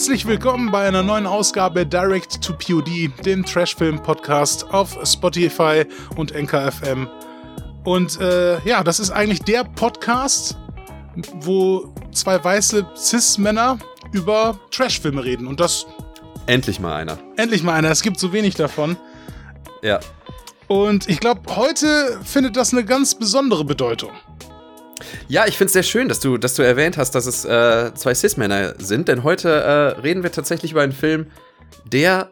Herzlich willkommen bei einer neuen Ausgabe Direct to POD, dem Trashfilm-Podcast auf Spotify und NKFM. Und äh, ja, das ist eigentlich der Podcast, wo zwei weiße Cis-Männer über Trashfilme reden. Und das. Endlich mal einer. Endlich mal einer. Es gibt so wenig davon. Ja. Und ich glaube, heute findet das eine ganz besondere Bedeutung. Ja, ich finde es sehr schön, dass du, dass du erwähnt hast, dass es äh, zwei Cis-Männer sind, denn heute äh, reden wir tatsächlich über einen Film, der,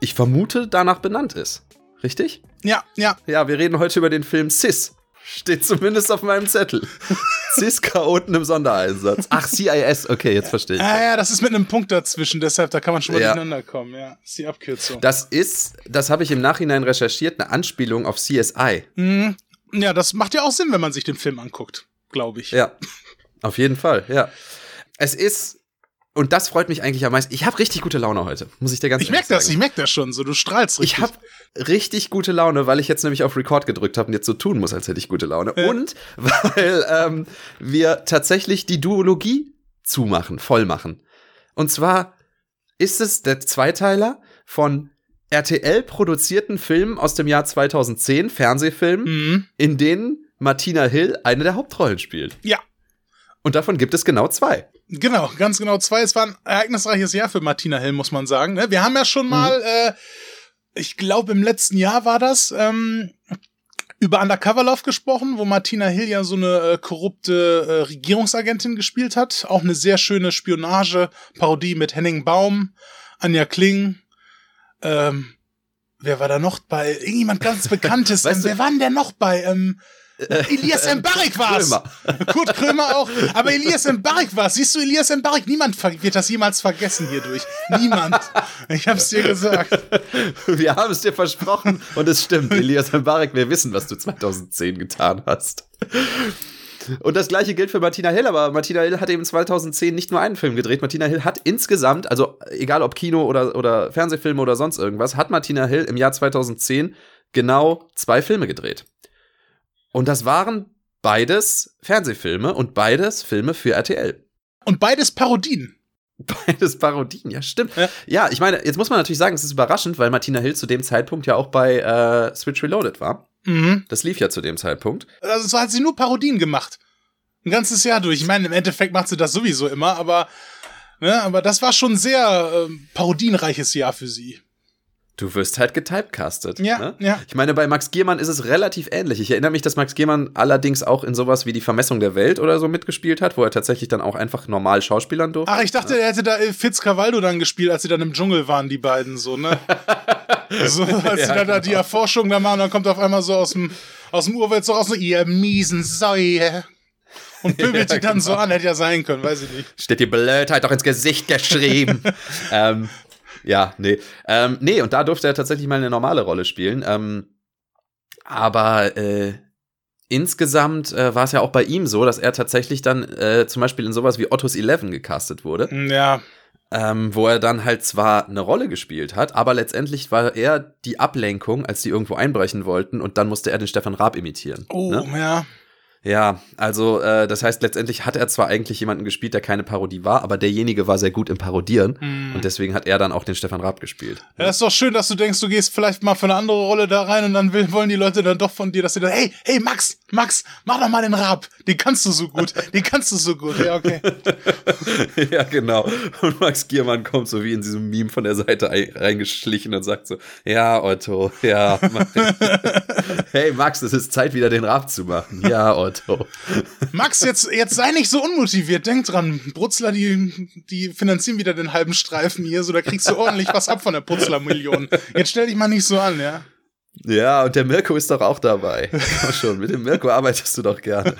ich vermute, danach benannt ist. Richtig? Ja, ja. Ja, wir reden heute über den Film Cis. Steht zumindest auf meinem Zettel. Cis-Chaoten im Sondereinsatz. Ach, CIS, okay, jetzt verstehe ich. Ja, ja, das ist mit einem Punkt dazwischen, deshalb, da kann man schon mal ja. durcheinander kommen, ja. Ist die Abkürzung. Das ist, das habe ich im Nachhinein recherchiert, eine Anspielung auf CSI. Mhm. Ja, das macht ja auch Sinn, wenn man sich den Film anguckt glaube ich. Ja, auf jeden Fall, ja. Es ist, und das freut mich eigentlich am meisten. Ich habe richtig gute Laune heute, muss ich dir ganz Ich merke das, ich merke das schon, so du strahlst richtig. Ich habe richtig gute Laune, weil ich jetzt nämlich auf Record gedrückt habe und jetzt so tun muss, als hätte ich gute Laune. Ja. Und weil ähm, wir tatsächlich die Duologie zumachen, voll machen. Und zwar ist es der Zweiteiler von RTL produzierten Filmen aus dem Jahr 2010, Fernsehfilmen, mhm. in denen Martina Hill eine der Hauptrollen spielt. Ja. Und davon gibt es genau zwei. Genau, ganz genau zwei. Es war ein ereignisreiches Jahr für Martina Hill, muss man sagen. Ne? Wir haben ja schon mal, mhm. äh, ich glaube im letzten Jahr war das, ähm, über Undercover Love gesprochen, wo Martina Hill ja so eine äh, korrupte äh, Regierungsagentin gespielt hat. Auch eine sehr schöne Spionage-Parodie mit Henning Baum, Anja Kling, ähm, wer war da noch bei? Irgendjemand ganz Bekanntes. weißt ähm, wer war denn der noch bei? Ähm, Elias Mbarek war's. Krömer. Kurt Krömer auch. Aber Elias Mbarek war's. Siehst du, Elias Mbarek, niemand wird das jemals vergessen hierdurch. Niemand. Ich hab's dir gesagt. Wir haben es dir versprochen und es stimmt. Elias Mbarek, wir wissen, was du 2010 getan hast. Und das gleiche gilt für Martina Hill, aber Martina Hill hat eben 2010 nicht nur einen Film gedreht. Martina Hill hat insgesamt, also egal ob Kino oder, oder Fernsehfilme oder sonst irgendwas, hat Martina Hill im Jahr 2010 genau zwei Filme gedreht. Und das waren beides Fernsehfilme und beides Filme für RTL. Und beides Parodien. Beides Parodien, ja, stimmt. Ja. ja. ich meine, jetzt muss man natürlich sagen, es ist überraschend, weil Martina Hill zu dem Zeitpunkt ja auch bei äh, Switch Reloaded war. Mhm. Das lief ja zu dem Zeitpunkt. Also so hat sie nur Parodien gemacht. Ein ganzes Jahr durch. Ich meine, im Endeffekt macht sie das sowieso immer, aber, ne, aber das war schon ein sehr äh, parodienreiches Jahr für sie. Du wirst halt getypecastet. Ja, ne? ja. Ich meine, bei Max Giermann ist es relativ ähnlich. Ich erinnere mich, dass Max Giermann allerdings auch in sowas wie die Vermessung der Welt oder so mitgespielt hat, wo er tatsächlich dann auch einfach normal schauspielern durfte. Ach, ich dachte, ja. er hätte da Fitz Cavaldo dann gespielt, als sie dann im Dschungel waren, die beiden so, ne? so, als ja, sie dann genau. da die Erforschung da machen, dann kommt auf einmal so aus dem, aus dem Urwald so raus, so, ihr miesen Säue. Und pöbelt ja, die dann genau. so an, hätte ja sein können, weiß ich nicht. Steht die Blödheit doch ins Gesicht geschrieben. ähm, ja, nee. Ähm, nee, und da durfte er tatsächlich mal eine normale Rolle spielen. Ähm, aber äh, insgesamt äh, war es ja auch bei ihm so, dass er tatsächlich dann äh, zum Beispiel in sowas wie Ottos Eleven gecastet wurde. Ja. Ähm, wo er dann halt zwar eine Rolle gespielt hat, aber letztendlich war er die Ablenkung, als die irgendwo einbrechen wollten und dann musste er den Stefan Raab imitieren. Oh, ne? ja. Ja, also äh, das heißt, letztendlich hat er zwar eigentlich jemanden gespielt, der keine Parodie war, aber derjenige war sehr gut im Parodieren mm. und deswegen hat er dann auch den Stefan Raab gespielt. Ja, ist doch schön, dass du denkst, du gehst vielleicht mal für eine andere Rolle da rein und dann will, wollen die Leute dann doch von dir, dass sie dann, hey, hey Max, Max, mach doch mal den Raab, den kannst du so gut, den kannst du so gut, ja, okay. ja, genau. Und Max Giermann kommt so wie in diesem Meme von der Seite reingeschlichen und sagt so, ja, Otto, ja. hey Max, es ist Zeit, wieder den Raab zu machen. Ja, Otto. Auto. Max, jetzt, jetzt sei nicht so unmotiviert. Denk dran, Brutzler, die, die finanzieren wieder den halben Streifen hier, so da kriegst du ordentlich was ab von der Brutzler-Million. Jetzt stell dich mal nicht so an, ja. Ja, und der Mirko ist doch auch dabei. Komm schon, mit dem Mirko arbeitest du doch gerne.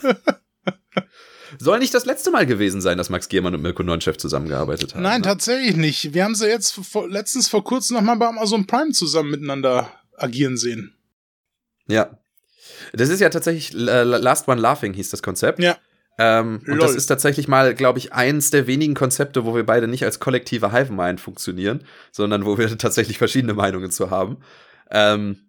Soll nicht das letzte Mal gewesen sein, dass Max Giermann und Mirko Neunchef zusammengearbeitet haben? Nein, ne? tatsächlich nicht. Wir haben sie jetzt vor, letztens vor kurzem noch mal bei Amazon Prime zusammen miteinander agieren sehen. Ja, das ist ja tatsächlich äh, Last One Laughing hieß das Konzept. Ja. Ähm, und das ist tatsächlich mal, glaube ich, eins der wenigen Konzepte, wo wir beide nicht als kollektive Hive Mind funktionieren, sondern wo wir tatsächlich verschiedene Meinungen zu haben. Ähm,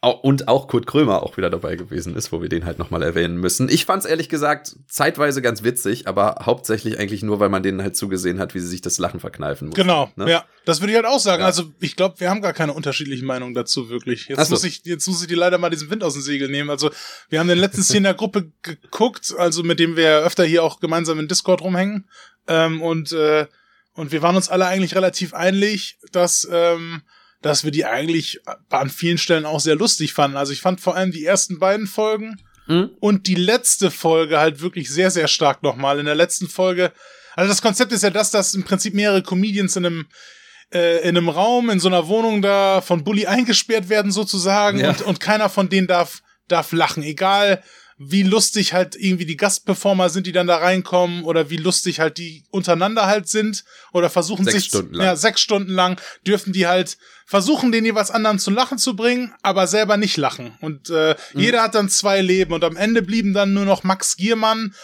Und auch Kurt Krömer auch wieder dabei gewesen ist, wo wir den halt nochmal erwähnen müssen. Ich fand es ehrlich gesagt zeitweise ganz witzig, aber hauptsächlich eigentlich nur, weil man denen halt zugesehen hat, wie sie sich das Lachen verkneifen mussten. Genau, ne? ja. Das würde ich halt auch sagen. Ja. Also ich glaube, wir haben gar keine unterschiedlichen Meinungen dazu wirklich. Jetzt, so. muss ich, jetzt muss ich dir leider mal diesen Wind aus dem Segel nehmen. Also wir haben den letzten Szene der Gruppe geguckt, also mit dem wir öfter hier auch gemeinsam in Discord rumhängen. Ähm, und, äh, und wir waren uns alle eigentlich relativ einig, dass... Ähm, dass wir die eigentlich an vielen Stellen auch sehr lustig fanden. Also ich fand vor allem die ersten beiden Folgen mhm. und die letzte Folge halt wirklich sehr, sehr stark nochmal. In der letzten Folge, also das Konzept ist ja das, dass im Prinzip mehrere Comedians in einem äh, in einem Raum, in so einer Wohnung da von Bully eingesperrt werden sozusagen ja. und, und keiner von denen darf, darf lachen. Egal, wie lustig halt irgendwie die Gastperformer sind, die dann da reinkommen oder wie lustig halt die untereinander halt sind oder versuchen sechs sich Stunden lang. ja sechs Stunden lang dürfen die halt versuchen den jeweils anderen zu lachen zu bringen, aber selber nicht lachen und äh, mhm. jeder hat dann zwei Leben und am Ende blieben dann nur noch Max Giermann,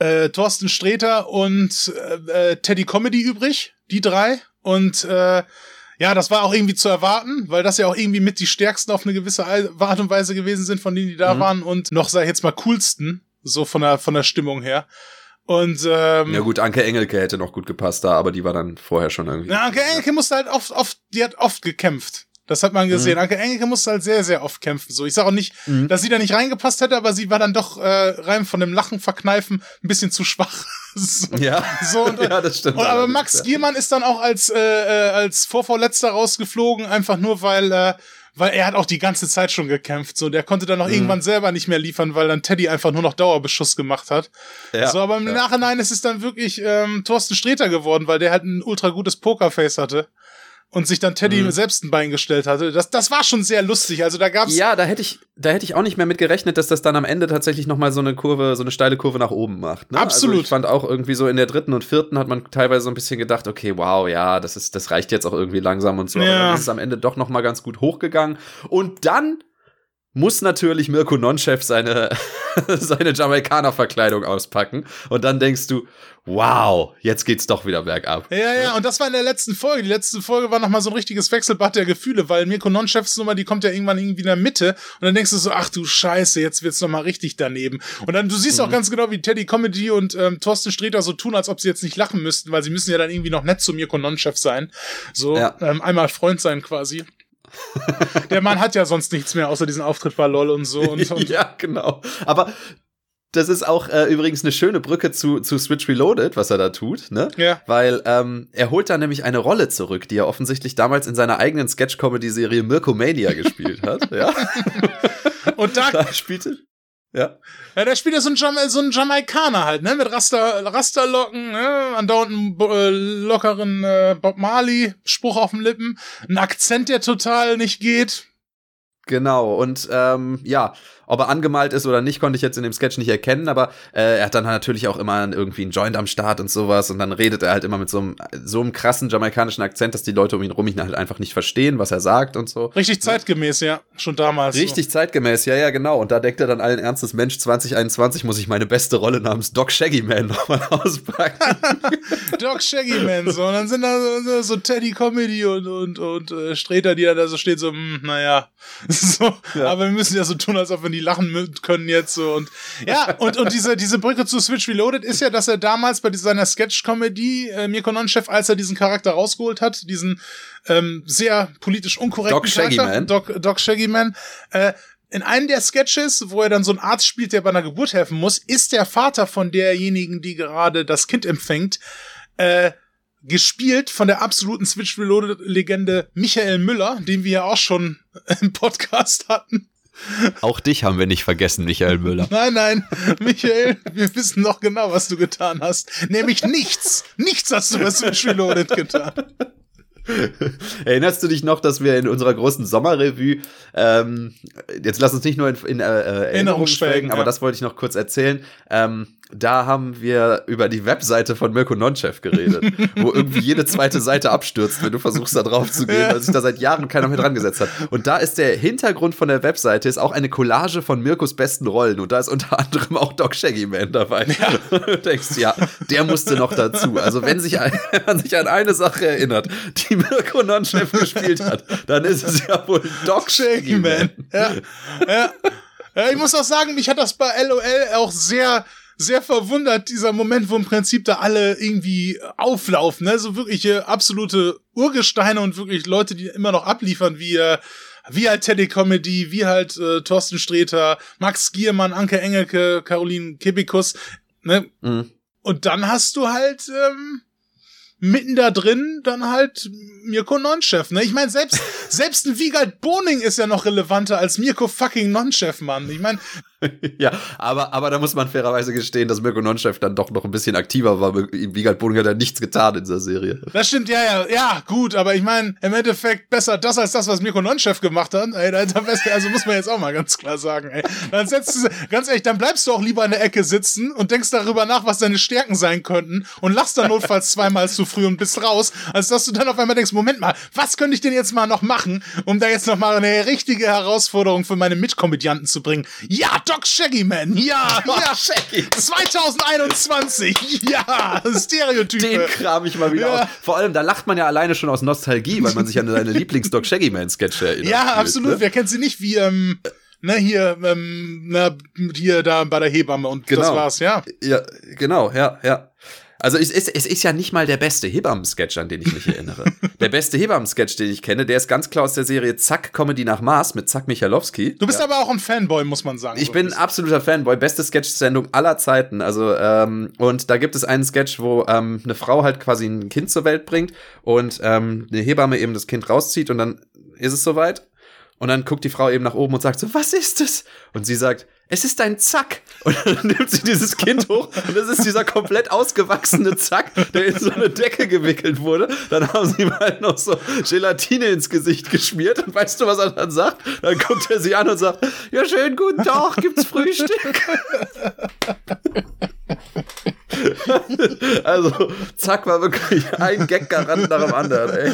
äh, Thorsten Sträter und äh, äh Teddy Comedy übrig, die drei und äh, ja, das war auch irgendwie zu erwarten, weil das ja auch irgendwie mit die stärksten auf eine gewisse Art und Weise gewesen sind, von denen die da mhm. waren und noch, sag ich jetzt mal, coolsten, so von der, von der Stimmung her. Und ähm, ja gut, Anke Engelke hätte noch gut gepasst da, aber die war dann vorher schon irgendwie. Ja, Anke Engelke musste halt oft, oft, die hat oft gekämpft. Das hat man gesehen. Mhm. Anke Engelke musste halt sehr, sehr oft kämpfen. So, ich sage auch nicht, mhm. dass sie da nicht reingepasst hätte, aber sie war dann doch äh, rein von dem Lachen verkneifen ein bisschen zu schwach. so, ja. So, und, ja, das stimmt. Und, aber Max ja. Giermann ist dann auch als äh, äh, als Vorvorletzter rausgeflogen, einfach nur weil äh, weil er hat auch die ganze Zeit schon gekämpft. So, der konnte dann auch mhm. irgendwann selber nicht mehr liefern, weil dann Teddy einfach nur noch Dauerbeschuss gemacht hat. Ja, so, aber im ja. Nachhinein ist es dann wirklich ähm, Thorsten Sträter geworden, weil der halt ein ultra gutes Pokerface hatte und sich dann Teddy mhm. selbst ein Bein gestellt hatte. Das, das war schon sehr lustig. Also da gab's ja, da hätte ich, da hätte ich auch nicht mehr mit gerechnet, dass das dann am Ende tatsächlich noch mal so eine Kurve, so eine steile Kurve nach oben macht. Ne? Absolut. Also ich fand auch irgendwie so in der dritten und vierten hat man teilweise so ein bisschen gedacht, okay, wow, ja, das ist, das reicht jetzt auch irgendwie langsam und so. Ja. Aber dann ist es am Ende doch noch mal ganz gut hochgegangen. Und dann muss natürlich Mirko Nonchef seine, seine Jamaikaner-Verkleidung auspacken. Und dann denkst du, wow, jetzt geht's doch wieder bergab. Ja, ja, und das war in der letzten Folge. Die letzte Folge war nochmal so ein richtiges Wechselbad der Gefühle, weil Mirko Nonchefs Nummer, die kommt ja irgendwann irgendwie in der Mitte. Und dann denkst du so, ach du Scheiße, jetzt wird's nochmal richtig daneben. Und dann, du siehst mhm. auch ganz genau, wie Teddy Comedy und ähm, Thorsten Sträter so tun, als ob sie jetzt nicht lachen müssten, weil sie müssen ja dann irgendwie noch nett zu Mirko Nonchef sein. So, ja. ähm, einmal Freund sein quasi. Der Mann hat ja sonst nichts mehr außer diesen Auftritt bei LOL und so. Und, und ja, genau. Aber das ist auch äh, übrigens eine schöne Brücke zu, zu Switch Reloaded, was er da tut, ne? Ja. Weil ähm, er holt da nämlich eine Rolle zurück, die er offensichtlich damals in seiner eigenen Sketch-Comedy-Serie Mirko Mania gespielt hat, ja. Und da, da spielte ja. Ja, der spielt ja so ein, Jama so ein Jamaikaner halt, ne? Mit Raster, Rasterlocken, ne? Andauernd einen äh, lockeren äh, Bob Marley-Spruch auf den Lippen. Ein Akzent, der total nicht geht. Genau, und ähm, ja, ob er angemalt ist oder nicht, konnte ich jetzt in dem Sketch nicht erkennen, aber äh, er hat dann natürlich auch immer irgendwie einen Joint am Start und sowas und dann redet er halt immer mit so einem, so einem krassen jamaikanischen Akzent, dass die Leute um ihn rum ihn halt einfach nicht verstehen, was er sagt und so. Richtig zeitgemäß, ja, schon damals. Richtig so. zeitgemäß, ja, ja, genau. Und da denkt er dann allen Ernstes, Mensch, 2021 muss ich meine beste Rolle namens Doc Shaggy Man nochmal auspacken. Doc Shaggy Man, so. Und dann sind da so, so Teddy Comedy und, und, und äh, Streter, die da so steht, so, mh, hm, naja. so, ja. aber wir müssen ja so tun, als ob wir die lachen können jetzt so und ja und und diese diese Brücke zu Switch Reloaded ist ja, dass er damals bei seiner Sketch Comedy äh, Mirko Nonchef, als er diesen Charakter rausgeholt hat, diesen ähm, sehr politisch unkorrekten Doc Shaggy Charakter, Man. Doc, Doc Shaggy Man, äh, in einem der Sketches, wo er dann so einen Arzt spielt, der bei einer Geburt helfen muss, ist der Vater von derjenigen, die gerade das Kind empfängt, äh, gespielt von der absoluten Switch Reloaded Legende Michael Müller, den wir ja auch schon im Podcast hatten. Auch dich haben wir nicht vergessen, Michael Müller. Nein, nein, Michael, wir wissen noch genau, was du getan hast. Nämlich nichts. Nichts hast du bei Switch Reloaded getan. Erinnerst du dich noch, dass wir in unserer großen Sommerrevue, ähm, jetzt lass uns nicht nur in, in äh, Erinnerung schwelgen, aber ja. das wollte ich noch kurz erzählen, ähm, da haben wir über die Webseite von Mirko Nonchev geredet, wo irgendwie jede zweite Seite abstürzt, wenn du versuchst, da drauf zu gehen, weil sich da seit Jahren keiner mehr dran gesetzt hat. Und da ist der Hintergrund von der Webseite ist auch eine Collage von Mirkos besten Rollen und da ist unter anderem auch Doc Shaggy Man dabei. Ja. du denkst, ja, der musste noch dazu. Also wenn sich ein, wenn man sich an eine Sache erinnert, die Mirko Nonchev gespielt hat, dann ist es ja wohl Doc Shaggy Man. Ja. ja. ja. Ich muss auch sagen, mich hat das bei LOL auch sehr sehr verwundert, dieser Moment, wo im Prinzip da alle irgendwie auflaufen, ne? So wirkliche absolute Urgesteine und wirklich Leute, die immer noch abliefern, wie, äh, wie halt Teddy Comedy, wie halt äh, Thorsten Sträter, Max Giermann, Anke Engelke, Caroline Kibikus, ne? Mhm. Und dann hast du halt, ähm, mitten da drin dann halt Mirko Nonchef, ne? Ich meine, selbst, selbst ein Wiegald Boning ist ja noch relevanter als Mirko fucking Nonchef, Mann. Ich meine, ja, aber, aber da muss man fairerweise gestehen, dass Mirko Nonchef dann doch noch ein bisschen aktiver war. Wiegald Boning hat ja nichts getan in dieser Serie. Das stimmt, ja, ja, ja, gut, aber ich meine, im Endeffekt besser das als das, was Mirko Nonchef gemacht hat. Ey, also muss man jetzt auch mal ganz klar sagen, ey. Dann setzt du, ganz ehrlich, dann bleibst du auch lieber in der Ecke sitzen und denkst darüber nach, was deine Stärken sein könnten und lachst dann notfalls zweimal zu früh und bist raus, als dass du dann auf einmal denkst, Moment mal, was könnte ich denn jetzt mal noch machen, um da jetzt noch mal eine richtige Herausforderung für meine Mitkomödianten zu bringen? Ja, Doc Shaggy Man, ja, ja, Shaggy. 2021, ja, Stereotype. Den kram ich mal wieder ja. aus. Vor allem, da lacht man ja alleine schon aus Nostalgie, weil man sich an seine Lieblings-Doc Shaggy Man-Sketche erinnert. Ja, absolut. Ne? Wer kennt sie nicht? Wie, ähm, ne, hier, ähm, na, hier da bei der Hebamme und genau. das war's, ja. Ja, genau, ja, ja. Also es ist, es ist ja nicht mal der beste Hebammen-Sketch, an den ich mich erinnere. der beste Hebammen-Sketch, den ich kenne, der ist ganz klar aus der Serie Zack, Comedy nach Mars mit Zack Michalowski. Du bist ja. aber auch ein Fanboy, muss man sagen. Ich so bin ein absoluter Fanboy. Beste Sketch-Sendung aller Zeiten. Also, ähm, und da gibt es einen Sketch, wo ähm, eine Frau halt quasi ein Kind zur Welt bringt und ähm, eine Hebamme eben das Kind rauszieht und dann ist es soweit. Und dann guckt die Frau eben nach oben und sagt so, was ist es? Und sie sagt, es ist ein Zack. Und dann nimmt sie dieses Kind hoch und das ist dieser komplett ausgewachsene Zack, der in so eine Decke gewickelt wurde. Dann haben sie ihm halt noch so Gelatine ins Gesicht geschmiert. Und weißt du, was er dann sagt? Dann guckt er sie an und sagt, ja, schönen guten Tag, gibt's Frühstück? also, Zack war wirklich ein Gag-Garant nach dem anderen, ey.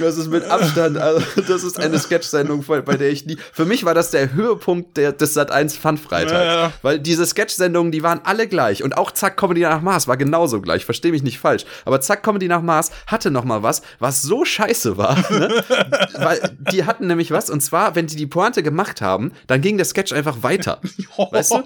Das ist mit Abstand, also das ist eine Sketch-Sendung, bei der ich nie. Für mich war das der Höhepunkt der, des Sat 1 Fun-Freitags. Ja. Weil diese Sketch-Sendungen, die waren alle gleich. Und auch Zack Comedy nach Mars war genauso gleich. Versteh mich nicht falsch. Aber Zack Comedy nach Mars hatte noch mal was, was so scheiße war. Ne? Weil die hatten nämlich was, und zwar, wenn die die Pointe gemacht haben, dann ging der Sketch einfach weiter. weißt du?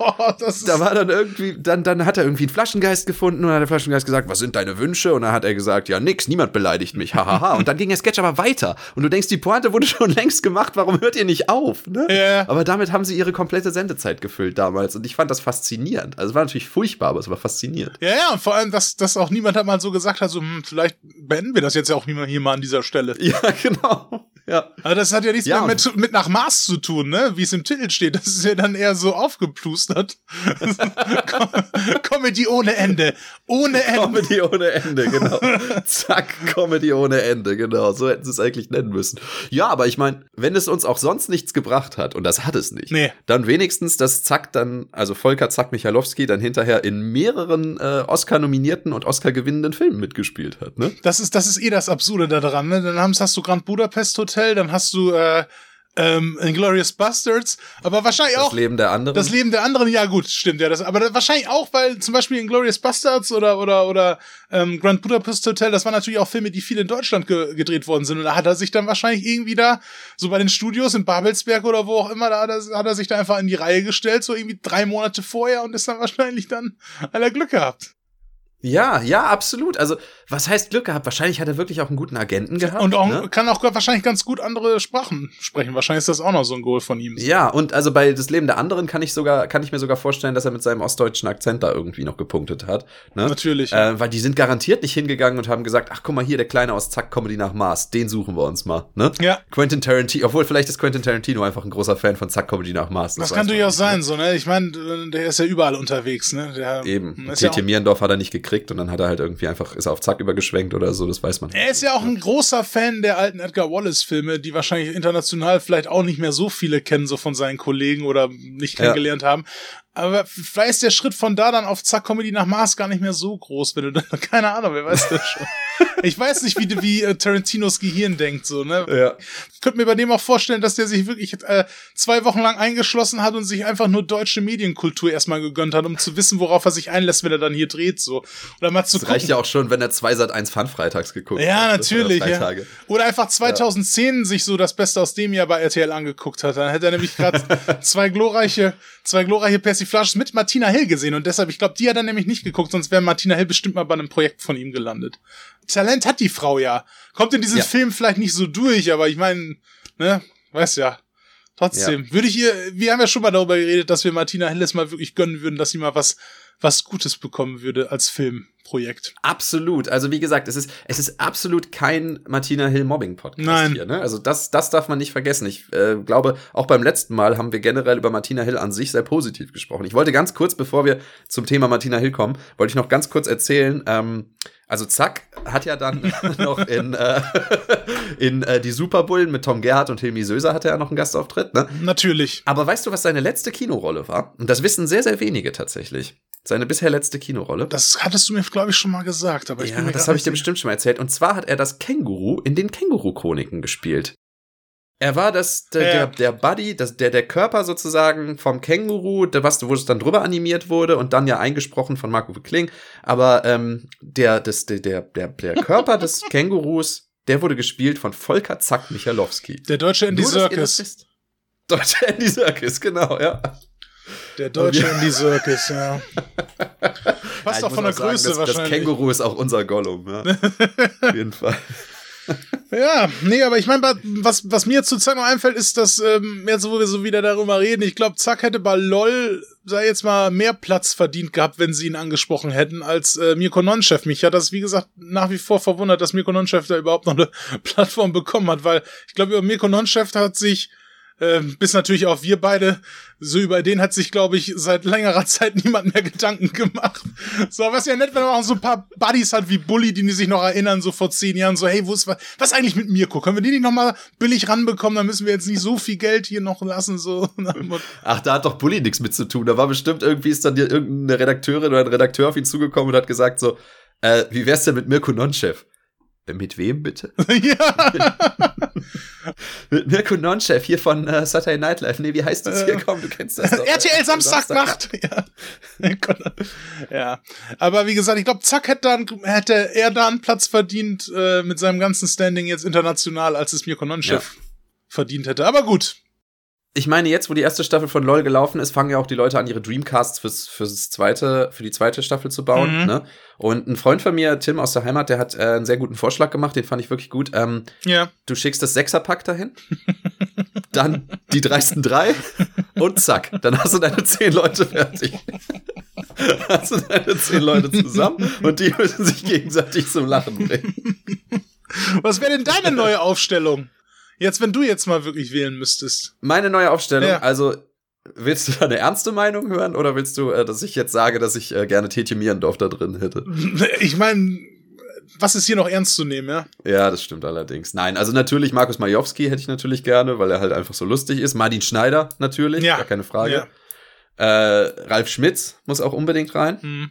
da war dann irgendwie, dann, dann hat er irgendwie einen Flaschengeist gefunden und dann hat der Flaschengeist gesagt, was sind deine Wünsche? Und dann hat er gesagt, ja, nix, niemand beleidigt mich, hahaha. und dann ging der Sketch aber weiter. Und du denkst, die Pointe wurde schon längst gemacht, warum hört ihr nicht auf? Ne? Yeah. Aber damit haben sie ihre komplette Sendezeit gefüllt damals. Und ich fand das faszinierend. Also es war natürlich furchtbar, aber es war faszinierend. Ja, ja, und vor allem, dass, dass auch niemand hat mal so gesagt hat, so, hm, vielleicht beenden wir das jetzt ja auch hier mal an dieser Stelle. Ja, genau. Ja. Aber das hat ja nichts ja, mehr mit, mit nach Maß zu tun, ne? Wie es im Titel steht. Das ist ja dann eher so aufgeplustert. Comedy ohne Ende. Ohne Ende. Comedy ohne Ende, genau. Zack, Comedy ohne Ende, genau. So hätten sie es eigentlich nennen müssen. Ja, aber ich meine, wenn es uns auch sonst nichts gebracht hat, und das hat es nicht, nee. dann wenigstens, dass Zack dann, also Volker Zack Michalowski dann hinterher in mehreren äh, Oscar-nominierten und Oscar-gewinnenden Filmen mitgespielt hat, ne? Das ist, das ist eh das Absurde daran, ne? Dann hast du Grand Budapest Hotel Hotel, dann hast du äh, ähm, Inglourious Bastards, aber wahrscheinlich auch. Das Leben der anderen. Das Leben der anderen, ja gut, stimmt ja. Das, aber das, wahrscheinlich auch, weil zum Beispiel Inglourious Bastards oder oder oder ähm, Grand Budapest Hotel, das waren natürlich auch Filme, die viel in Deutschland ge gedreht worden sind. Und da hat er sich dann wahrscheinlich irgendwie da, so bei den Studios in Babelsberg oder wo auch immer, da hat er, hat er sich da einfach in die Reihe gestellt, so irgendwie drei Monate vorher und ist dann wahrscheinlich dann aller Glück gehabt. Ja, ja, absolut. Also, was heißt Glück gehabt? Wahrscheinlich hat er wirklich auch einen guten Agenten gehabt. Und auch, ne? kann auch wahrscheinlich ganz gut andere Sprachen sprechen. Wahrscheinlich ist das auch noch so ein Goal von ihm. Ja, und also bei das Leben der anderen kann ich sogar, kann ich mir sogar vorstellen, dass er mit seinem ostdeutschen Akzent da irgendwie noch gepunktet hat. Ne? Natürlich. Ja. Äh, weil die sind garantiert nicht hingegangen und haben gesagt, ach guck mal hier, der Kleine aus Zack Comedy nach Mars, den suchen wir uns mal. Ne? Ja. Quentin Tarantino, obwohl vielleicht ist Quentin Tarantino einfach ein großer Fan von Zack Comedy nach Mars. Das, das kann durchaus sein, so, ne? Ich meine, der ist ja überall unterwegs, ne? Der, Eben. Ja Mierendorf hat er nicht gekriegt und dann hat er halt irgendwie irgendwie einfach ist er auf Zack übergeschwenkt oder so, das weiß man. Er ist ja auch ein großer Fan der alten Edgar Wallace-Filme, die wahrscheinlich international vielleicht auch nicht mehr so viele kennen, so von seinen Kollegen oder nicht kennengelernt ja. haben. Aber vielleicht ist der Schritt von da dann auf Zack Comedy nach Mars gar nicht mehr so groß, wenn du dann, keine Ahnung, wer weiß das schon. ich weiß nicht, wie, wie äh, Tarantinos Gehirn denkt, so, ne? Ja. Ich könnte mir bei dem auch vorstellen, dass der sich wirklich äh, zwei Wochen lang eingeschlossen hat und sich einfach nur deutsche Medienkultur erstmal gegönnt hat, um zu wissen, worauf er sich einlässt, wenn er dann hier dreht, so. Oder mal zu Das reicht ja auch schon, wenn er zwei Sat 1 Fun freitags geguckt Ja, hat. Natürlich. Ja. Tage. Oder einfach 2010 sich so das Beste aus dem Jahr bei RTL angeguckt hat. Dann hätte er nämlich gerade zwei glorreiche, zwei glorreiche Persiflages mit Martina Hill gesehen. Und deshalb, ich glaube, die hat er nämlich nicht geguckt, sonst wäre Martina Hill bestimmt mal bei einem Projekt von ihm gelandet. Talent hat die Frau ja. Kommt in diesem Ja. Film vielleicht nicht so durch, aber ich meine, ne, weiß ja. Trotzdem, würde ich ihr, wir haben ja schon mal darüber geredet, dass wir Martina Hill es mal wirklich gönnen würden, dass sie mal was, was Gutes bekommen würde als Filmprojekt. Absolut. Also wie gesagt, es ist, es ist absolut kein Martina Hill Mobbing Podcast Nein. hier. Ne? Also das, das darf man nicht vergessen. Ich äh, glaube, auch beim letzten Mal haben wir generell über Martina Hill an sich sehr positiv gesprochen. Ich wollte ganz kurz, bevor wir zum Thema Martina Hill kommen, wollte ich noch ganz kurz erzählen. Ähm, also Zack hat ja dann noch in, äh, in äh, die Superbullen mit Tom Gerhardt und Hilmi Söser hatte er noch einen Gastauftritt. Ne? Natürlich. Aber weißt du, was seine letzte Kinorolle war? Und das wissen sehr, sehr wenige tatsächlich. Seine bisher letzte Kinorolle. Das hattest du mir, glaube ich, schon mal gesagt, aber ich ja, bin mir das habe ich dir bestimmt schon mal erzählt. Und zwar hat er das Känguru in den Känguru-Chroniken gespielt. Er war das, der, Ja. der, der Buddy, das, der, der Körper sozusagen vom Känguru, der, was, wo es dann drüber animiert wurde und dann ja eingesprochen von Marco Kling. Aber ähm, der, das, der, der, der, der Körper des Kängurus, der wurde gespielt von Volker Zack Michalowski. Der deutsche Andy Nur, wisst. Deutsche Andy Serkis, genau, ja. Der deutsche Ja. Andy Serkis, ja. Ja, Passt ich auch von der sagen, Größe das, Das wahrscheinlich. Känguru ist auch unser Gollum, ja. Auf jeden Fall. Ja, nee, aber ich meine, was, was mir zurzeit noch einfällt, ist, dass ähm, jetzt, wo wir so wieder darüber reden, ich glaube, Zack hätte bei LOL, sei jetzt mal, mehr Platz verdient gehabt, wenn sie ihn angesprochen hätten, als äh, Mirko Nonchef. Mich hat das, wie gesagt, nach wie vor verwundert, dass Mirko Nonchef da überhaupt noch eine Plattform bekommen hat, weil ich glaube, über Mirko Nonchef hat sich ähm, bis natürlich auch wir beide, so über den hat sich, glaube ich, seit längerer Zeit niemand mehr Gedanken gemacht. So, was ja nett, wenn man auch so ein paar Buddies hat wie Bully, die sich noch erinnern, so vor zehn Jahren, so, hey, wo ist was, was eigentlich mit Mirko? Können wir den nicht noch mal billig ranbekommen? Dann müssen wir jetzt nicht so viel Geld hier noch lassen, so. Ach, da hat doch Bully nichts mit zu tun. Da war bestimmt irgendwie ist dann irgendeine Redakteurin oder ein Redakteur auf ihn zugekommen und hat gesagt so, äh, wie wär's denn mit Mirko Nonchef? Äh, Mit wem bitte? ja. Mit Mirko Nonchef hier von äh, Saturday Night Live. Nee, wie heißt das hier? Äh, Komm, du kennst das doch. RTL Samstagnacht. Ja. ja. Aber wie gesagt, ich glaube, Zack hätte, dann, hätte er da einen Platz verdient äh, mit seinem ganzen Standing jetzt international, als es Mirko Nonchef verdient hätte. Aber gut. Ich meine, jetzt, wo die erste Staffel von LOL gelaufen ist, fangen ja auch die Leute an, ihre Dreamcasts fürs, fürs zweite, für die zweite Staffel zu bauen. Mhm. Ne? Und ein Freund von mir, Tim aus der Heimat, der hat äh, einen sehr guten Vorschlag gemacht, den fand ich wirklich gut. Ähm, Ja. du schickst das Sechserpack dahin, dann die dreisten drei und zack, dann hast du deine zehn Leute fertig. hast du deine zehn Leute zusammen und die müssen sich gegenseitig zum Lachen bringen. Was wäre denn deine neue Aufstellung? Jetzt, wenn du jetzt mal wirklich wählen müsstest. Meine neue Aufstellung, Ja. also willst du da eine ernste Meinung hören oder willst du, äh, dass ich jetzt sage, dass ich äh, gerne Tetje Mierendorf da drin hätte? Ich meine, was ist hier noch ernst zu nehmen, ja? Ja, das stimmt allerdings. Nein, also natürlich Markus Majowski hätte ich natürlich gerne, weil er halt einfach so lustig ist. Martin Schneider natürlich, Ja. gar keine Frage. Ja. Äh, Ralf Schmitz muss auch unbedingt rein. Hm.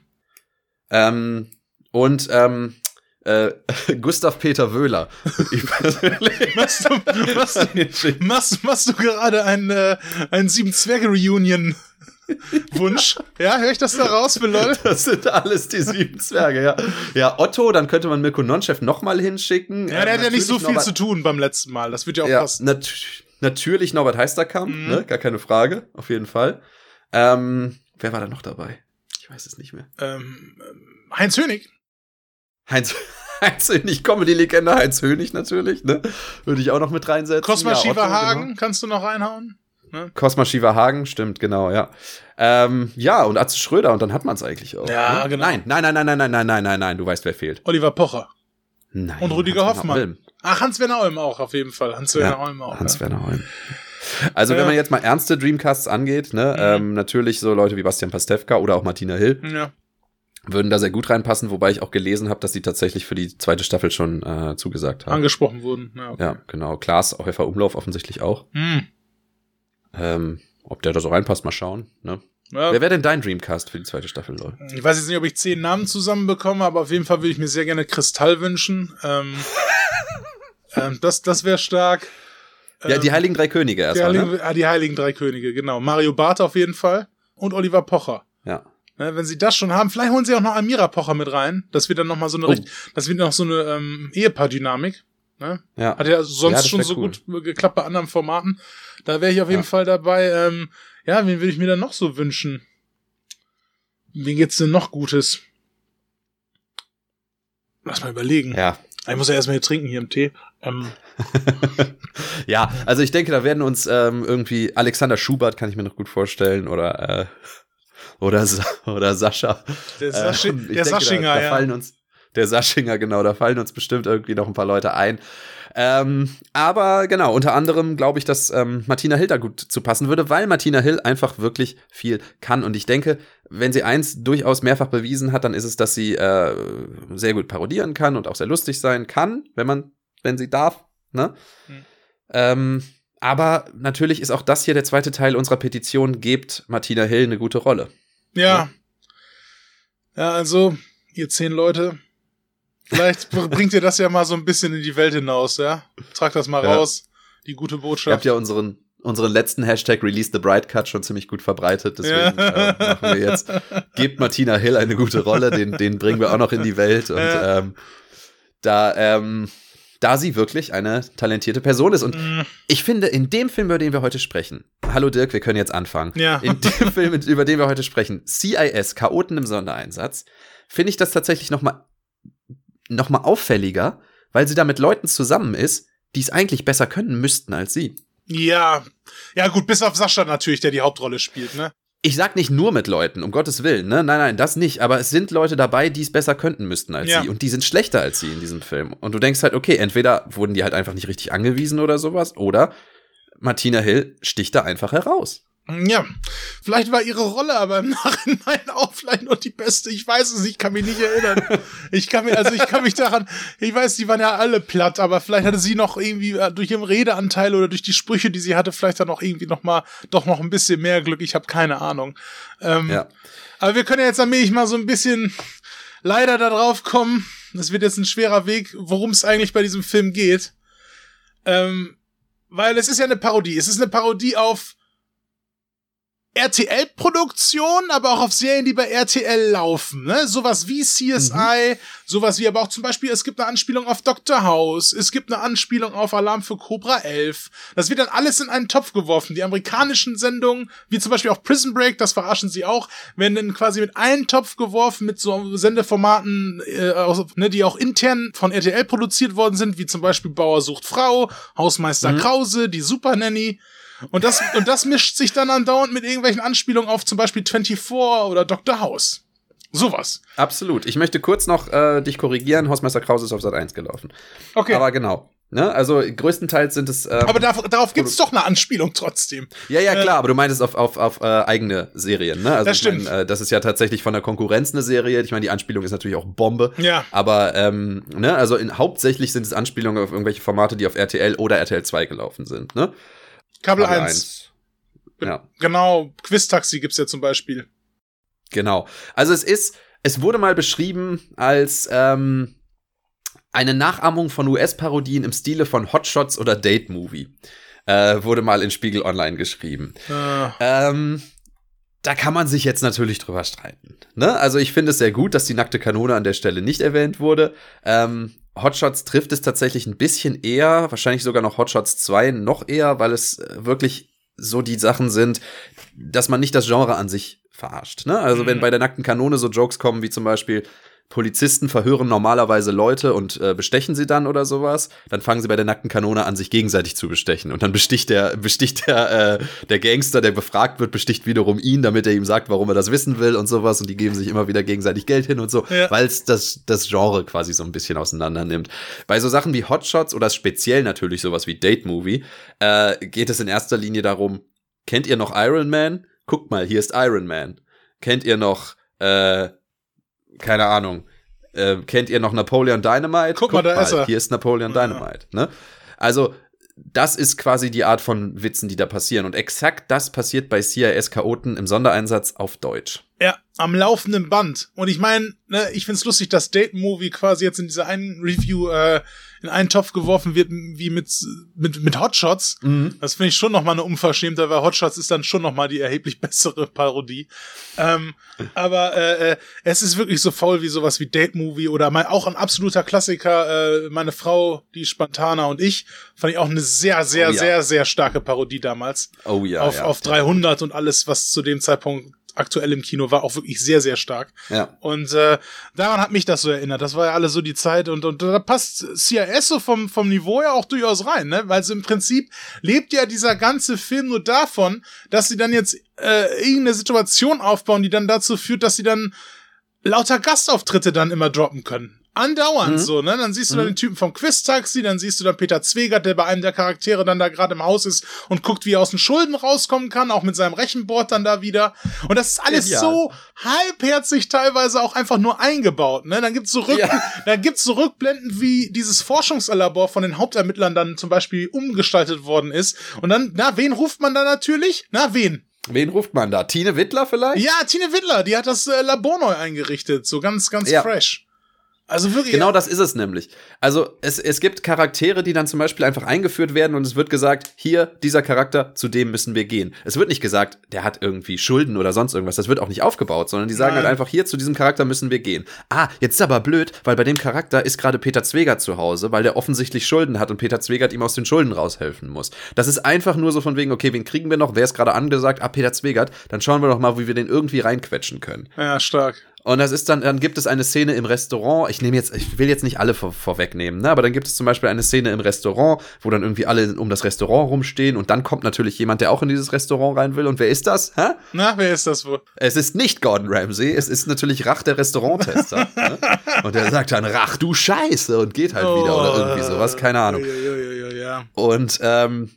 Ähm, und ähm, äh, Gustav Peter Wöhler. Ich persönlich Machst du, machst, du, machst, machst du gerade einen, äh, einen Sieben-Zwerge-Reunion? Wunsch. Ja, höre ich das da raus für LOL? Das sind alles die sieben Zwerge, ja. Ja, Otto, dann könnte man Mirko Nonchef nochmal hinschicken. Ja, der hat ja nicht so viel Norbert- zu tun beim letzten Mal. Das wird ja auch ja, passen. nat natürlich Norbert Heisterkamp, Mhm. ne? gar keine Frage, auf jeden Fall. Ähm, wer war da noch dabei? Ich weiß es nicht mehr. Ähm, Heinz Hönig. Heinz, Heinz Hönig, Comedy-Legende, Heinz Hönig natürlich, ne? Würde ich auch noch mit reinsetzen. Cosma Ja, Shiva genau. Hagen, kannst du noch reinhauen? Cosma Shiva Hagen, stimmt, genau, ja. Ähm, ja, und Atze Schröder, und dann hat man es eigentlich auch. Ja, ne? genau. Nein, nein, nein, nein, nein, nein, nein, nein, nein, nein, du weißt, wer fehlt. Oliver Pocher. Nein. Und Rüdiger Hoffmann. Olm. Ach, Hans-Werner Olm auch, auf jeden Fall. Hans-Werner Ja, Olm auch. Hans-Werner Olm. Also, Ja. wenn man jetzt mal ernste Dreamcasts angeht, ne, Mhm. ähm, natürlich so Leute wie Bastian Pastewka oder auch Martina Hill ja. Würden da sehr gut reinpassen, wobei ich auch gelesen habe, dass die tatsächlich für die zweite Staffel schon äh, zugesagt haben. Angesprochen wurden. Ja, okay. Ja, genau. Klaas, Häufer Umlauf offensichtlich auch. Hm. Ähm, ob der da so reinpasst, mal schauen. Ne? Ja. Wer wäre denn dein Dreamcast für die zweite Staffel, Leute? Ich weiß jetzt nicht, ob ich zehn Namen zusammenbekomme, aber auf jeden Fall würde ich mir sehr gerne Kristall wünschen. Ähm, ähm, das das wäre stark. Ja, die ähm, Heiligen Drei Könige erstmal. Ne? die Heiligen Drei Könige, genau. Mario Barth auf jeden Fall. Und Oliver Pocher. Ja. Ne, wenn sie das schon haben, vielleicht holen sie auch noch Amira Pocher mit rein. Das wird dann noch mal so eine, oh. das wird noch so eine ähm, Ehepaar-Dynamik. Ne? Ja. Hat ja sonst ja, schon so cool. gut geklappt bei anderen Formaten. Da wäre ich auf jeden Fall dabei. Ähm, ja, wen würde ich mir dann noch so wünschen? Wen geht's denn noch Gutes? Lass mal überlegen. Ja. Ich muss ja erstmal hier trinken hier im Tee. Ähm. ja, also ich denke, da werden uns ähm, irgendwie Alexander Schubert kann ich mir noch gut vorstellen oder äh, oder oder Sascha. Der, Sasch äh, der denke, Saschinger, da, da fallen uns der Saschinger, genau, da fallen uns bestimmt irgendwie noch ein paar Leute ein. Ähm, aber genau, unter anderem glaube ich, dass ähm, Martina Hill da gut zu passen würde, weil Martina Hill einfach wirklich viel kann. Und ich denke, wenn sie eins durchaus mehrfach bewiesen hat, dann ist es, dass sie äh, sehr gut parodieren kann und auch sehr lustig sein kann, wenn man, wenn sie darf. Ne? Mhm. Ähm, aber natürlich ist auch das hier der zweite Teil unserer Petition, gebt Martina Hill eine gute Rolle. Ja. Ja, also, ihr zehn Leute, Vielleicht bringt ihr das ja mal so ein bisschen in die Welt hinaus, ja? Trag das mal ja. raus. Die gute Botschaft. Ihr habt ja unseren, unseren letzten Hashtag Release the Bright Cut schon ziemlich gut verbreitet. Deswegen ja. äh, machen wir jetzt, gebt Martina Hill eine gute Rolle, den, den bringen wir auch noch in die Welt. Und ja. ähm, da, ähm, da sie wirklich eine talentierte Person ist. Und mm. ich finde, in dem Film, über den wir heute sprechen, hallo Dirk, wir können jetzt anfangen. Ja. In dem Film, über den wir heute sprechen, CIS, Chaoten im Sondereinsatz, finde ich das tatsächlich noch mal noch mal auffälliger, weil sie da mit Leuten zusammen ist, die es eigentlich besser können müssten als sie. Ja, ja gut, bis auf Sascha natürlich, der die Hauptrolle spielt, ne? Ich sag nicht nur mit Leuten, um Gottes Willen, ne? Nein, nein, das nicht. Aber es sind Leute dabei, die es besser könnten müssten als ja. sie. Und die sind schlechter als sie in diesem Film. Und du denkst halt, okay, entweder wurden die halt einfach nicht richtig angewiesen oder sowas, oder Martina Hill sticht da einfach heraus. Ja, vielleicht war ihre Rolle aber im Nachhinein auch vielleicht noch die beste. Ich weiß es, ich kann mich nicht erinnern. Ich kann mir, also ich kann mich daran, ich weiß, die waren ja alle platt, aber vielleicht hatte sie noch irgendwie äh, durch ihren Redeanteil oder durch die Sprüche, die sie hatte, vielleicht dann noch irgendwie noch mal, doch noch ein bisschen mehr Glück. Ich habe keine Ahnung. Ähm, ja. Aber wir können ja jetzt allmählich mal so ein bisschen leider da drauf kommen. Das wird jetzt ein schwerer Weg, worum es eigentlich bei diesem Film geht. Ähm, weil es ist ja eine Parodie. Es ist eine Parodie auf RTL-Produktion, aber auch auf Serien, die bei RTL laufen, ne? Sowas wie CSI, mhm. sowas wie aber auch zum Beispiel, es gibt eine Anspielung auf Dr. House, es gibt eine Anspielung auf Alarm für Cobra 11. Das wird dann alles in einen Topf geworfen. Die amerikanischen Sendungen, wie zum Beispiel auch Prison Break, das verarschen sie auch, werden dann quasi mit einem Topf geworfen mit so Sendeformaten, äh, ne, die auch intern von RTL produziert worden sind, wie zum Beispiel Bauer sucht Frau, Hausmeister mhm. Krause, die Super Nanny. Und das, und das mischt sich dann andauernd mit irgendwelchen Anspielungen auf zum Beispiel 24 oder Dr. House. Sowas. Absolut. Ich möchte kurz noch äh, dich korrigieren. Hausmeister Krause ist auf Sat 1 gelaufen. Okay. Aber genau. Ne? Also größtenteils sind es. Ähm, aber da, darauf gibt es doch eine Anspielung trotzdem. Ja, ja, klar, äh, aber du meintest auf, auf, auf äh, eigene Serien, ne? Also das stimmt. Ich mein, äh, das ist ja tatsächlich von der Konkurrenz eine Serie. Ich meine, die Anspielung ist natürlich auch Bombe. Ja. Aber ähm, ne, also in, hauptsächlich sind es Anspielungen auf irgendwelche Formate, die auf RTL oder RTL 2 gelaufen sind, ne? Kabel, 1. 1. Ja. Genau, Quiz-Taxi gibt's ja zum Beispiel. Genau. Also es ist, es wurde mal beschrieben als ähm, eine Nachahmung von US-Parodien im Stile von Hotshots oder Date Movie. Äh, wurde mal in Spiegel Online geschrieben. Ah. Ähm, da kann man sich jetzt natürlich drüber streiten. Ne? Also ich finde es sehr gut, dass die nackte Kanone an der Stelle nicht erwähnt wurde. Ähm, Hotshots trifft es tatsächlich ein bisschen eher, wahrscheinlich sogar noch Hotshots 2 noch eher, weil es äh, wirklich so die Sachen sind, dass man nicht das Genre an sich verarscht. Ne? Also mhm. wenn bei der nackten Kanone so Jokes kommen wie zum Beispiel Polizisten verhören normalerweise Leute und äh, bestechen sie dann oder sowas, dann fangen sie bei der nackten Kanone an, sich gegenseitig zu bestechen. Und dann besticht der, besticht der, äh, der Gangster, der befragt wird, besticht wiederum ihn, damit er ihm sagt, warum er das wissen will und sowas. Und die geben sich immer wieder gegenseitig Geld hin und so, ja. weil es das, das Genre quasi so ein bisschen auseinander nimmt. Bei so Sachen wie Hotshots oder speziell natürlich sowas wie Date Movie, äh, geht es in erster Linie darum, kennt ihr noch Iron Man? Guckt mal, hier ist Iron Man. Kennt ihr noch, äh, keine Ahnung, äh, kennt ihr noch Napoleon Dynamite? Guck, Guck mal, da mal, ist er. Hier ist Napoleon Dynamite. Ne? Also das ist quasi die Art von Witzen, die da passieren. Und exakt das passiert bei CIS Chaoten im Sondereinsatz auf Deutsch. Am laufenden Band. Und ich meine, ne, ich find's lustig, dass Date Movie quasi jetzt in dieser einen Review äh, in einen Topf geworfen wird, wie mit mit mit Hotshots. Mhm. Das finde ich schon noch mal eine Unverschämtheit, weil Hotshots ist dann schon noch mal die erheblich bessere Parodie. Ähm, aber äh, äh, es ist wirklich so faul wie sowas wie Date Movie oder mal auch ein absoluter Klassiker. Äh, meine Frau, die Spantana und ich, fand ich auch eine sehr, sehr, oh, ja. sehr, sehr starke Parodie damals. Oh ja. Auf, ja. auf 300 und alles, was zu dem Zeitpunkt aktuell im Kino war, auch wirklich sehr, sehr stark. Ja. Und äh, daran hat mich das so erinnert. Das war ja alles so die Zeit und, und da passt CIS so vom, vom Niveau ja auch durchaus rein, ne? Weil so im Prinzip lebt ja dieser ganze Film nur davon, dass sie dann jetzt äh, irgendeine Situation aufbauen, die dann dazu führt, dass sie dann lauter Gastauftritte dann immer droppen können. Andauernd mhm. so, ne? Dann siehst du mhm. dann den Typen vom Quiz-Taxi, dann siehst du dann Peter Zwegert, der bei einem der Charaktere dann da gerade im Haus ist und guckt, wie er aus den Schulden rauskommen kann, auch mit seinem Rechenboard dann da wieder. Und das ist alles ja. so halbherzig teilweise auch einfach nur eingebaut, ne? Dann gibt's so Rück ja. dann gibt's so Rückblenden, wie dieses Forschungslabor von den Hauptermittlern dann zum Beispiel umgestaltet worden ist. Und dann, na, wen ruft man da natürlich? Na, wen? Wen ruft man da? Tine Wittler vielleicht? Ja, Tine Wittler, die hat das äh, Labor neu eingerichtet, so ganz, ganz ja. fresh. Also wirklich. Genau das ist es nämlich. Also es, es gibt Charaktere, die dann zum Beispiel einfach eingeführt werden und es wird gesagt, hier, dieser Charakter, zu dem müssen wir gehen. Es wird nicht gesagt, der hat irgendwie Schulden oder sonst irgendwas. Das wird auch nicht aufgebaut, sondern die sagen halt Nein. halt einfach, hier, zu diesem Charakter müssen wir gehen. Ah, jetzt ist aber blöd, weil bei dem Charakter ist gerade Peter Zwegert zu Hause, weil der offensichtlich Schulden hat und Peter Zwegert ihm aus den Schulden raushelfen muss. Das ist einfach nur so von wegen, okay, wen kriegen wir noch? Wer ist gerade angesagt? Ah, Peter Zwegert. Dann schauen wir doch mal, wie wir den irgendwie reinquetschen können. Ja, stark. Und das ist dann, dann gibt es eine Szene im Restaurant. Ich nehme jetzt, ich will jetzt nicht alle vor, vorwegnehmen, ne? aber dann gibt es zum Beispiel eine Szene im Restaurant, wo dann irgendwie alle um das Restaurant rumstehen und dann kommt natürlich jemand, der auch in dieses Restaurant rein will. Und wer ist das? Hä? Na, wer ist das wohl? Es ist nicht Gordon Ramsay, es ist natürlich Rach, der Restauranttester. ne? Und der sagt dann, Rach, du Scheiße, und geht halt oh, wieder oder irgendwie sowas, keine Ahnung. Ja, Und ähm,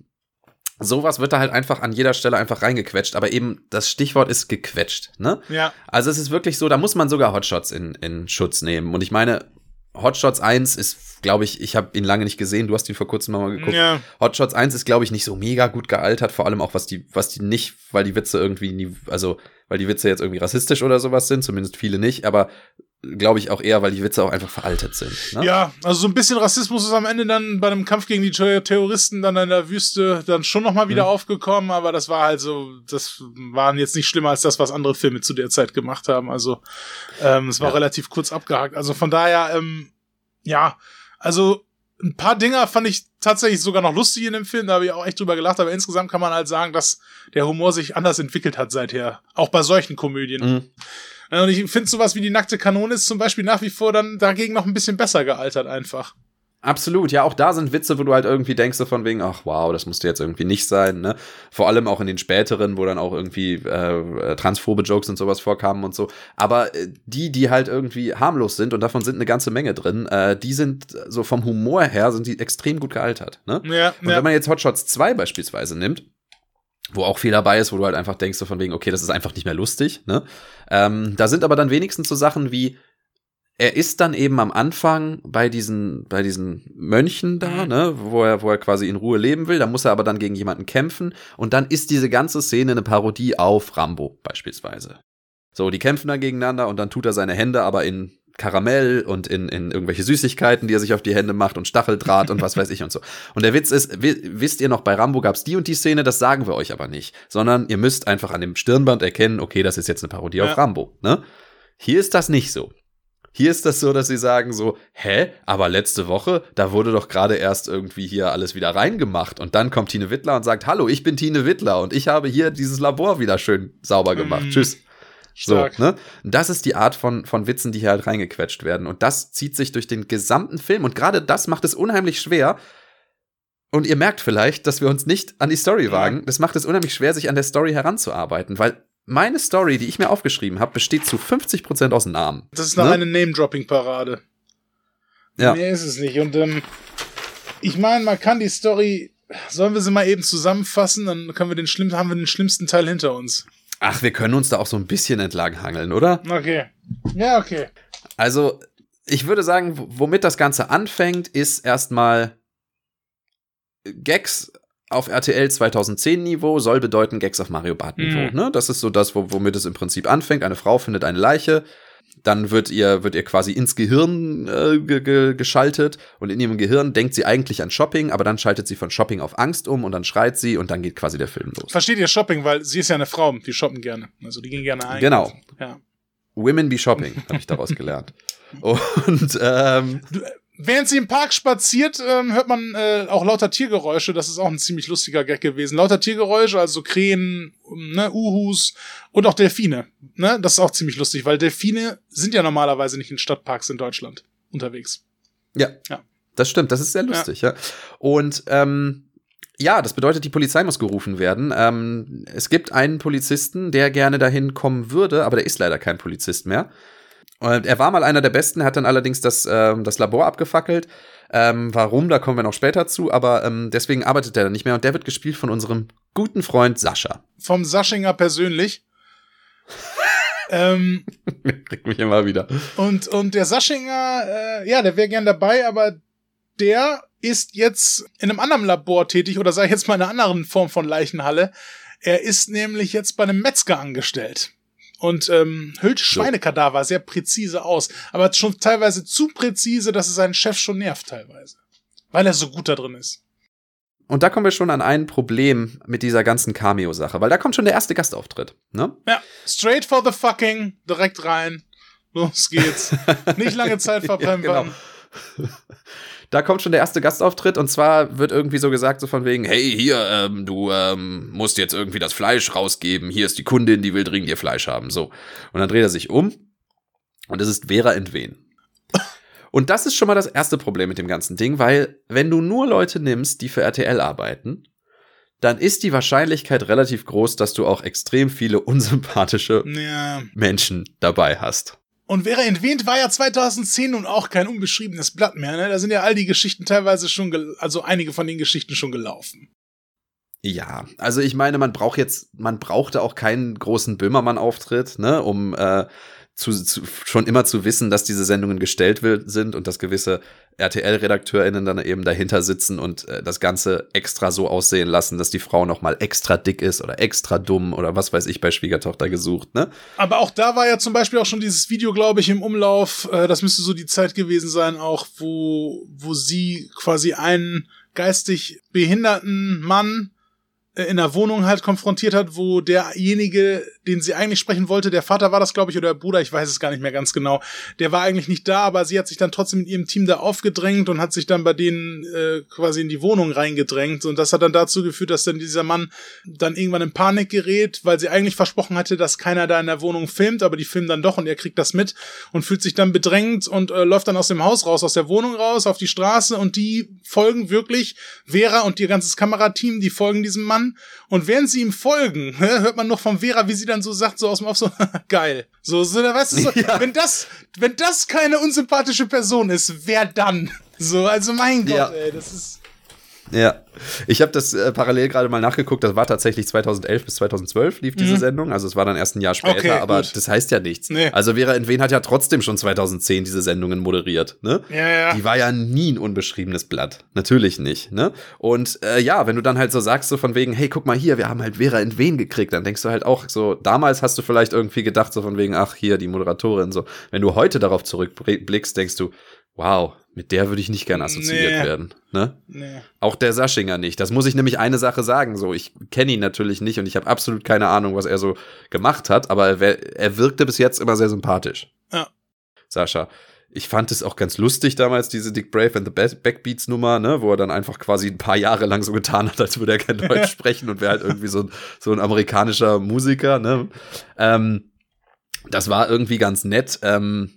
sowas wird da halt einfach an jeder Stelle einfach reingequetscht, aber eben das Stichwort ist gequetscht, ne? Ja. Also es ist wirklich so, da muss man sogar Hotshots in, in Schutz nehmen. Und ich meine, Hotshots 1 ist, glaube ich, ich habe ihn lange nicht gesehen, du hast ihn vor kurzem mal geguckt. Ja. Hotshots 1 ist, glaube ich, nicht so mega gut gealtert, vor allem auch was die, was die nicht, weil die Witze irgendwie nie, also weil die Witze jetzt irgendwie rassistisch oder sowas sind, zumindest viele nicht, aber glaube ich auch eher, weil die Witze auch einfach veraltet sind. Ne? Ja, also so ein bisschen Rassismus ist am Ende dann bei einem Kampf gegen die Terroristen dann in der Wüste dann schon nochmal wieder mhm. aufgekommen, aber das war halt so, das waren jetzt nicht schlimmer als das, was andere Filme zu der Zeit gemacht haben. Also ähm, es war ja. relativ kurz abgehakt. Also von daher, ähm, ja, also ein paar Dinger fand ich tatsächlich sogar noch lustig in dem Film, da habe ich auch echt drüber gelacht, aber insgesamt kann man halt sagen, dass der Humor sich anders entwickelt hat seither. Auch bei solchen Komödien. Mhm. Und ich finde sowas wie die nackte Kanone ist zum Beispiel nach wie vor dann dagegen noch ein bisschen besser gealtert einfach. Absolut, ja, auch da sind Witze, wo du halt irgendwie denkst, so von wegen, ach wow, das musste jetzt irgendwie nicht sein, ne? Vor allem auch in den späteren, wo dann auch irgendwie äh, transphobe Jokes und sowas vorkamen und so. Aber äh, die, die halt irgendwie harmlos sind, und davon sind eine ganze Menge drin, äh, die sind so vom Humor her, sind die extrem gut gealtert, ne? Ja, und ja. wenn man jetzt Hotshots 2 beispielsweise nimmt, wo auch viel dabei ist, wo du halt einfach denkst, so von wegen, okay, das ist einfach nicht mehr lustig, ne? Ähm, da sind aber dann wenigstens so Sachen wie, er ist dann eben am Anfang bei diesen, bei diesen Mönchen da, mhm. ne, wo er, wo er quasi in Ruhe leben will. Da muss er aber dann gegen jemanden kämpfen. Und dann ist diese ganze Szene eine Parodie auf Rambo beispielsweise. So, die kämpfen dann gegeneinander und dann tut er seine Hände aber in Karamell und in, in irgendwelche Süßigkeiten, die er sich auf die Hände macht und Stacheldraht und was weiß ich und so. Und der Witz ist, wisst ihr noch, bei Rambo gab's die und die Szene, das sagen wir euch aber nicht, sondern ihr müsst einfach an dem Stirnband erkennen, okay, das ist jetzt eine Parodie ja. auf Rambo, ne? Hier ist das nicht so. Hier ist das so, dass sie sagen so, hä, aber letzte Woche, da wurde doch gerade erst irgendwie hier alles wieder reingemacht und dann kommt Tine Wittler und sagt, hallo, ich bin Tine Wittler und ich habe hier dieses Labor wieder schön sauber gemacht. Mm, Tschüss. Stark. So, ne? Das ist die Art von, von Witzen, die hier halt reingequetscht werden. Und das zieht sich durch den gesamten Film. Und gerade das macht es unheimlich schwer. Und ihr merkt vielleicht, dass wir uns nicht an die Story wagen. Das macht es unheimlich schwer, sich an der Story heranzuarbeiten, weil meine Story, die ich mir aufgeschrieben habe, besteht zu 50% aus Namen. Das ist noch ne? eine Name-Dropping-Parade. Ja. Mehr ist es nicht. Und ähm, ich meine, man kann die Story. Sollen wir sie mal eben zusammenfassen? Dann können wir den schlimm, haben wir den schlimmsten Teil hinter uns. Ach, wir können uns da auch so ein bisschen entlang hangeln, oder? Okay. Ja, okay. Also, ich würde sagen, womit das Ganze anfängt, ist erstmal Gags auf RTL 2010 Niveau soll bedeuten Gags auf Mario Bart Niveau. Mhm. Ne? Das ist so das, wo, womit es im Prinzip anfängt. Eine Frau findet eine Leiche, dann wird ihr, wird ihr quasi ins Gehirn äh, ge ge geschaltet und in ihrem Gehirn denkt sie eigentlich an Shopping, aber dann schaltet sie von Shopping auf Angst um und dann schreit sie und dann geht quasi der Film los. Versteht ihr Shopping, weil sie ist ja eine Frau, die shoppen gerne. Also die gehen gerne ein. Genau. Ja. Women be Shopping, habe ich daraus gelernt. Und ähm, Während sie im Park spaziert, ähm, hört man äh, auch lauter Tiergeräusche. Das ist auch ein ziemlich lustiger Gag gewesen. Lauter Tiergeräusche, also Krähen, ne, Uhus und auch Delfine. Ne? Das ist auch ziemlich lustig, weil Delfine sind ja normalerweise nicht in Stadtparks in Deutschland unterwegs. Ja. Ja. Das stimmt, das ist sehr lustig, ja. Und ähm, ja, das bedeutet, die Polizei muss gerufen werden. Ähm, es gibt einen Polizisten, der gerne dahin kommen würde, aber der ist leider kein Polizist mehr. Und er war mal einer der Besten, hat dann allerdings das, ähm, das Labor abgefackelt. Ähm, warum, da kommen wir noch später zu, aber ähm, deswegen arbeitet er dann nicht mehr und der wird gespielt von unserem guten Freund Sascha. Vom Saschinger persönlich. ähm, Kriegt mich immer wieder. Und, und der Saschinger, äh, ja, der wäre gern dabei, aber der ist jetzt in einem anderen Labor tätig oder sage ich jetzt mal in einer anderen Form von Leichenhalle. Er ist nämlich jetzt bei einem Metzger angestellt und ähm, hüllt Schweinekadaver sehr präzise aus, aber schon teilweise zu präzise, dass es seinen Chef schon nervt teilweise, weil er so gut da drin ist. Und da kommen wir schon an ein Problem mit dieser ganzen Cameo-Sache, weil da kommt schon der erste Gastauftritt. Ne? Ja, straight for the fucking, direkt rein. Los geht's. Nicht lange Zeit verbremsen. Ja, genau. Da kommt schon der erste Gastauftritt und zwar wird irgendwie so gesagt, so von wegen, hey, hier, ähm, du ähm, musst jetzt irgendwie das Fleisch rausgeben, hier ist die Kundin, die will dringend ihr Fleisch haben, so. Und dann dreht er sich um und es ist Vera Entwen. Und das ist schon mal das erste Problem mit dem ganzen Ding, weil wenn du nur Leute nimmst, die für RTL arbeiten, dann ist die Wahrscheinlichkeit relativ groß, dass du auch extrem viele unsympathische Ja. Menschen dabei hast. Und wäre entwähnt, war ja 2010 nun auch kein unbeschriebenes Blatt mehr. Ne? Da sind ja all die Geschichten teilweise schon, also einige von den Geschichten schon gelaufen. Ja, also ich meine, man braucht jetzt, man brauchte auch keinen großen Böhmermann-Auftritt, ne, um äh, zu, zu, schon immer zu wissen, dass diese Sendungen gestellt will, sind und dass gewisse RTL-RedakteurInnen dann eben dahinter sitzen und äh, das Ganze extra so aussehen lassen, dass die Frau noch mal extra dick ist oder extra dumm oder was weiß ich bei Schwiegertochter gesucht, ne? Aber auch da war ja zum Beispiel auch schon dieses Video, glaube ich, im Umlauf. Äh, das müsste so die Zeit gewesen sein, auch wo, wo sie quasi einen geistig behinderten Mann äh, in der Wohnung halt konfrontiert hat, wo derjenige, den sie eigentlich sprechen wollte, der Vater war das, glaube ich, oder der Bruder, ich weiß es gar nicht mehr ganz genau, der war eigentlich nicht da, aber sie hat sich dann trotzdem mit ihrem Team da aufgedrängt und hat sich dann bei denen äh, quasi in die Wohnung reingedrängt. Und das hat dann dazu geführt, dass dann dieser Mann dann irgendwann in Panik gerät, weil sie eigentlich versprochen hatte, dass keiner da in der Wohnung filmt, aber die filmen dann doch und er kriegt das mit und fühlt sich dann bedrängt und äh, läuft dann aus dem Haus raus, aus der Wohnung raus, auf die Straße und die folgen wirklich, Vera und ihr ganzes Kamerateam, die folgen diesem Mann. Und während sie ihm folgen, hört man noch von Vera, wie sie dann so sagt, so aus dem Off, so, geil. So, so, weißt du, so, Ja. wenn das, wenn das keine unsympathische Person ist, wer dann? So, also mein Gott, Ja. ey, das ist, Ja, ich habe das äh, parallel gerade mal nachgeguckt. Das war tatsächlich 2011 bis 2012 lief diese Sendung. Also es war dann erst ein Jahr später, Mhm. Okay, aber gut. das heißt ja nichts. Nee. Also Vera Entwen hat ja trotzdem schon 2010 diese Sendungen moderiert. Ne? ja, ja. Die war ja nie ein unbeschriebenes Blatt. Natürlich nicht. Ne? Und äh, ja, wenn du dann halt so sagst, so von wegen, hey, guck mal hier, wir haben halt Vera Entwen gekriegt, dann denkst du halt auch so, damals hast du vielleicht irgendwie gedacht, so von wegen, ach, hier, die Moderatorin, so. Wenn du heute darauf zurückblickst, denkst du, wow, mit der würde ich nicht gern assoziiert Nee. werden. Ne? Nee. Auch der Saschinger nicht. Das muss ich nämlich eine Sache sagen. So, ich kenne ihn natürlich nicht und ich habe absolut keine Ahnung, was er so gemacht hat, aber er, er wirkte bis jetzt immer sehr sympathisch. Ja. Sascha. Ich fand es auch ganz lustig damals, diese Dick Brave and the Ba- Backbeats Nummer, ne, wo er dann einfach quasi ein paar Jahre lang so getan hat, als würde er kein Deutsch sprechen und wäre halt irgendwie so, ein- so ein amerikanischer Musiker, ne. Ähm, das war irgendwie ganz nett. Ähm,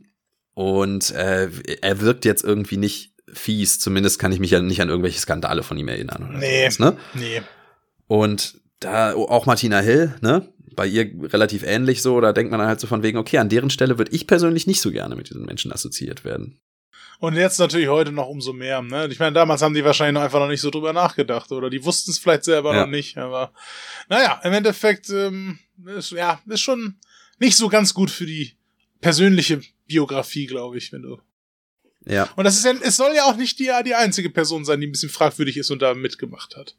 und äh, er wirkt jetzt irgendwie nicht fies. Zumindest kann ich mich ja nicht an irgendwelche Skandale von ihm erinnern. Nee. sowas, ne? Nee. Und da auch Martina Hill, ne? Bei ihr relativ ähnlich so, da denkt man halt so von wegen, okay, an deren Stelle würde ich persönlich nicht so gerne mit diesen Menschen assoziiert werden. Und jetzt natürlich heute noch umso mehr. Ne? Ich meine, damals haben die wahrscheinlich noch einfach noch nicht so drüber nachgedacht oder die wussten es vielleicht selber Ja. noch nicht. Aber naja, im Endeffekt ähm, ist, ja, ist schon nicht so ganz gut für die persönliche Biografie, glaube ich, wenn du. Ja. Und das ist ja, es soll ja auch nicht die, die einzige Person sein, die ein bisschen fragwürdig ist und da mitgemacht hat.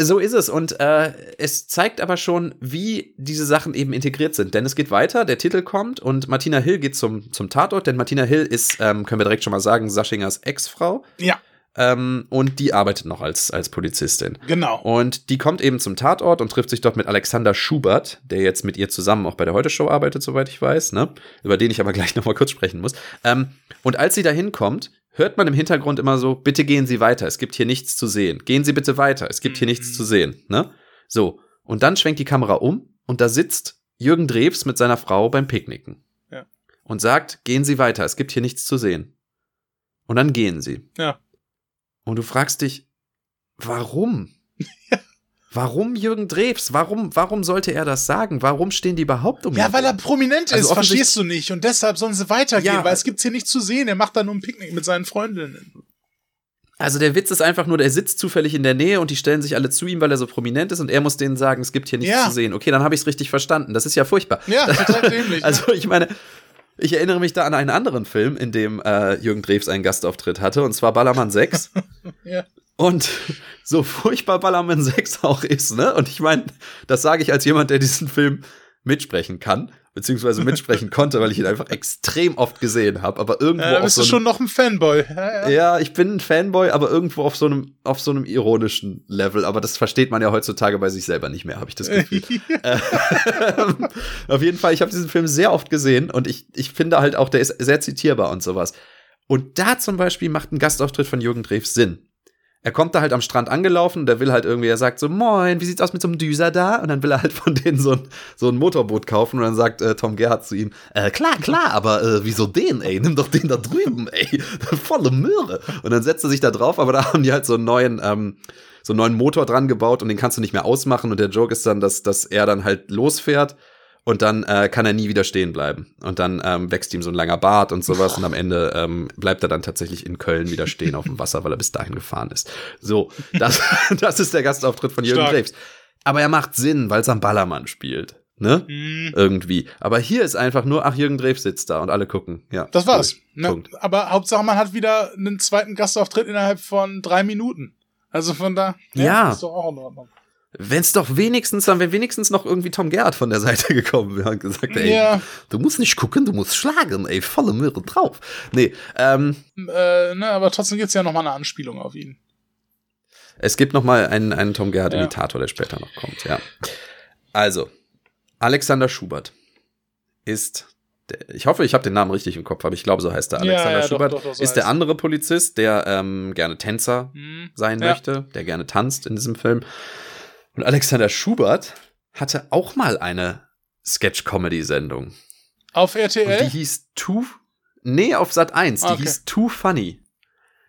So ist es. Und äh, es zeigt aber schon, wie diese Sachen eben integriert sind. Denn es geht weiter, der Titel kommt und Martina Hill geht zum, zum Tatort, denn Martina Hill ist, ähm, können wir direkt schon mal sagen, Saschingers Ex-Frau. Ja, Ähm, und die arbeitet noch als, als Polizistin. genau. Und die kommt eben zum Tatort und trifft sich dort mit Alexander Schubert, der jetzt mit ihr zusammen auch bei der Heute-Show arbeitet, soweit ich weiß, ne? Über den ich aber gleich noch mal kurz sprechen muss. Ähm, und als sie da hinkommt, hört man im Hintergrund immer so, bitte gehen Sie weiter, es gibt hier nichts zu sehen. Gehen Sie bitte weiter, es gibt hier nichts zu sehen, ne? So. Und dann schwenkt die Kamera um und da sitzt Jürgen Drews mit seiner Frau beim Picknicken. Ja. Und sagt, gehen Sie weiter, es gibt hier nichts zu sehen. Und dann gehen sie. Ja. Und du fragst dich, warum? Warum Jürgen Drews? Warum, warum sollte er das sagen? Warum stehen die überhaupt um ihn Ja, weil er prominent Also ist, offensichtlich- verstehst du nicht. Und deshalb sollen sie weitergehen, Ja. weil es gibt's hier nichts zu sehen. Er macht da nur ein Picknick mit seinen Freundinnen. Also der Witz ist einfach nur, der sitzt zufällig in der Nähe und die stellen sich alle zu ihm, weil er so prominent ist und er muss denen sagen, es gibt hier nichts Ja. zu sehen. Okay, dann habe ich es richtig verstanden. Das ist ja furchtbar. Ja, total dämlich. Also ich meine, ich erinnere mich da an einen anderen Film, in dem äh, Jürgen Drews einen Gastauftritt hatte, und zwar Ballermann 6. ja. Und so furchtbar Ballermann 6 auch ist, ne? Und ich meine, das sage ich als jemand, der diesen Film mitsprechen kann, beziehungsweise mitsprechen konnte, weil ich ihn einfach extrem oft gesehen habe, aber irgendwo Ja, da auf bist so du schon noch ein Fanboy. Ja, ja. ja, ich bin ein Fanboy, aber irgendwo auf so einem auf so einem ironischen Level, aber das versteht man ja heutzutage bei sich selber nicht mehr, habe ich das Gefühl. Ähm, auf jeden Fall, ich habe diesen Film sehr oft gesehen und ich, ich finde halt auch, der ist sehr zitierbar und sowas. Und da zum Beispiel macht ein Gastauftritt von Jürgen Drews Sinn. Er kommt da halt am Strand angelaufen der will halt irgendwie, er sagt so, moin, wie sieht's aus mit so einem Düser da? Und dann will er halt von denen so ein, so ein Motorboot kaufen und dann sagt äh, Tom Gerhardt zu ihm, äh, klar, klar, aber äh, wieso den, ey? Nimm doch den da drüben, ey. Volle Möhre. Und dann setzt er sich da drauf, aber da haben die halt so einen neuen, ähm, so einen neuen Motor dran gebaut und den kannst du nicht mehr ausmachen und der Joke ist dann, dass, dass er dann halt losfährt und dann äh, kann er nie wieder stehen bleiben. Und dann ähm, wächst ihm so ein langer Bart und sowas und am Ende ähm, bleibt er dann tatsächlich in Köln wieder stehen auf dem Wasser, weil er bis dahin gefahren ist. So, das, das ist der Gastauftritt von Jürgen Stark. Aber er macht Sinn, weil es am Ballermann spielt. Ne? Hm, Irgendwie. Aber hier ist einfach nur, ach, Jürgen Drews sitzt da und alle gucken. Ja. Das war's. Ne? Punkt. Aber Hauptsache, man hat wieder einen zweiten Gastauftritt innerhalb von drei Minuten. Also von da. Ja. Ist doch auch in Ordnung. Wenn es doch wenigstens, dann wäre wenigstens noch irgendwie Tom Gerhardt von der Seite gekommen wäre und gesagt, ey, Ja. du musst nicht gucken, du musst schlagen, ey, volle Möhre drauf. Nee, ähm, Äh, ne, aber trotzdem gibt's ja noch mal eine Anspielung auf ihn. es gibt noch mal einen, einen Tom Ja. Gerhardt-Imitator, der später noch kommt, ja. Also, Alexander Schubert ist, ich hoffe, ich habe den Namen richtig im Kopf, aber ich glaube, so heißt er. Ja, Alexander ja, doch, Schubert doch, doch, so ist der er. andere Polizist, der ähm, gerne Tänzer Hm. sein Ja. möchte, der gerne tanzt in diesem Film. Und Alexander Schubert hatte auch mal eine Sketch-Comedy-Sendung. Auf Und die RTL? hieß Too. Nee, auf Sat 1. Die Okay. hieß Too Funny.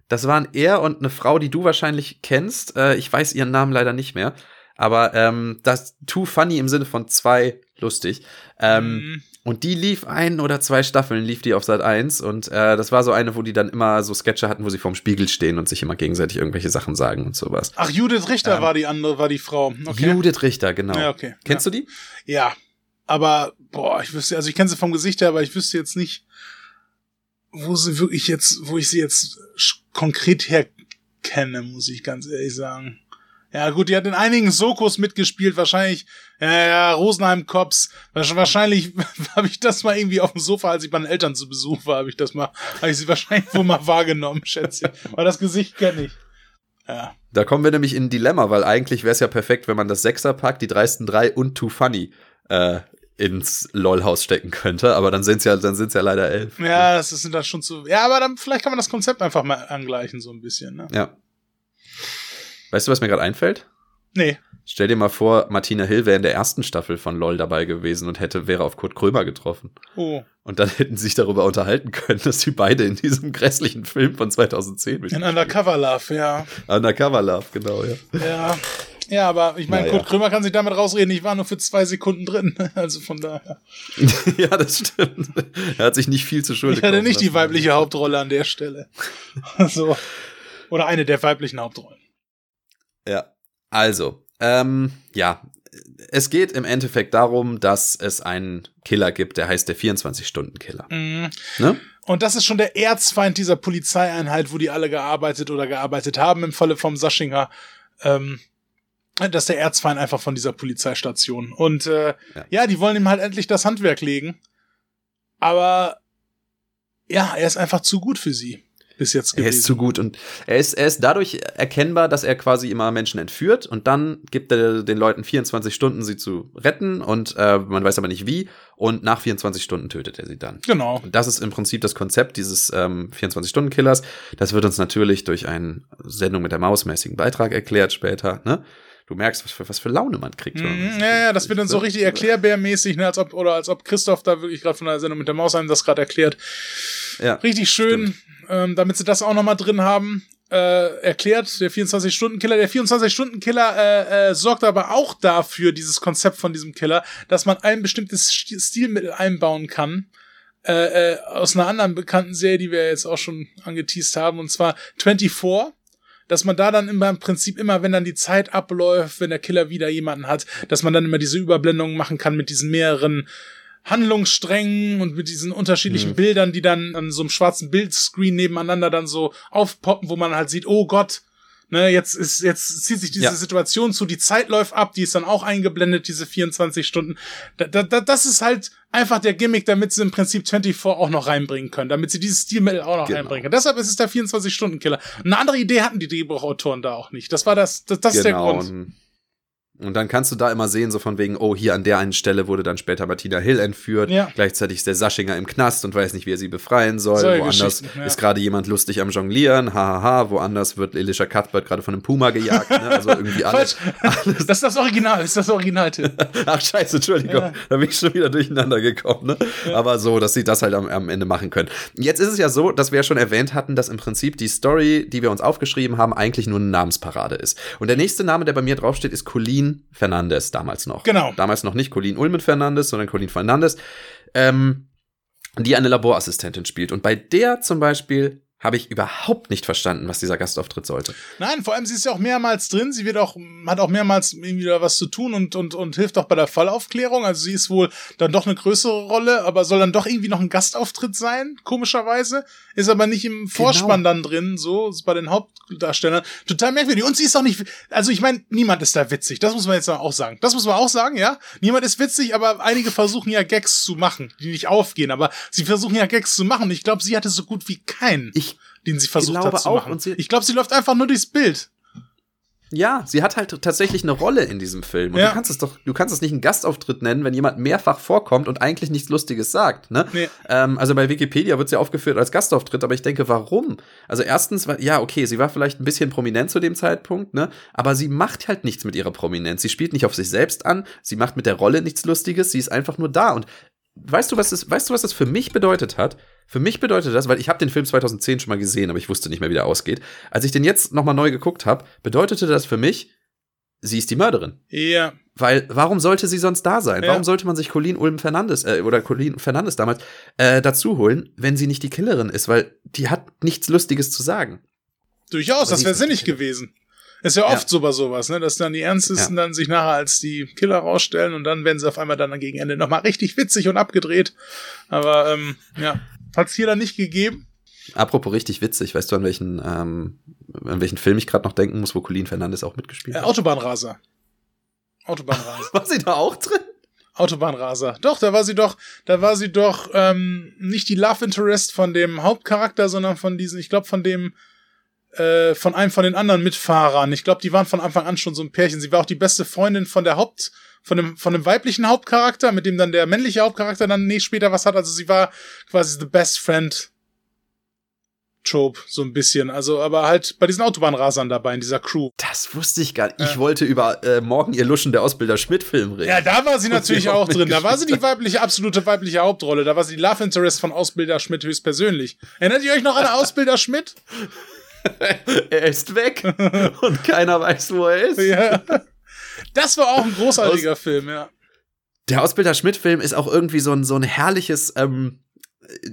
Das waren er und eine Frau, die du wahrscheinlich kennst. Äh, ich weiß ihren Namen leider nicht mehr. Aber ähm, das Too Funny im Sinne von zwei lustig. Ähm, Hm. Und die lief ein oder zwei Staffeln, lief die auf Sat 1. Und äh, das war so eine, wo die dann immer so Sketche hatten, wo sie vorm Spiegel stehen und sich immer gegenseitig irgendwelche Sachen sagen und sowas. Ach, Judith Richter Ähm, war die andere, war die Frau. Okay. Judith Richter, genau. Ja, okay. Kennst du die? Ja. Aber, boah, ich wüsste, also ich kenne sie vom Gesicht her, aber ich wüsste jetzt nicht, wo sie wirklich jetzt, wo ich sie jetzt konkret her kenne, muss ich ganz ehrlich sagen. Ja, gut, die hat in einigen Sokos mitgespielt, wahrscheinlich, ja, ja, Rosenheim Cops. Wahrsch- Wahrscheinlich habe ich das mal irgendwie auf dem Sofa, als ich bei den Eltern zu Besuch war, habe ich das mal, habe ich sie wahrscheinlich wohl mal wahrgenommen, schätze ich. Aber das Gesicht kenne ich. Ja. Da kommen wir nämlich in ein Dilemma, weil eigentlich wäre es ja perfekt, wenn man das Sechserpack, die dreisten drei und Too Funny äh, ins LOL-Haus stecken könnte, aber dann sind es ja, dann sind's ja leider elf. Ja, das ist dann schon zu. Ja, aber dann vielleicht kann man das Konzept einfach mal angleichen, so ein bisschen, ne? Ja. Weißt du, was mir gerade einfällt? Nee. Stell dir mal vor, Martina Hill wäre in der ersten Staffel von LOL dabei gewesen und hätte, wäre auf Kurt Krömer getroffen. Oh. Und dann hätten sie sich darüber unterhalten können, dass sie beide in diesem grässlichen Film von 2010 In. Undercover Love, ja. Undercover Love, genau, ja. Ja. Ja, aber ich meine, Naja. Kurt Krömer kann sich damit rausreden, ich war nur für zwei Sekunden drin. Also von daher. ja, das stimmt. Er hat sich nicht viel zu Schulde Ich hatte nicht die weibliche Hauptrolle an der Stelle. so. Oder eine der weiblichen Hauptrollen. Ja, also, ähm, ja, es geht im Endeffekt darum, dass es einen Killer gibt, der heißt der 24-Stunden-Killer. Mhm. Ne? Und das ist schon der Erzfeind dieser Polizeieinheit, wo die alle gearbeitet oder gearbeitet haben, im Falle vom Saschinger. Ähm, das ist der Erzfeind einfach von dieser Polizeistation. Und äh, ja. ja, die wollen ihm halt endlich das Handwerk legen. Aber ja, er ist einfach zu gut für sie bis jetzt gewesen. Er ist zu gut und er ist, er ist dadurch erkennbar, dass er quasi immer Menschen entführt und dann gibt er den Leuten 24 Stunden, sie zu retten und äh, man weiß aber nicht wie und nach 24 Stunden tötet er sie dann. Genau. Und das ist im Prinzip das Konzept dieses ähm, 24-Stunden-Killers. Das wird uns natürlich durch einen Sendung mit der Maus-mäßigen Beitrag erklärt später, ne? du merkst, was für, was für Laune man kriegt. Mm, ja, ja, das wird dann so richtig erklärbärmäßig, ne, als ob, oder als ob Christoph da wirklich gerade von der Sendung mit der Maus einem das gerade erklärt. Ja, richtig schön, ähm, damit sie das auch nochmal drin haben. Äh, erklärt, der 24-Stunden-Killer. Der 24-Stunden-Killer äh, äh, sorgt aber auch dafür, dieses Konzept von diesem Killer, dass man ein bestimmtes Stilmittel einbauen kann. Äh, äh, aus einer anderen bekannten Serie, die wir jetzt auch schon angeteased haben, und zwar 24 dass man da dann immer im Prinzip immer, wenn dann die Zeit abläuft, wenn der Killer wieder jemanden hat, dass man dann immer diese Überblendungen machen kann mit diesen mehreren Handlungssträngen und mit diesen unterschiedlichen mhm. Bildern, die dann an so einem schwarzen Bildscreen nebeneinander dann so aufpoppen, wo man halt sieht, oh Gott, ne, jetzt ist, jetzt zieht sich diese ja. Situation zu, die Zeit läuft ab, die ist dann auch eingeblendet, diese 24 Stunden. Da, da, das ist halt einfach der Gimmick, damit sie im Prinzip 24 auch noch reinbringen können, damit sie dieses Stilmittel auch noch genau. reinbringen können. Deshalb ist es der 24-Stunden-Killer. Eine andere Idee hatten die Drehbuchautoren da auch nicht. Das war das, das, das genau. ist der genau. Grund. Und dann kannst du da immer sehen, so von wegen, oh, hier an der einen Stelle wurde dann später Martina Hill entführt. Ja. Gleichzeitig ist der Saschinger im Knast und weiß nicht, wie er sie befreien soll. Solche Woanders ja. ist gerade jemand lustig am Jonglieren, hahaha. Woanders wird Elisha Cuthbert gerade von einem Puma gejagt. Ne? Also irgendwie alles, alles. Das ist das Original, das ist das Original. Ach, scheiße, Entschuldigung. Ja. Da bin ich schon wieder durcheinander gekommen. Ne? Aber so, dass sie das halt am, am Ende machen können. Jetzt ist es ja so, dass wir ja schon erwähnt hatten, dass im Prinzip die Story, die wir uns aufgeschrieben haben, eigentlich nur eine Namensparade ist. Und der nächste Name, der bei mir draufsteht, ist Colleen Fernandez damals noch. Genau. Damals noch nicht Colleen Ulmen Fernandez, sondern Colleen Fernandez, ähm, die eine Laborassistentin spielt. Und bei der zum Beispiel habe ich überhaupt nicht verstanden, was dieser Gastauftritt sollte. Nein, vor allem sie ist ja auch mehrmals drin. Sie wird auch, hat auch mehrmals irgendwie da was zu tun und, und, und hilft auch bei der Fallaufklärung. Also sie ist wohl dann doch eine größere Rolle, aber soll dann doch irgendwie noch ein Gastauftritt sein, komischerweise. Ist aber nicht im Vorspann genau. dann drin, so, bei den Hauptdarstellern. Total merkwürdig. Und sie ist auch nicht, also ich meine, niemand ist da witzig. Das muss man jetzt auch sagen. Das muss man auch sagen, ja. Niemand ist witzig, aber einige versuchen ja Gags zu machen, die nicht aufgehen, aber sie versuchen ja Gags zu machen. Ich glaube, sie hatte so gut wie keinen. Ich den sie versucht hat zu auch, machen. ich glaube, sie läuft einfach nur durchs Bild. Ja, sie hat halt tatsächlich eine Rolle in diesem Film. Und ja. du kannst es doch, du kannst es nicht einen Gastauftritt nennen, wenn jemand mehrfach vorkommt und eigentlich nichts Lustiges sagt. Ne? Nee. Ähm, also bei Wikipedia wird sie aufgeführt als Gastauftritt, aber ich denke, warum? Also erstens, ja, okay, sie war vielleicht ein bisschen prominent zu dem Zeitpunkt, ne? Aber sie macht halt nichts mit ihrer Prominenz. Sie spielt nicht auf sich selbst an, sie macht mit der Rolle nichts Lustiges, sie ist einfach nur da. Und weißt du, was das, weißt du, was das für mich bedeutet hat? Für mich bedeutet das, weil ich habe den Film 2010 schon mal gesehen, aber ich wusste nicht mehr, wie der ausgeht. Als ich den jetzt noch mal neu geguckt habe, bedeutete das für mich, sie ist die Mörderin. Ja. Weil, warum sollte sie sonst da sein? Ja. Warum sollte man sich Colleen Ulm Fernandes, äh, oder Colleen Fernandes damals, äh, dazu holen, wenn sie nicht die Killerin ist? Weil die hat nichts Lustiges zu sagen. Durchaus, das wäre sinnig gewesen. Ist ja oft ja. so bei sowas, ne, dass dann die Ernstesten ja. dann sich nachher als die Killer rausstellen und dann werden sie auf einmal dann gegen Ende nochmal richtig witzig und abgedreht. Aber ähm, ja, hat's hier dann nicht gegeben. Apropos richtig witzig, weißt du, an welchen, ähm, an welchen Film ich gerade noch denken muss, wo Colleen Fernandes auch mitgespielt äh, hat? Autobahnraser. Autobahnraser. war sie da auch drin? Autobahnraser. Doch, da war sie doch, da war sie doch ähm, nicht die Love Interest von dem Hauptcharakter, sondern von diesen, ich glaube, von dem äh, von einem von den anderen Mitfahrern. Ich glaube, die waren von Anfang an schon so ein Pärchen. Sie war auch die beste Freundin von der Haupt, von dem, von dem weiblichen Hauptcharakter, mit dem dann der männliche Hauptcharakter dann nee, später was hat. Also sie war quasi the best friend Trope, so ein bisschen. Also, aber halt bei diesen Autobahnrasern dabei in dieser Crew. Das wusste ich gar nicht. Ich wollte über äh, Morgen ihr Luschen der Ausbilder Schmidt-Film reden. Ja, da war sie natürlich auch drin. Da war sie die weibliche, absolute weibliche Hauptrolle. Da war sie die Love Interest von Ausbilder Schmidt höchstpersönlich. Erinnert ihr euch noch an Ausbilder Schmidt? er ist weg und keiner weiß, wo er ist. Ja. Das war auch ein großartiger Aus Film, ja. Der Ausbilder Schmidt-Film ist auch irgendwie so ein, so ein herrliches ähm,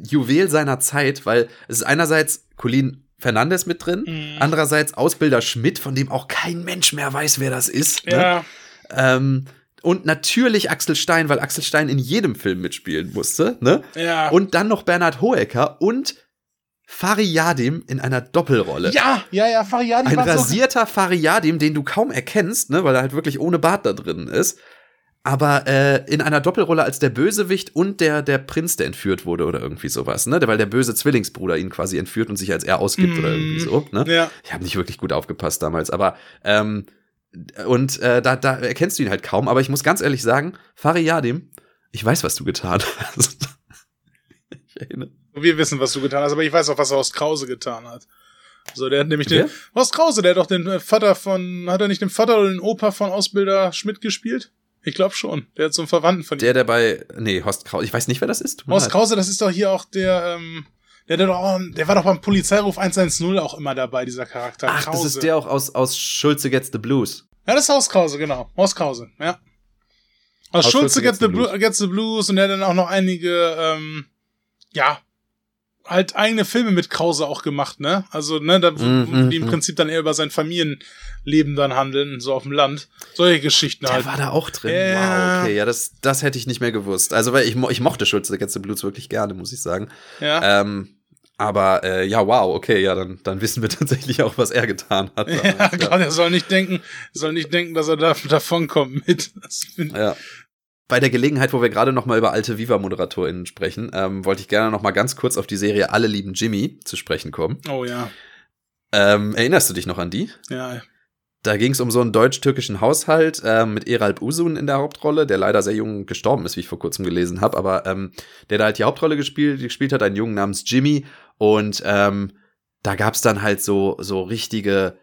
Juwel seiner Zeit, weil es ist einerseits Colin Fernandes mit drin, mhm. andererseits Ausbilder Schmidt, von dem auch kein Mensch mehr weiß, wer das ist. Ne? Ja. Ähm, Und natürlich Axel Stein, weil Axel Stein in jedem Film mitspielen musste, ne? Ja. Und dann noch Bernhard Hoeker und Fariadim in einer Doppelrolle. ja, ja, ja, Fariadi Ein war so. rasierter Fariadim, den du kaum erkennst, ne, weil er halt wirklich ohne Bart da drin ist. Aber äh, in einer Doppelrolle als der Bösewicht und der, der Prinz, der entführt wurde oder irgendwie sowas, ne? Weil der böse Zwillingsbruder ihn quasi entführt und sich als er ausgibt oder irgendwie so, ne? Ja. Ich habe nicht wirklich gut aufgepasst damals, aber ähm, und äh, da, da erkennst du ihn halt kaum. Aber ich muss ganz ehrlich sagen, Fariadim, ich weiß, was du getan hast. ich erinnere. Wir wissen, was du getan hast, aber ich weiß auch, was Horst Krause getan hat. So, der hat nämlich den. Wer? Horst Krause, der hat doch den äh, Vater von. Hat er nicht den Vater oder den Opa von Ausbilder Schmidt gespielt? Ich glaube schon. Der hat so einen Verwandten von ihm. Der, der bei, nee, Horst Kraus, ich weiß nicht, wer das ist. Horst. Krause, das ist doch hier auch der, ähm, der, der, doch, der war doch beim Polizeiruf 110 auch immer dabei, dieser Charakter. Ach, das ist der auch aus, aus Schulze Gets the Blues. Ja, das ist Horst Krause, genau. Horst Krause, ja. Aus Aus Schulze Schulze Gets the, Gets the Blues. Gets the Blues und der hat dann auch noch einige, ähm, ja, halt eigene Filme mit Krause auch gemacht, ne? Also, ne, da, Mhm, die im mhm. Prinzip dann eher über sein Familienleben dann handeln, so auf dem Land. Solche Geschichten Der halt. war da auch drin. Ja. Wow, okay, ja, das, das hätte ich nicht mehr gewusst. Also, weil ich, ich mochte Schulze the Blues wirklich gerne, muss ich sagen. Ja. Ähm, aber äh, ja, wow, okay, ja, dann, dann wissen wir tatsächlich auch, was er getan hat. Ja, damals, klar, er soll nicht denken, soll nicht denken, dass er da davonkommt mit. Das find, Ja. Bei der Gelegenheit, wo wir gerade noch mal über alte Viva-ModeratorInnen sprechen, ähm, wollte ich gerne noch mal ganz kurz auf die Serie Alle lieben Jimmy zu sprechen kommen. oh ja, Ähm, erinnerst du dich noch an die? ja. Da ging es um so einen deutsch-türkischen Haushalt ähm, mit Eralp Usun in der Hauptrolle, der leider sehr jung gestorben ist, wie ich vor kurzem gelesen habe, aber ähm, der da halt die Hauptrolle gespielt, gespielt hat, einen Jungen namens Jimmy. Und ähm, da gab's dann halt so, so richtige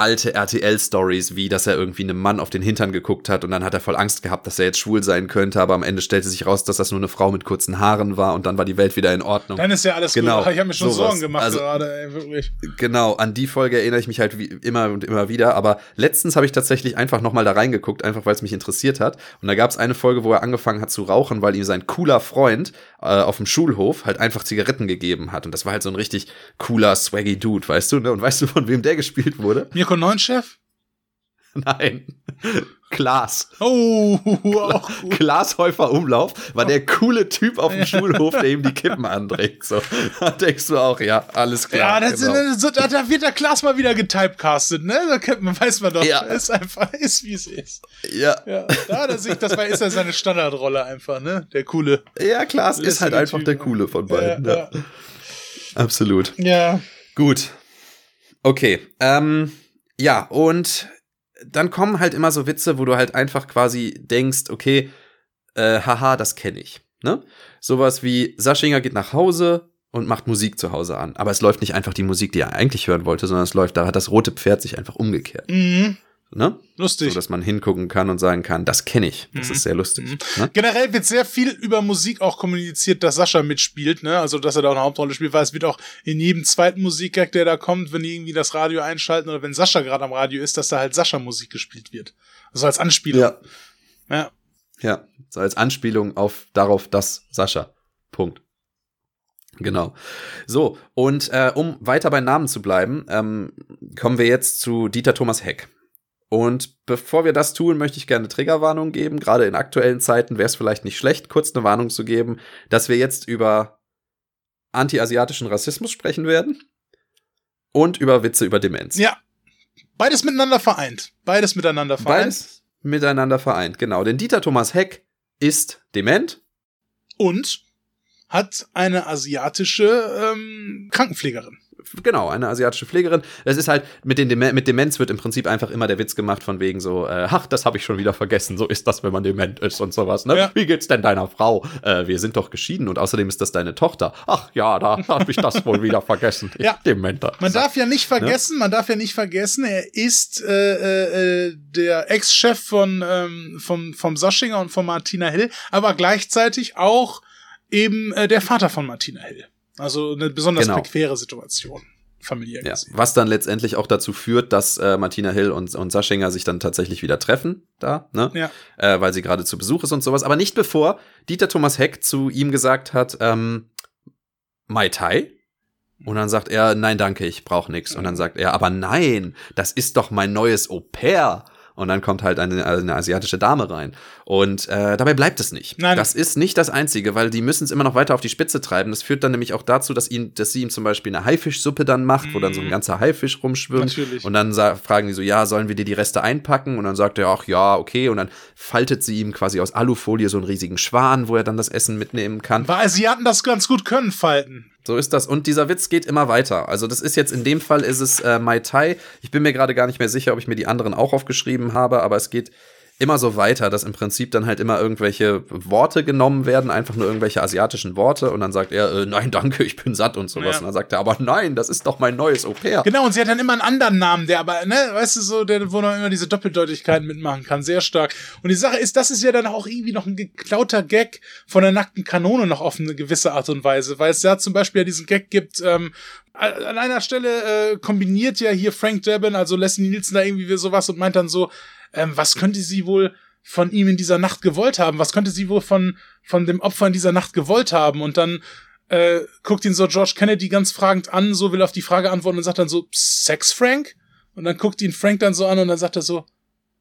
alte RTL-Stories, wie dass er irgendwie einem Mann auf den Hintern geguckt hat und dann hat er voll Angst gehabt, dass er jetzt schwul sein könnte, aber am Ende stellte sich raus, dass das nur eine Frau mit kurzen Haaren war und dann war die Welt wieder in Ordnung. Dann ist ja alles Genau, gut. Ich habe mir schon sowas. Sorgen gemacht Also- gerade, ey, wirklich. Genau, an die Folge erinnere ich mich halt wie immer und immer wieder. Aber letztens habe ich tatsächlich einfach nochmal da reingeguckt, einfach weil es mich interessiert hat. Und da gab es eine Folge, wo er angefangen hat zu rauchen, weil ihm sein cooler Freund äh, auf dem Schulhof halt einfach Zigaretten gegeben hat. Und das war halt so ein richtig cooler, swaggy Dude, weißt du? Ne? Und weißt du, von wem der gespielt wurde? Mirko Neunchef? Nein. Klaas. Oh, auch gut. Klaas Häufer Umlauf war der coole Typ auf dem Schulhof, der ihm die Kippen andreht. So, da denkst du auch, ja, alles klar. Ja, das genau. sind, so, da, wird der Klaas mal wieder getypecastet, ne? Da kennt man, weiß man doch. Ja. Ist einfach, ist wie es ist. ja. Ja, da, da sehe ich, das war, ist ja seine Standardrolle einfach, ne? Der coole. Ja, Klaas ist halt einfach Typ, der ne? Coole von beiden. Ja, Ja, Absolut. ja. Gut. Okay. Ähm, ja, und dann kommen halt immer so Witze, wo du halt einfach quasi denkst, okay, äh, haha, das kenne ich. Ne? Sowas wie Saschinger geht nach Hause und macht Musik zu Hause an. Aber es läuft nicht einfach die Musik, die er eigentlich hören wollte, sondern es läuft, da hat das rote Pferd sich einfach umgekehrt. Mhm. Ne? So, Lustig. dass man hingucken kann und sagen kann, das kenne ich. Das Mhm. ist sehr lustig. Mhm. Ne? Generell wird sehr viel über Musik auch kommuniziert, dass Sascha mitspielt, ne? Also, dass er da auch eine Hauptrolle spielt, weil es wird auch in jedem zweiten Musikgag, der da kommt, wenn die irgendwie das Radio einschalten oder wenn Sascha gerade am Radio ist, dass da halt Sascha Musik gespielt wird. Also als Anspielung. Ja. ja. Ja, so als Anspielung auf darauf, dass Sascha. Punkt. Genau. So, und äh, um weiter bei Namen zu bleiben, ähm, kommen wir jetzt zu Dieter Thomas Heck. Und bevor wir das tun, möchte ich gerne eine Triggerwarnung geben. Gerade in aktuellen Zeiten wäre es vielleicht nicht schlecht, kurz eine Warnung zu geben, dass wir jetzt über anti-asiatischen Rassismus sprechen werden und über Witze über Demenz. Ja. Beides miteinander vereint. Beides miteinander vereint. Beides miteinander vereint, genau. Denn Dieter Thomas Heck ist dement Und hat eine asiatische ähm, Krankenpflegerin. Genau, eine asiatische Pflegerin. Es ist halt, mit, den Demen mit Demenz wird im Prinzip einfach immer der Witz gemacht von wegen so, äh, ach, das habe ich schon wieder vergessen, so ist das, wenn man dement ist und sowas, ne? Ja. Wie geht's denn deiner Frau? Äh, wir sind doch geschieden und außerdem ist das deine Tochter. Ach ja, da habe ich das wohl wieder vergessen. Ja. Dementer. Man darf ja nicht vergessen, man darf ja nicht vergessen, er ist äh, äh, äh, der Ex-Chef von ähm, vom vom Saschinger und von Martina Hill, aber gleichzeitig auch eben äh, der Vater von Martina Hill. Also eine besonders Genau. prekäre Situation, familiär Ja, gesehen. was dann letztendlich auch dazu führt, dass äh, Martina Hill und, und Saschinger sich dann tatsächlich wieder treffen, da, ne? Ja. Äh, weil sie gerade zu Besuch ist und sowas. Aber nicht bevor Dieter Thomas Heck zu ihm gesagt hat, ähm, Mai Tai? Und dann sagt er, nein, danke, ich brauche nix. Und dann sagt er, aber nein, das ist doch mein neues Au pair. Und dann kommt halt eine, eine asiatische Dame rein. Und äh, dabei bleibt es nicht. Nein. Das ist nicht das Einzige, weil die müssen es immer noch weiter auf die Spitze treiben. Das führt dann nämlich auch dazu, dass, ihn, dass sie ihm zum Beispiel eine Haifischsuppe dann macht, wo dann so ein ganzer Haifisch rumschwimmt. Mhm. Natürlich. Und dann fragen die so, ja, sollen wir dir die Reste einpacken? Und dann sagt er, ach ja, okay. Und dann faltet sie ihm quasi aus Alufolie so einen riesigen Schwan, wo er dann das Essen mitnehmen kann. Weil Asiaten das ganz gut können, falten. So ist das. Und dieser Witz geht immer weiter. Also das ist jetzt in dem Fall ist es äh, Mai Tai. Ich bin mir gerade gar nicht mehr sicher, ob ich mir die anderen auch aufgeschrieben habe, aber es geht immer so weiter, dass im Prinzip dann halt immer irgendwelche Worte genommen werden, einfach nur irgendwelche asiatischen Worte und dann sagt er, äh, nein, danke, ich bin satt und sowas. Ja. Und dann sagt er, aber nein, das ist doch mein neues Au pair. Genau, und sie hat dann immer einen anderen Namen, der aber, ne, weißt du, so, der, wo man immer diese Doppeldeutigkeiten mitmachen kann. Sehr stark. Und die Sache ist, das ist ja dann auch irgendwie noch ein geklauter Gag von der nackten Kanone noch auf eine gewisse Art und Weise, weil es ja zum Beispiel ja diesen Gag gibt, ähm, an einer Stelle äh, kombiniert ja hier Frank Drebin, also Leslie Nielsen da irgendwie sowas und meint dann so, ähm, was könnte sie wohl von ihm in dieser Nacht gewollt haben? Was könnte sie wohl von, von dem Opfer in dieser Nacht gewollt haben? Und dann äh, guckt ihn so George Kennedy ganz fragend an, so will auf die Frage antworten und sagt dann so, Sex Frank? Und dann guckt ihn Frank dann so an und dann sagt er so,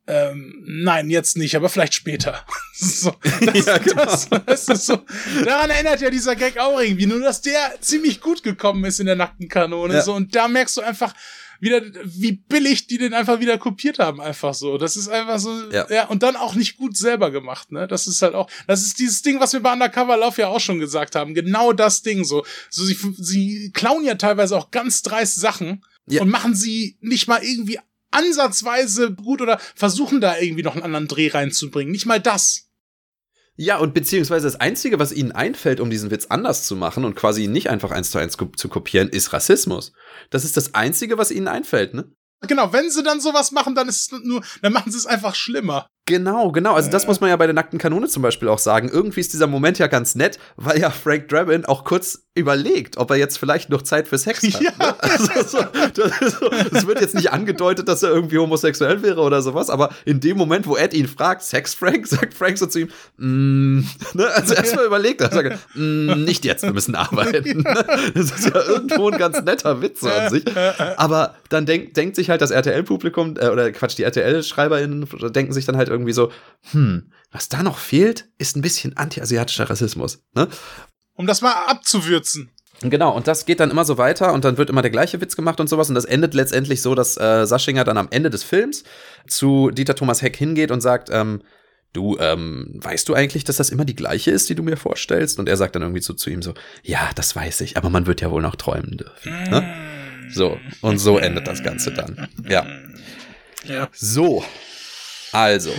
ähm, nein, jetzt nicht, aber vielleicht später. so, das, Ja, genau. das, das ist so, daran erinnert ja dieser Gag auch irgendwie, nur dass der ziemlich gut gekommen ist in der nackten Kanone. Ja. So, und da merkst du einfach wieder, wie billig die den einfach wieder kopiert haben, einfach so. Das ist einfach so, Ja. ja, und dann auch nicht gut selber gemacht, ne? Das ist halt auch, das ist dieses Ding, was wir bei Undercover Lauf ja auch schon gesagt haben. Genau das Ding so. So, sie, sie klauen ja teilweise auch ganz dreist Sachen Ja. und machen sie nicht mal irgendwie ansatzweise gut oder versuchen da irgendwie noch einen anderen Dreh reinzubringen. Nicht mal das. Ja, und beziehungsweise das Einzige, was ihnen einfällt, um diesen Witz anders zu machen und quasi ihn nicht einfach eins zu eins zu kopieren, ist Rassismus. Das ist das Einzige, was ihnen einfällt, ne? Genau, wenn sie dann sowas machen, dann ist es nur, dann machen sie es einfach schlimmer. Genau, genau. Also das muss man ja bei der nackten Kanone zum Beispiel auch sagen. Irgendwie ist dieser Moment ja ganz nett, weil ja Frank Drabin auch kurz überlegt, ob er jetzt vielleicht noch Zeit für Sex hat. Ja. ne? Also so, das so, es wird jetzt nicht angedeutet, dass er irgendwie homosexuell wäre oder sowas, aber in dem Moment, wo Ed ihn fragt, Sex Frank, sagt Frank so zu ihm, mm, ne? also erstmal überlegt er, sagt mm, nicht jetzt, wir müssen arbeiten. Ne? Das ist ja irgendwo ein ganz netter Witz an sich. Aber dann denk, denkt sich halt das RTL-Publikum, äh, oder Quatsch, die RTL-SchreiberInnen denken sich dann halt irgendwie so, hm, was da noch fehlt, ist ein bisschen anti-asiatischer Rassismus. Ne? Um das mal abzuwürzen. Genau, und das geht dann immer so weiter und dann wird immer der gleiche Witz gemacht und sowas. Und das endet letztendlich so, dass äh, Saschinger dann am Ende des Films zu Dieter Thomas Heck hingeht und sagt, ähm, du, ähm, weißt du eigentlich, dass das immer die gleiche ist, die du mir vorstellst? Und er sagt dann irgendwie so zu ihm so, ja, das weiß ich, aber man wird ja wohl noch träumen dürfen. Ne? So, und so endet das Ganze dann. Ja. Ja. So, also,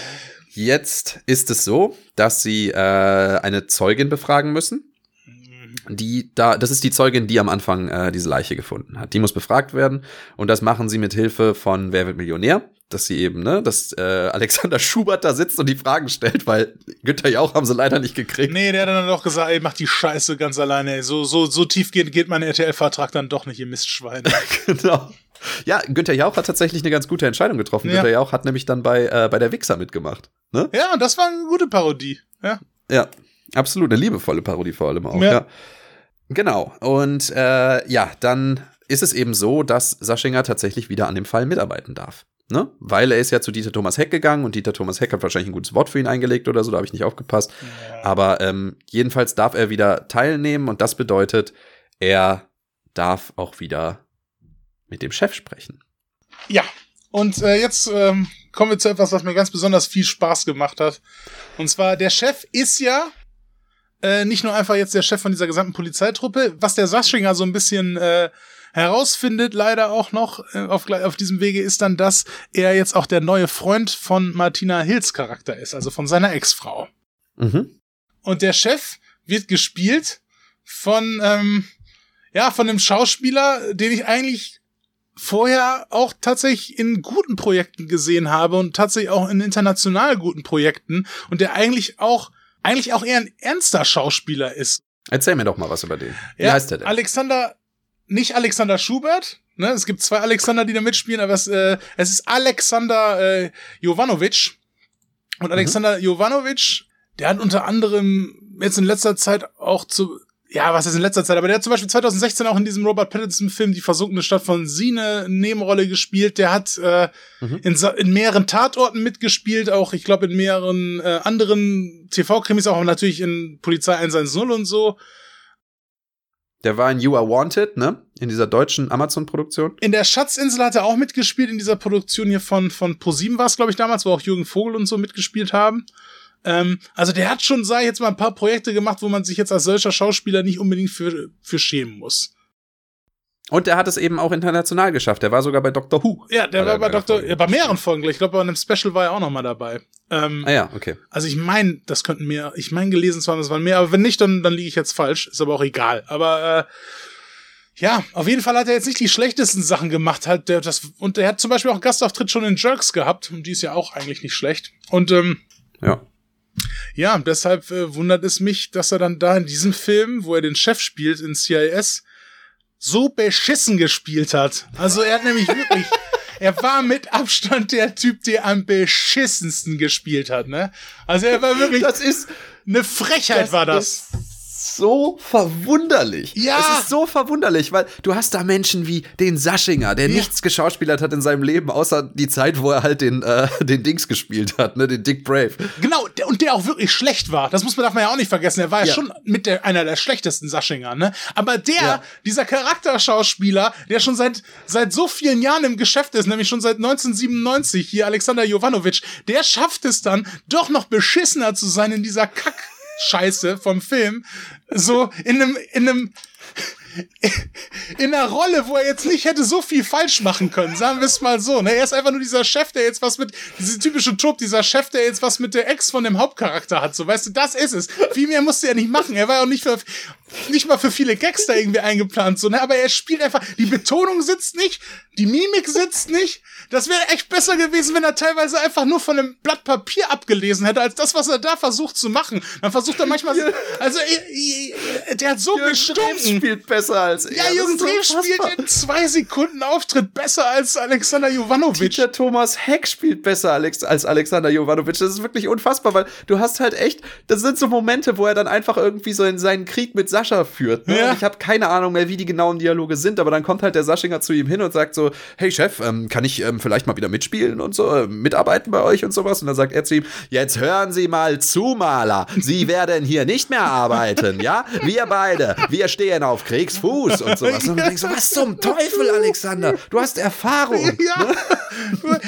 jetzt ist es so, dass sie äh, eine Zeugin befragen müssen. Die da, das ist die Zeugin, die am Anfang äh, diese Leiche gefunden hat. Die muss befragt werden und das machen sie mit Hilfe von Wer wird Millionär, dass sie eben, ne, dass äh, Alexander Schubert da sitzt und die Fragen stellt, weil Günther Jauch haben sie leider nicht gekriegt. Nee, der hat dann doch gesagt, ey, mach die Scheiße ganz alleine, ey. So, so, so tief geht, geht mein RTL-Vertrag dann doch nicht, ihr Mistschweine. genau. Ja, Günther Jauch hat tatsächlich eine ganz gute Entscheidung getroffen. Ja. Günther Jauch hat nämlich dann bei, äh, bei der Wichser mitgemacht. Ne? ja, und das war eine gute Parodie. Ja. Ja, absolut. Eine liebevolle Parodie vor allem auch. Ja. Ja. Genau. Und äh, ja, dann ist es eben so, dass Saschinger tatsächlich wieder an dem Fall mitarbeiten darf. Ne? Weil er ist ja zu Dieter Thomas Heck gegangen und Dieter Thomas Heck hat wahrscheinlich ein gutes Wort für ihn eingelegt oder so, da habe ich nicht aufgepasst. Aber ähm, jedenfalls darf er wieder teilnehmen und das bedeutet, er darf auch wieder mit dem Chef sprechen. Ja. Und äh, jetzt ähm, kommen wir zu etwas, was mir ganz besonders viel Spaß gemacht hat. Und zwar, der Chef ist ja äh, nicht nur einfach jetzt der Chef von dieser gesamten Polizeitruppe, was der Saschinger so ein bisschen äh, herausfindet, leider auch noch äh, auf, auf diesem Wege, ist dann, dass er jetzt auch der neue Freund von Martina Hills Charakter ist, also von seiner Ex-Frau. Mhm. Und der Chef wird gespielt von, ähm, ja, von einem Schauspieler, den ich eigentlich vorher auch tatsächlich in guten Projekten gesehen habe und tatsächlich auch in international guten Projekten und der eigentlich auch, eigentlich auch eher ein ernster Schauspieler ist. Erzähl mir doch mal was über den. Wie Ja, heißt der denn? Alexander, nicht Alexander Schubert, ne? Es gibt zwei Alexander, die da mitspielen, aber es, äh, es ist Alexander äh, Jovanovic. Und Alexander Jovanovic, der hat unter anderem jetzt in letzter Zeit auch zu, ja, was ist in letzter Zeit, aber der hat zum Beispiel 2016 auch in diesem Robert Pattinson-Film Die versunkene Stadt von Sine Nebenrolle gespielt. Der hat äh, mhm. in, in mehreren Tatorten mitgespielt, auch ich glaube in mehreren äh, anderen TV-Krimis, auch natürlich in Polizei 110 und so. Der war in You Are Wanted, ne? In dieser deutschen Amazon-Produktion. In der Schatzinsel hat er auch mitgespielt, in dieser Produktion hier von, von ProSieben war es, glaube ich, damals, wo auch Jürgen Vogel und so mitgespielt haben. Ähm, also der hat schon, sei jetzt mal ein paar Projekte gemacht, wo man sich jetzt als solcher Schauspieler nicht unbedingt für, für schämen muss. Und der hat es eben auch international geschafft. Der war sogar bei Doctor Who. Ja, der war bei Doctor, ja, bei mehreren Folgen. Ich glaube, bei einem Special war er auch noch mal dabei. Ähm, ah ja, okay. Also ich meine, das könnten mehr, ich meine gelesen zu haben, es waren mehr, aber wenn nicht, dann, dann liege ich jetzt falsch. Ist aber auch egal. Aber äh, ja, auf jeden Fall hat er jetzt nicht die schlechtesten Sachen gemacht. Halt, der, das, und er hat zum Beispiel auch Gastauftritt schon in Jerks gehabt. Und die ist ja auch eigentlich nicht schlecht. Und ähm, ja. Ja, deshalb äh, wundert es mich, dass er dann da in diesem Film, wo er den Chef spielt in CIS, so beschissen gespielt hat. Also er hat nämlich wirklich, er war mit Abstand der Typ, der am beschissensten gespielt hat, ne? Also er war wirklich, das ist eine Frechheit das war das so verwunderlich. Ja. Es ist so verwunderlich, weil du hast da Menschen wie den Saschinger, der ja. nichts geschauspielert hat in seinem Leben, außer die Zeit, wo er halt den, äh, den Dings gespielt hat, ne, den Dick Brave. Genau, und der auch wirklich schlecht war. Das muss man, darf man ja auch nicht vergessen. Er war ja, ja schon mit der, einer der schlechtesten Saschinger, ne? Aber der, ja. dieser Charakterschauspieler, der schon seit, seit so vielen Jahren im Geschäft ist, nämlich schon seit 1997, hier Alexander Jovanovic, der schafft es dann, doch noch beschissener zu sein in dieser Kack Scheiße vom Film so in einem in einem in einer Rolle, wo er jetzt nicht hätte so viel falsch machen können, sagen wir es mal so. Ne? Er ist einfach nur dieser Chef, der jetzt was mit, diese typische Trupp, dieser Chef, der jetzt was mit der Ex von dem Hauptcharakter hat. So, weißt du, das ist es. Viel mehr musste er nicht machen. Er war auch nicht für, nicht mal für viele Gags da irgendwie eingeplant, so, ne? Aber er spielt einfach, die Betonung sitzt nicht, die Mimik sitzt nicht. Das wäre echt besser gewesen, wenn er teilweise einfach nur von einem Blatt Papier abgelesen hätte, als das, was er da versucht zu machen. Dann versucht er manchmal, also, der hat so Jürgen gestunken. spielt besser als er. Ja, Jürgen Drew so spielt in zwei Sekunden Auftritt besser als Alexander Jovanovic. Dieter Thomas Heck spielt besser als Alexander Jovanovic. Das ist wirklich unfassbar, weil du hast halt echt, das sind so Momente, wo er dann einfach irgendwie so in seinen Krieg mit Sascha führt. Ne? Ja. Ich habe keine Ahnung mehr, wie die genauen Dialoge sind, aber dann kommt halt der Saschinger zu ihm hin und sagt so, hey Chef, ähm, kann ich ähm, vielleicht mal wieder mitspielen und so, äh, mitarbeiten bei euch und sowas? Und dann sagt er zu ihm, jetzt hören Sie mal zu, Maler. Sie werden hier nicht mehr arbeiten, ja? Wir beide, wir stehen auf Kriegsfuß und sowas. Und man denkt so, was zum Teufel, Alexander? Du hast Erfahrung. Ja. Ne?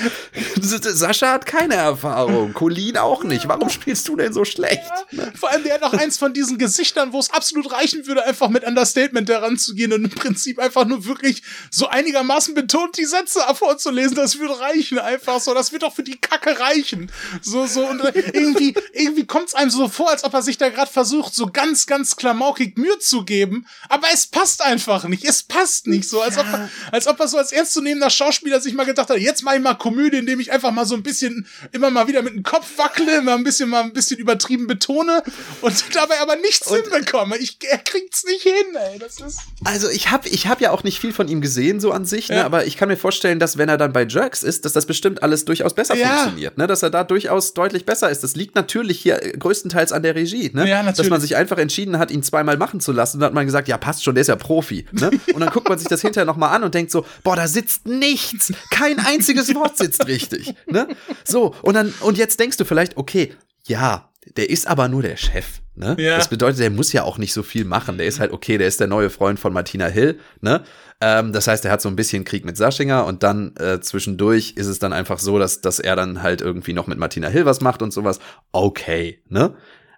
Sascha hat keine Erfahrung, Colin auch nicht. Warum spielst du denn so schlecht? Ja. Vor allem, der hat noch eins von diesen Gesichtern, wo es absolut reichen würde, einfach mit Understatement heranzugehen und im Prinzip einfach nur wirklich so einigermaßen betont die Sätze vorzulesen. Das würde reichen einfach so. Das wird doch für die Kacke reichen. So, so. Und irgendwie, irgendwie kommt es einem so vor, als ob er sich da gerade versucht, so ganz, ganz klamaukig Mühe zu geben. Aber es passt einfach nicht. Es passt nicht so. Als, ja. ob, er, als ob er so als ernstzunehmender Schauspieler sich mal gedacht hat, jetzt mache ich mal Komödie, indem ich einfach mal so ein bisschen immer mal wieder mit dem Kopf wackle, mal ein bisschen, mal ein bisschen übertrieben betone und dabei aber nichts und hinbekomme. Ich, er kriegt kriegt's nicht hin, ey. Das ist also ich habe ich hab ja auch nicht viel von ihm gesehen, so an sich, ne? aber ich kann mir vorstellen, dass wenn er dann bei Jerks ist, dass das bestimmt alles durchaus besser ja. funktioniert, ne? dass er da durchaus deutlich besser ist. Das liegt natürlich hier größtenteils an der Regie, ne? ja, dass man sich einfach entschieden hat, ihn zweimal machen zu lassen. Und dann hat man gesagt, ja passt schon, der ist ja Profi. Ne? Und dann guckt man sich das hinterher nochmal an und denkt so, boah, da sitzt nichts, kein einziges Wort sitzt richtig. Ne? So, und dann, und jetzt denkst du vielleicht, okay, ja, der ist aber nur der Chef. Ne? Ja. Das bedeutet, der muss ja auch nicht so viel machen. Der ist halt okay, der ist der neue Freund von Martina Hill. Ne? Ähm, das heißt, er hat so ein bisschen Krieg mit Saschinger und dann äh, zwischendurch ist es dann einfach so, dass, dass er dann halt irgendwie noch mit Martina Hill was macht und sowas. Okay, ne?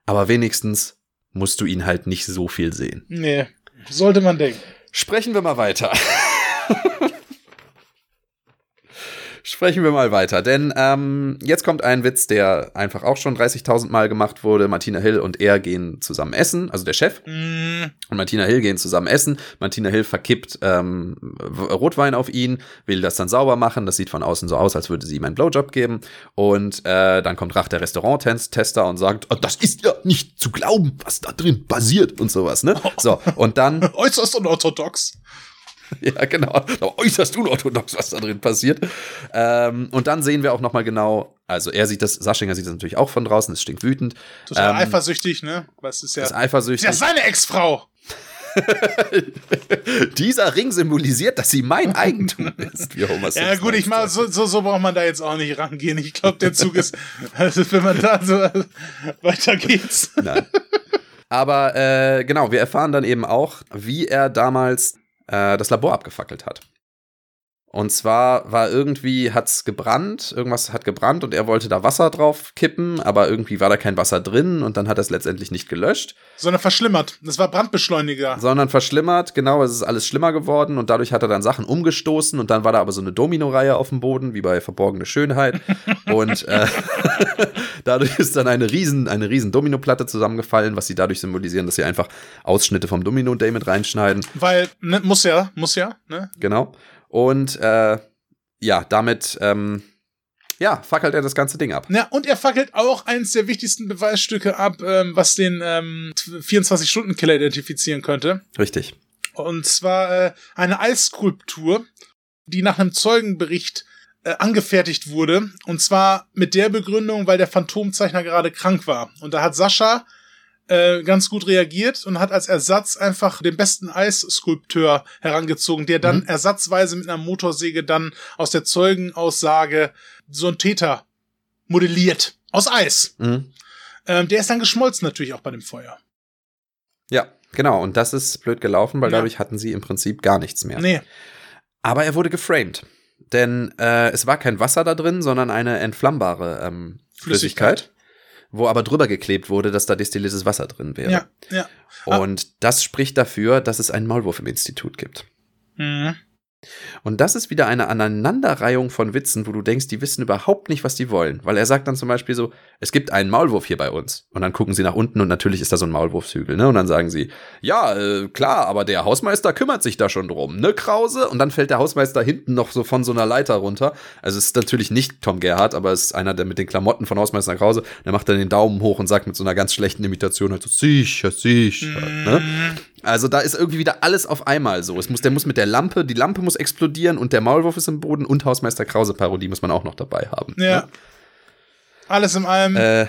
Aber wenigstens musst du ihn halt nicht so viel sehen. Nee, sollte man denken. Sprechen wir mal weiter. Sprechen wir mal weiter, denn ähm, jetzt kommt ein Witz, der einfach auch schon 30.000 Mal gemacht wurde. Martina Hill und er gehen zusammen essen, also der Chef. Mm. Und Martina Hill gehen zusammen essen. Martina Hill verkippt ähm, Rotwein auf ihn, will das dann sauber machen. Das sieht von außen so aus, als würde sie ihm einen Blowjob geben. Und äh, dann kommt Rach, der Restaurant-Tester, und sagt, oh, das ist ja nicht zu glauben, was da drin passiert und sowas. Ne? So, und dann... Äußerst unorthodox. Ja, genau. Aber äußerst unorthodox, was da drin passiert. Ähm, und dann sehen wir auch noch mal genau, also er sieht das, Saschinger sieht das natürlich auch von draußen, es stinkt wütend. Total ähm, eifersüchtig, ne? Was ist ja. Ist eifersüchtig. Ist ja seine Ex-Frau. Dieser Ring symbolisiert, dass sie mein Eigentum ist, wie Homer Ja, gut, ich mal, so, so, so braucht man da jetzt auch nicht rangehen. Ich glaube, der Zug ist, also, wenn man da so weiter geht's. Nein. Aber äh, genau, wir erfahren dann eben auch, wie er damals äh, das Labor abgefackelt hat. Und zwar war irgendwie, hat's gebrannt, irgendwas hat gebrannt und er wollte da Wasser drauf kippen, aber irgendwie war da kein Wasser drin und dann hat er es letztendlich nicht gelöscht. Sondern verschlimmert. Das war Brandbeschleuniger. Sondern verschlimmert, genau, es ist alles schlimmer geworden und dadurch hat er dann Sachen umgestoßen und dann war da aber so eine Domino-Reihe auf dem Boden, wie bei Verborgene Schönheit. und äh, dadurch ist dann eine riesen, eine riesen Dominoplatte zusammengefallen, was sie dadurch symbolisieren, dass sie einfach Ausschnitte vom Domino-Day mit reinschneiden. Weil, ne, muss ja, muss ja, ne? Genau. Und äh, ja, damit ähm, ja, fackelt er das ganze Ding ab. Ja, und er fackelt auch eines der wichtigsten Beweisstücke ab, ähm, was den ähm, 24-Stunden-Killer identifizieren könnte. Richtig. Und zwar äh, eine Eisskulptur, die nach einem Zeugenbericht äh, angefertigt wurde. Und zwar mit der Begründung, weil der Phantomzeichner gerade krank war. Und da hat Sascha äh, ganz gut reagiert und hat als Ersatz einfach den besten Eisskulpteur herangezogen, der dann mhm. ersatzweise mit einer Motorsäge dann aus der Zeugenaussage so einen Täter modelliert. Aus Eis. Mhm. Ähm, der ist dann geschmolzen natürlich auch bei dem Feuer. Ja, genau. Und das ist blöd gelaufen, weil ja. dadurch hatten sie im Prinzip gar nichts mehr. Nee. Aber er wurde geframed. Denn äh, es war kein Wasser da drin, sondern eine entflammbare ähm, Flüssigkeit. Flüssigkeit wo aber drüber geklebt wurde, dass da destilliertes Wasser drin wäre. Ja, ja. Und ah. das spricht dafür, dass es einen Maulwurf im Institut gibt. Mhm. Und das ist wieder eine Aneinanderreihung von Witzen, wo du denkst, die wissen überhaupt nicht, was die wollen. Weil er sagt dann zum Beispiel so, es gibt einen Maulwurf hier bei uns. Und dann gucken sie nach unten und natürlich ist da so ein Maulwurfshügel, ne? Und dann sagen sie, ja, äh, klar, aber der Hausmeister kümmert sich da schon drum, ne, Krause? Und dann fällt der Hausmeister hinten noch so von so einer Leiter runter. Also es ist natürlich nicht Tom Gerhardt, aber es ist einer, der mit den Klamotten von Hausmeister Krause, der macht dann den Daumen hoch und sagt mit so einer ganz schlechten Imitation halt so, sicher, sicher, mhm. ne? Also da ist irgendwie wieder alles auf einmal so. Es muss, der muss mit der Lampe, die Lampe muss explodieren und der Maulwurf ist im Boden und Hausmeister Krause Parodie muss man auch noch dabei haben. Ja. Ne? Alles in allem. Äh,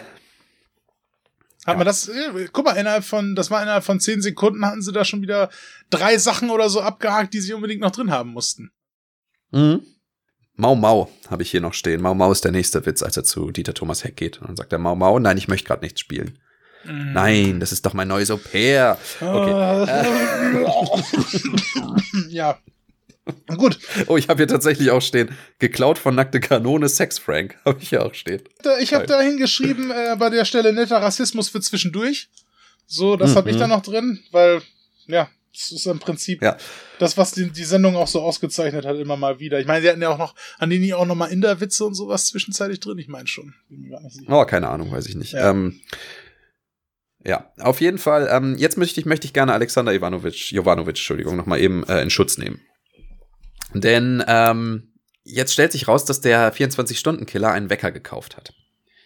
hat ja. man das, guck mal, innerhalb von, das war innerhalb von zehn Sekunden hatten sie da schon wieder drei Sachen oder so abgehakt, die sie unbedingt noch drin haben mussten. Mhm. Mau Mau habe ich hier noch stehen. Mau Mau ist der nächste Witz, als er zu Dieter Thomas Heck geht. Und dann sagt er Mau Mau, nein, ich möchte gerade nichts spielen. Mhm. Nein, das ist doch mein neues Au pair. Okay. Äh. ja. Gut. Oh, ich habe hier tatsächlich auch stehen. Geklaut von nackte Kanone, Sex Frank. Habe ich hier auch stehen. Ich habe da hingeschrieben, äh, bei der Stelle netter Rassismus für zwischendurch. So, das mhm. habe ich da noch drin, weil, ja, das ist im Prinzip ja. das, was die, die Sendung auch so ausgezeichnet hat, immer mal wieder. Ich meine, sie hatten ja auch noch, an denen auch noch mal Inderwitze und sowas zwischenzeitlich drin. Ich meine schon. Oh, keine Ahnung, weiß ich nicht. Ja. Ähm, ja, auf jeden Fall. Ähm, jetzt möchte ich, möchte ich gerne Alexander Ivanovic, Jovanovic, Entschuldigung, nochmal eben äh, in Schutz nehmen. Denn ähm, jetzt stellt sich raus, dass der 24-Stunden-Killer einen Wecker gekauft hat.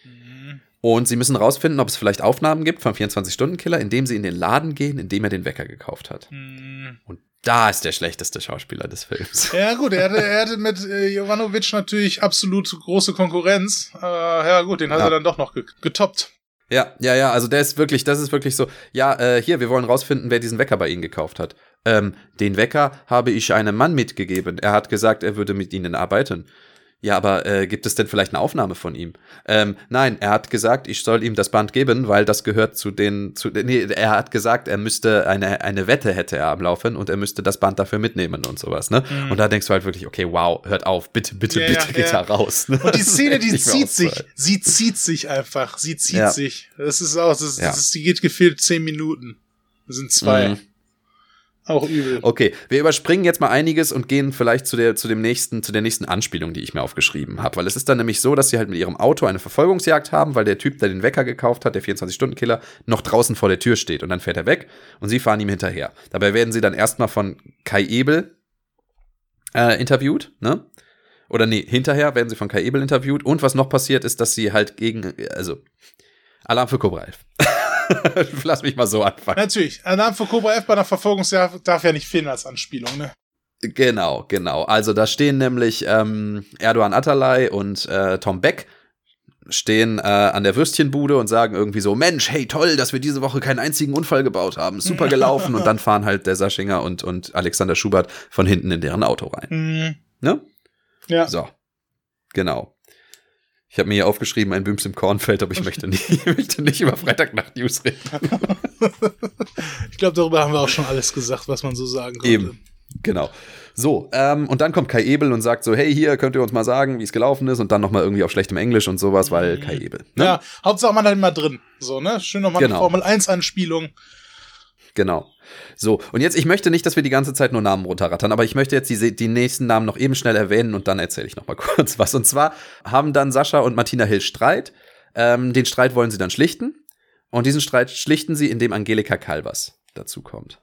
Mhm. Und sie müssen rausfinden, ob es vielleicht Aufnahmen gibt vom 24-Stunden-Killer, indem sie in den Laden gehen, in dem er den Wecker gekauft hat. Mhm. Und da ist der schlechteste Schauspieler des Films. Ja, gut, er hatte, er hatte mit äh, Jovanovic natürlich absolut große Konkurrenz. Äh, ja, gut, den hat ja. er dann doch noch getoppt. Ja, ja, ja, also der ist wirklich, das ist wirklich so, ja, äh, hier, wir wollen rausfinden, wer diesen Wecker bei Ihnen gekauft hat. Ähm, den Wecker habe ich einem Mann mitgegeben. Er hat gesagt, er würde mit Ihnen arbeiten. Ja, aber äh, gibt es denn vielleicht eine Aufnahme von ihm? Ähm, nein, er hat gesagt, ich soll ihm das Band geben, weil das gehört zu den, zu, nee, er hat gesagt, er müsste eine, eine Wette hätte er am Laufen und er müsste das Band dafür mitnehmen und sowas, ne? Mhm. Und da denkst du halt wirklich, okay, wow, hört auf, bitte, bitte, ja, bitte, ja, geht ja. da raus. Ne? Und die Szene, die zieht sich, sie zieht sich einfach, sie zieht sich. Das ist auch, das, ist, das ist, die geht gefehlt zehn Minuten. Das sind zwei. Mhm. Auch übel. Okay, wir überspringen jetzt mal einiges und gehen vielleicht zu der, zu dem nächsten, zu der nächsten Anspielung, die ich mir aufgeschrieben habe. Weil es ist dann nämlich so, dass sie halt mit ihrem Auto eine Verfolgungsjagd haben, weil der Typ, der den Wecker gekauft hat, der 24-Stunden-Killer, noch draußen vor der Tür steht. Und dann fährt er weg und sie fahren ihm hinterher. Dabei werden sie dann erstmal von Kai Ebel äh, interviewt, ne? Oder nee, hinterher werden sie von Kai Ebel interviewt. Und was noch passiert ist, dass sie halt gegen, also Alarm für Cobra 11. Lass mich mal so anfangen. Natürlich. Alarm für Cobra 11 bei einer Verfolgungsjagd darf ja nicht fehlen als Anspielung, ne? Genau, genau. Also da stehen nämlich ähm, Erdogan Atalay und äh, Tom Beck stehen äh, an der Würstchenbude und sagen irgendwie so, Mensch, hey, toll, dass wir diese Woche keinen einzigen Unfall gebaut haben. Super gelaufen. und dann fahren halt der Saschinger und, und Alexander Schubert von hinten in deren Auto rein. Mhm. Ne? Ja. So. Genau. Ich habe mir hier aufgeschrieben, ein Büms im Kornfeld, aber ich möchte nicht, ich möchte nicht über Freitagnacht-News reden. Ich glaube, darüber haben wir auch schon alles gesagt, was man so sagen konnte. Eben. Genau. So, ähm, und dann kommt Kai Ebel und sagt so, hey, hier könnt ihr uns mal sagen, wie es gelaufen ist und dann nochmal irgendwie auf schlechtem Englisch und sowas, weil Kai Ebel. Ne? Ja, Hauptsache man hat immer drin. So, ne? Schön nochmal Genau. eine Formel 1 Anspielung. Genau. So, und jetzt, ich möchte nicht, dass wir die ganze Zeit nur Namen runterrattern, aber ich möchte jetzt die, die nächsten Namen noch eben schnell erwähnen und dann erzähle ich noch mal kurz was. Und zwar haben dann Sascha und Martina Hill Streit. Ähm, den Streit wollen sie dann schlichten. Und diesen Streit schlichten sie, indem Angelika Calvas dazu kommt.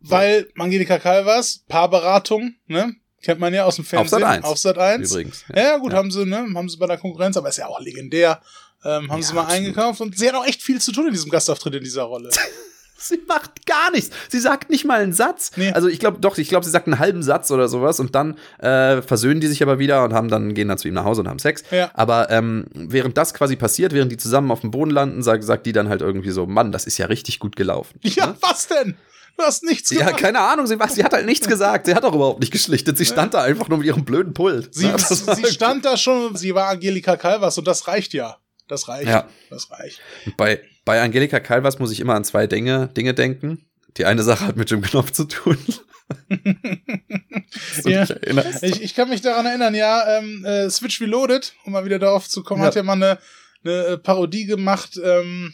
Weil Angelika Calvas, Paarberatung, ne? Kennt man ja aus dem Fernsehen. Sat. 1. Auf Sat 1. Übrigens. Ja, ja gut, Ja. haben sie, ne? Haben sie bei der Konkurrenz, aber ist ja auch legendär. Ähm, haben Ja, sie mal absolut. eingekauft und sie hat auch echt viel zu tun in diesem Gastauftritt in dieser Rolle. Sie macht gar nichts. Sie sagt nicht mal einen Satz. Nee. Also ich glaube doch, ich glaube, sie sagt einen halben Satz oder sowas und dann äh, versöhnen die sich aber wieder und haben dann gehen dann zu ihm nach Hause und haben Sex. Ja. Aber ähm, während das quasi passiert, während die zusammen auf dem Boden landen, sagt, sagt die dann halt irgendwie so, Mann, das ist ja richtig gut gelaufen. ja, was denn? Du hast nichts Ja, gemacht. keine Ahnung, sie, sie hat halt nichts gesagt. Sie hat auch überhaupt nicht geschlichtet. Sie stand da einfach nur mit ihrem blöden Pult. Sie, Ja, sie stand da schon, sie war Angelika Calvas und das reicht ja. Das reicht. Ja. Das reicht. Bei, bei Angelika Calvas muss ich immer an zwei Dinge, Dinge denken. Die eine Sache hat mit Jim Knopf zu tun. Ja. Ich, ich kann mich daran erinnern, ja, ähm, äh, Switch Reloaded, um mal wieder darauf zu kommen, Ja. hat ja mal eine, eine äh, Parodie gemacht ähm,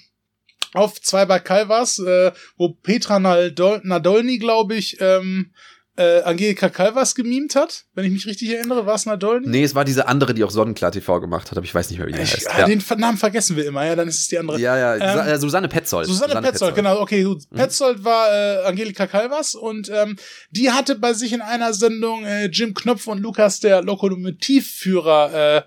auf zwei bei Calvas, äh, wo Petra Nadol Nadolny, glaube ich, ähm, äh, Angelika Calvas gemimt hat. Wenn ich mich richtig erinnere, war es Nadolny? Nee, es war diese andere, die auch Sonnenklar TV gemacht hat, aber ich weiß nicht mehr, wie die Ich, heißt. ah, Ja. Den Namen vergessen wir immer, ja, dann ist es die andere. ja, ja, Ähm, äh, Susanne Petzold. Susanne, Petzold, genau, okay, gut. Petzold war äh, Angelika Calvas und ähm, die hatte bei sich in einer Sendung äh, Jim Knopf und Lukas, der Lokomotivführer,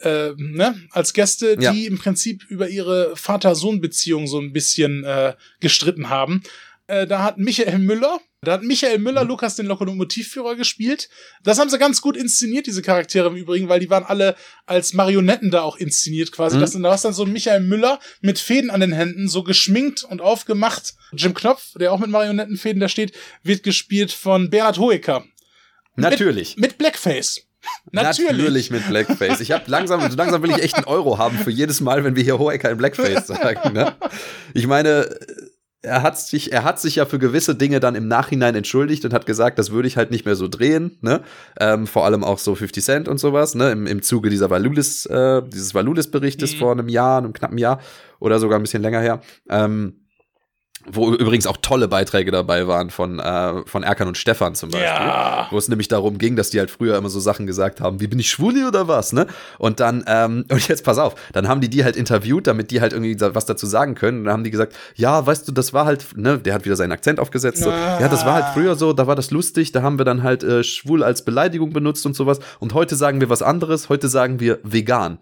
äh, äh, ne, als Gäste, Ja. die im Prinzip über ihre Vater-Sohn-Beziehung so ein bisschen äh, gestritten haben. Äh, da hat Michael Müller, da hat Michael Müller Mhm. Lukas den Lokomotivführer gespielt. Das haben sie ganz gut inszeniert, diese Charaktere im Übrigen, weil die waren alle als Marionetten da auch inszeniert quasi. Mhm. Das, da war dann so ein Michael Müller mit Fäden an den Händen, so geschminkt und aufgemacht. Jim Knopf, der auch mit Marionettenfäden da steht, wird gespielt von Bernhard Hoeker. Natürlich. Mit Blackface. Natürlich. Natürlich mit Blackface. Ich habe langsam, langsam will ich echt einen Euro haben für jedes Mal, wenn wir hier Hoeker in Blackface sagen. Ne? Ich meine, er hat sich, er hat sich ja für gewisse Dinge dann im Nachhinein entschuldigt und hat gesagt, das würde ich halt nicht mehr so drehen. Ne? Ähm, vor allem auch so 50 Cent und sowas. Ne? Im, im Zuge dieser Valulis, äh, dieses Valulis-Berichtes Mhm. vor einem Jahr, einem knappen Jahr oder sogar ein bisschen länger her. Ähm, wo übrigens auch tolle Beiträge dabei waren von, äh, von Erkan und Stefan zum Beispiel. Ja. Wo es nämlich darum ging, dass die halt früher immer so Sachen gesagt haben, wie bin ich schwuli oder was, ne? Und dann, ähm, und jetzt pass auf, dann haben die die halt interviewt, damit die halt irgendwie was dazu sagen können. Und dann haben die gesagt, ja, weißt du, das war halt, ne, der hat wieder seinen Akzent aufgesetzt. So, Ah. ja, das war halt früher so, da war das lustig, da haben wir dann halt äh, schwul als Beleidigung benutzt und sowas. Und heute sagen wir was anderes, heute sagen wir vegan.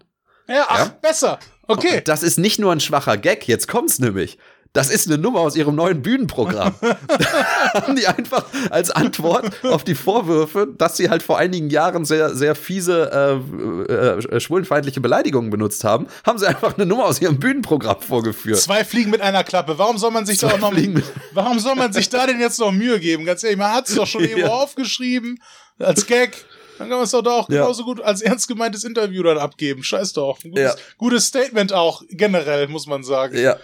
Ja, ach, Ja? besser. Okay. Das ist nicht nur ein schwacher Gag, jetzt kommt's nämlich. Das ist eine Nummer aus ihrem neuen Bühnenprogramm. da haben die einfach als Antwort auf die Vorwürfe, dass sie halt vor einigen Jahren sehr, sehr fiese, äh, äh, schwulenfeindliche Beleidigungen benutzt haben, haben sie einfach eine Nummer aus ihrem Bühnenprogramm vorgeführt. Zwei Fliegen mit einer Klappe. Warum soll man sich da auch noch, warum soll man sich da denn jetzt noch Mühe geben? Ganz ehrlich, man hat es doch schon irgendwo Ja. aufgeschrieben als Gag. Dann kann man es doch da auch Ja. genauso gut als ernst gemeintes Interview dann abgeben. Scheiß doch. Ein gutes, Ja. gutes Statement auch, generell, muss man sagen. Ja.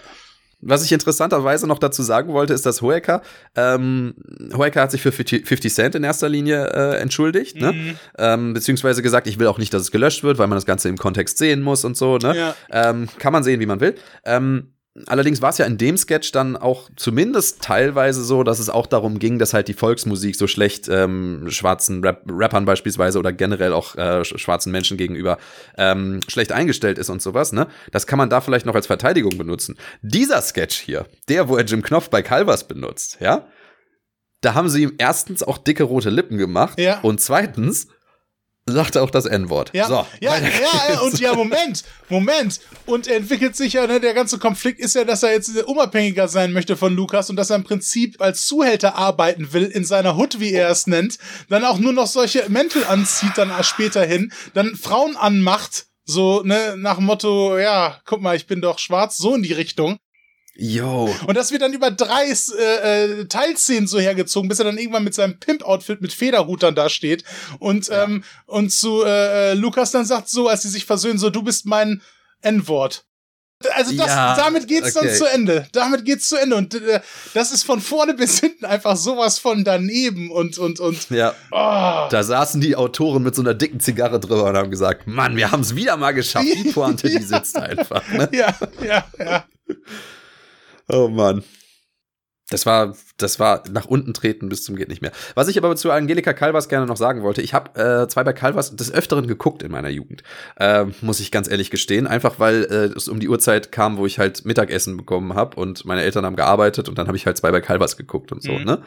Was ich interessanterweise noch dazu sagen wollte, ist, dass Hoeker, ähm, Hoeker hat sich für 50 50 Cent in erster Linie äh, entschuldigt, ne? Mhm. ähm, beziehungsweise gesagt, ich will auch nicht, dass es gelöscht wird, weil man das Ganze im Kontext sehen muss und so, ne? Ja. Ähm, kann man sehen, wie man will. Ähm, allerdings war es ja in dem Sketch dann auch zumindest teilweise so, dass es auch darum ging, dass halt die Volksmusik so schlecht ähm, schwarzen Rap Rappern beispielsweise oder generell auch äh, sch- schwarzen Menschen gegenüber ähm, schlecht eingestellt ist und sowas, ne? Das kann man da vielleicht noch als Verteidigung benutzen. Dieser Sketch hier, der, wo er Jim Knopf bei Calvas benutzt, ja? Da haben sie ihm erstens auch dicke rote Lippen gemacht Ja. und zweitens sagt er auch das N-Wort. Ja, So, ja, ja, ja, und ja, Moment, Moment. Und er entwickelt sich ja, ne, der ganze Konflikt ist ja, dass er jetzt unabhängiger sein möchte von Lukas und dass er im Prinzip als Zuhälter arbeiten will in seiner Hut, wie er es nennt, dann auch nur noch solche Mäntel anzieht, dann später hin, dann Frauen anmacht So, ne, nach dem Motto, ja, guck mal, ich bin doch schwarz, so in die Richtung. Yo. Und das wird dann über drei äh, äh, Teilszenen so hergezogen, bis er dann irgendwann mit seinem Pimp-Outfit mit Federhut dann da steht und, ja. ähm, und zu äh, äh, Lukas dann sagt so, als sie sich versöhnen, so, du bist mein N-Wort. Also das, ja, damit geht's okay. dann zu Ende. Damit geht's zu Ende und äh, das ist von vorne bis hinten einfach sowas von daneben und und und. Ja. Oh. Da saßen die Autoren mit so einer dicken Zigarre drüber und haben gesagt, Mann, wir haben es wieder mal geschafft. Die Pointe, ja. die sitzt einfach. Ne? Ja, ja, ja. Oh Mann. Das war, das war nach unten treten bis zum geht nicht mehr. Was ich aber zu Angelika Calvas gerne noch sagen wollte, ich habe äh, zwei bei Calvas des Öfteren geguckt in meiner Jugend, äh, muss ich ganz ehrlich gestehen, einfach weil äh, es um die Uhrzeit kam, wo ich halt Mittagessen bekommen habe und meine Eltern haben gearbeitet und dann habe ich halt zwei bei Calvas geguckt und so, mhm. ne?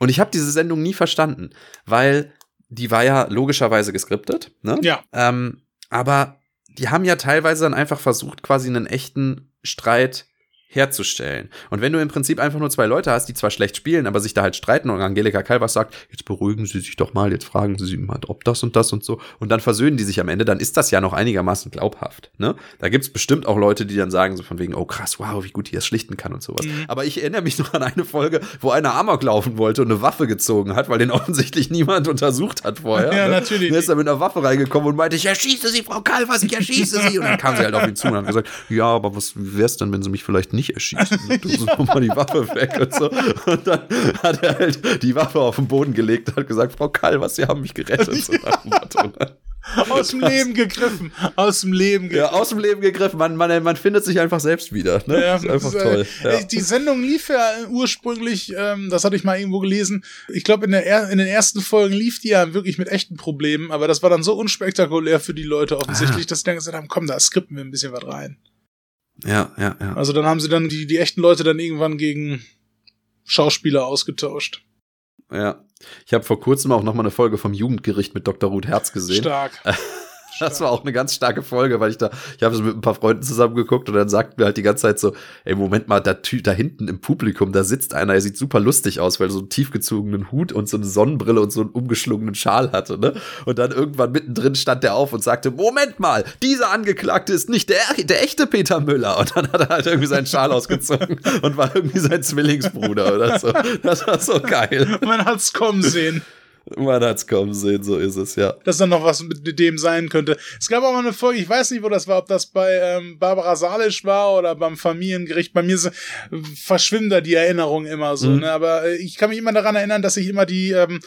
Und ich habe diese Sendung nie verstanden, weil die war ja logischerweise geskriptet, ne? Ja. Ähm, aber die haben ja teilweise dann einfach versucht, quasi einen echten Streit herzustellen. Und wenn du im Prinzip einfach nur zwei Leute hast, die zwar schlecht spielen, aber sich da halt streiten und Angelika Calvas sagt, jetzt beruhigen Sie sich doch mal, jetzt fragen Sie sich mal, ob das und das und so und dann versöhnen die sich am Ende, dann ist das ja noch einigermaßen glaubhaft. Ne? Da gibt's bestimmt auch Leute, die dann sagen so von wegen, oh krass, wow, wie gut die das schlichten kann und sowas. Mhm. Aber ich erinnere mich noch an eine Folge, wo einer Amok laufen wollte und eine Waffe gezogen hat, weil den offensichtlich niemand untersucht hat vorher. Ja, ne? natürlich. Und ist er mit einer Waffe reingekommen und meinte, ich erschieße Sie, Frau Calvas, ich erschieße Sie. Und dann kam sie halt auf ihn zu und hat gesagt, ja, aber was wär's denn, wenn Sie mich vielleicht nicht erschießen? Du ja. mal die Waffe weg und so. Und dann hat er halt die Waffe auf den Boden gelegt und hat gesagt, Frau Kalvas, Sie haben mich gerettet. So ne? aus dem Leben gegriffen. Aus dem Leben gegriffen. Ja, aus dem Leben gegriffen. Man, man, man findet sich einfach selbst wieder. Ne? Ja, das ist einfach toll. Äh, ja. Die Sendung lief ja ursprünglich, ähm, das hatte ich mal irgendwo gelesen. Ich glaube, in, in den ersten Folgen lief die ja wirklich mit echten Problemen, aber das war dann so unspektakulär für die Leute offensichtlich, ah. dass sie dann gesagt haben, komm, da skripten wir ein bisschen was rein. Ja, ja, ja. Also dann haben sie dann die, die echten Leute dann irgendwann gegen Schauspieler ausgetauscht. Ja. Ich habe vor kurzem auch noch mal eine Folge vom Jugendgericht mit Dr. Ruth Herz gesehen. Stark. Das war auch eine ganz starke Folge, weil ich da, ich habe es mit ein paar Freunden zusammen geguckt und dann sagt mir halt die ganze Zeit so, ey, Moment mal, da, da hinten im Publikum, da sitzt einer, er sieht super lustig aus, weil er so einen tiefgezogenen Hut und so eine Sonnenbrille und so einen umgeschlungenen Schal hatte, ne? Und dann irgendwann mittendrin stand der auf und sagte, Moment mal, dieser Angeklagte ist nicht der, der echte Peter Müller. Und dann hat er halt irgendwie seinen Schal ausgezogen und war irgendwie sein Zwillingsbruder oder so. Das war so geil. Man hat's kommen sehen. Man hat's kommen sehen, so ist es, ja. Dass dann noch was mit dem sein könnte. Es gab auch mal eine Folge, ich weiß nicht, wo das war, ob das bei ähm, Barbara Salisch war oder beim Familiengericht. Bei mir verschwimmen da die Erinnerungen immer so, mhm. ne? Aber äh, ich kann mich immer daran erinnern, dass ich immer die ähm,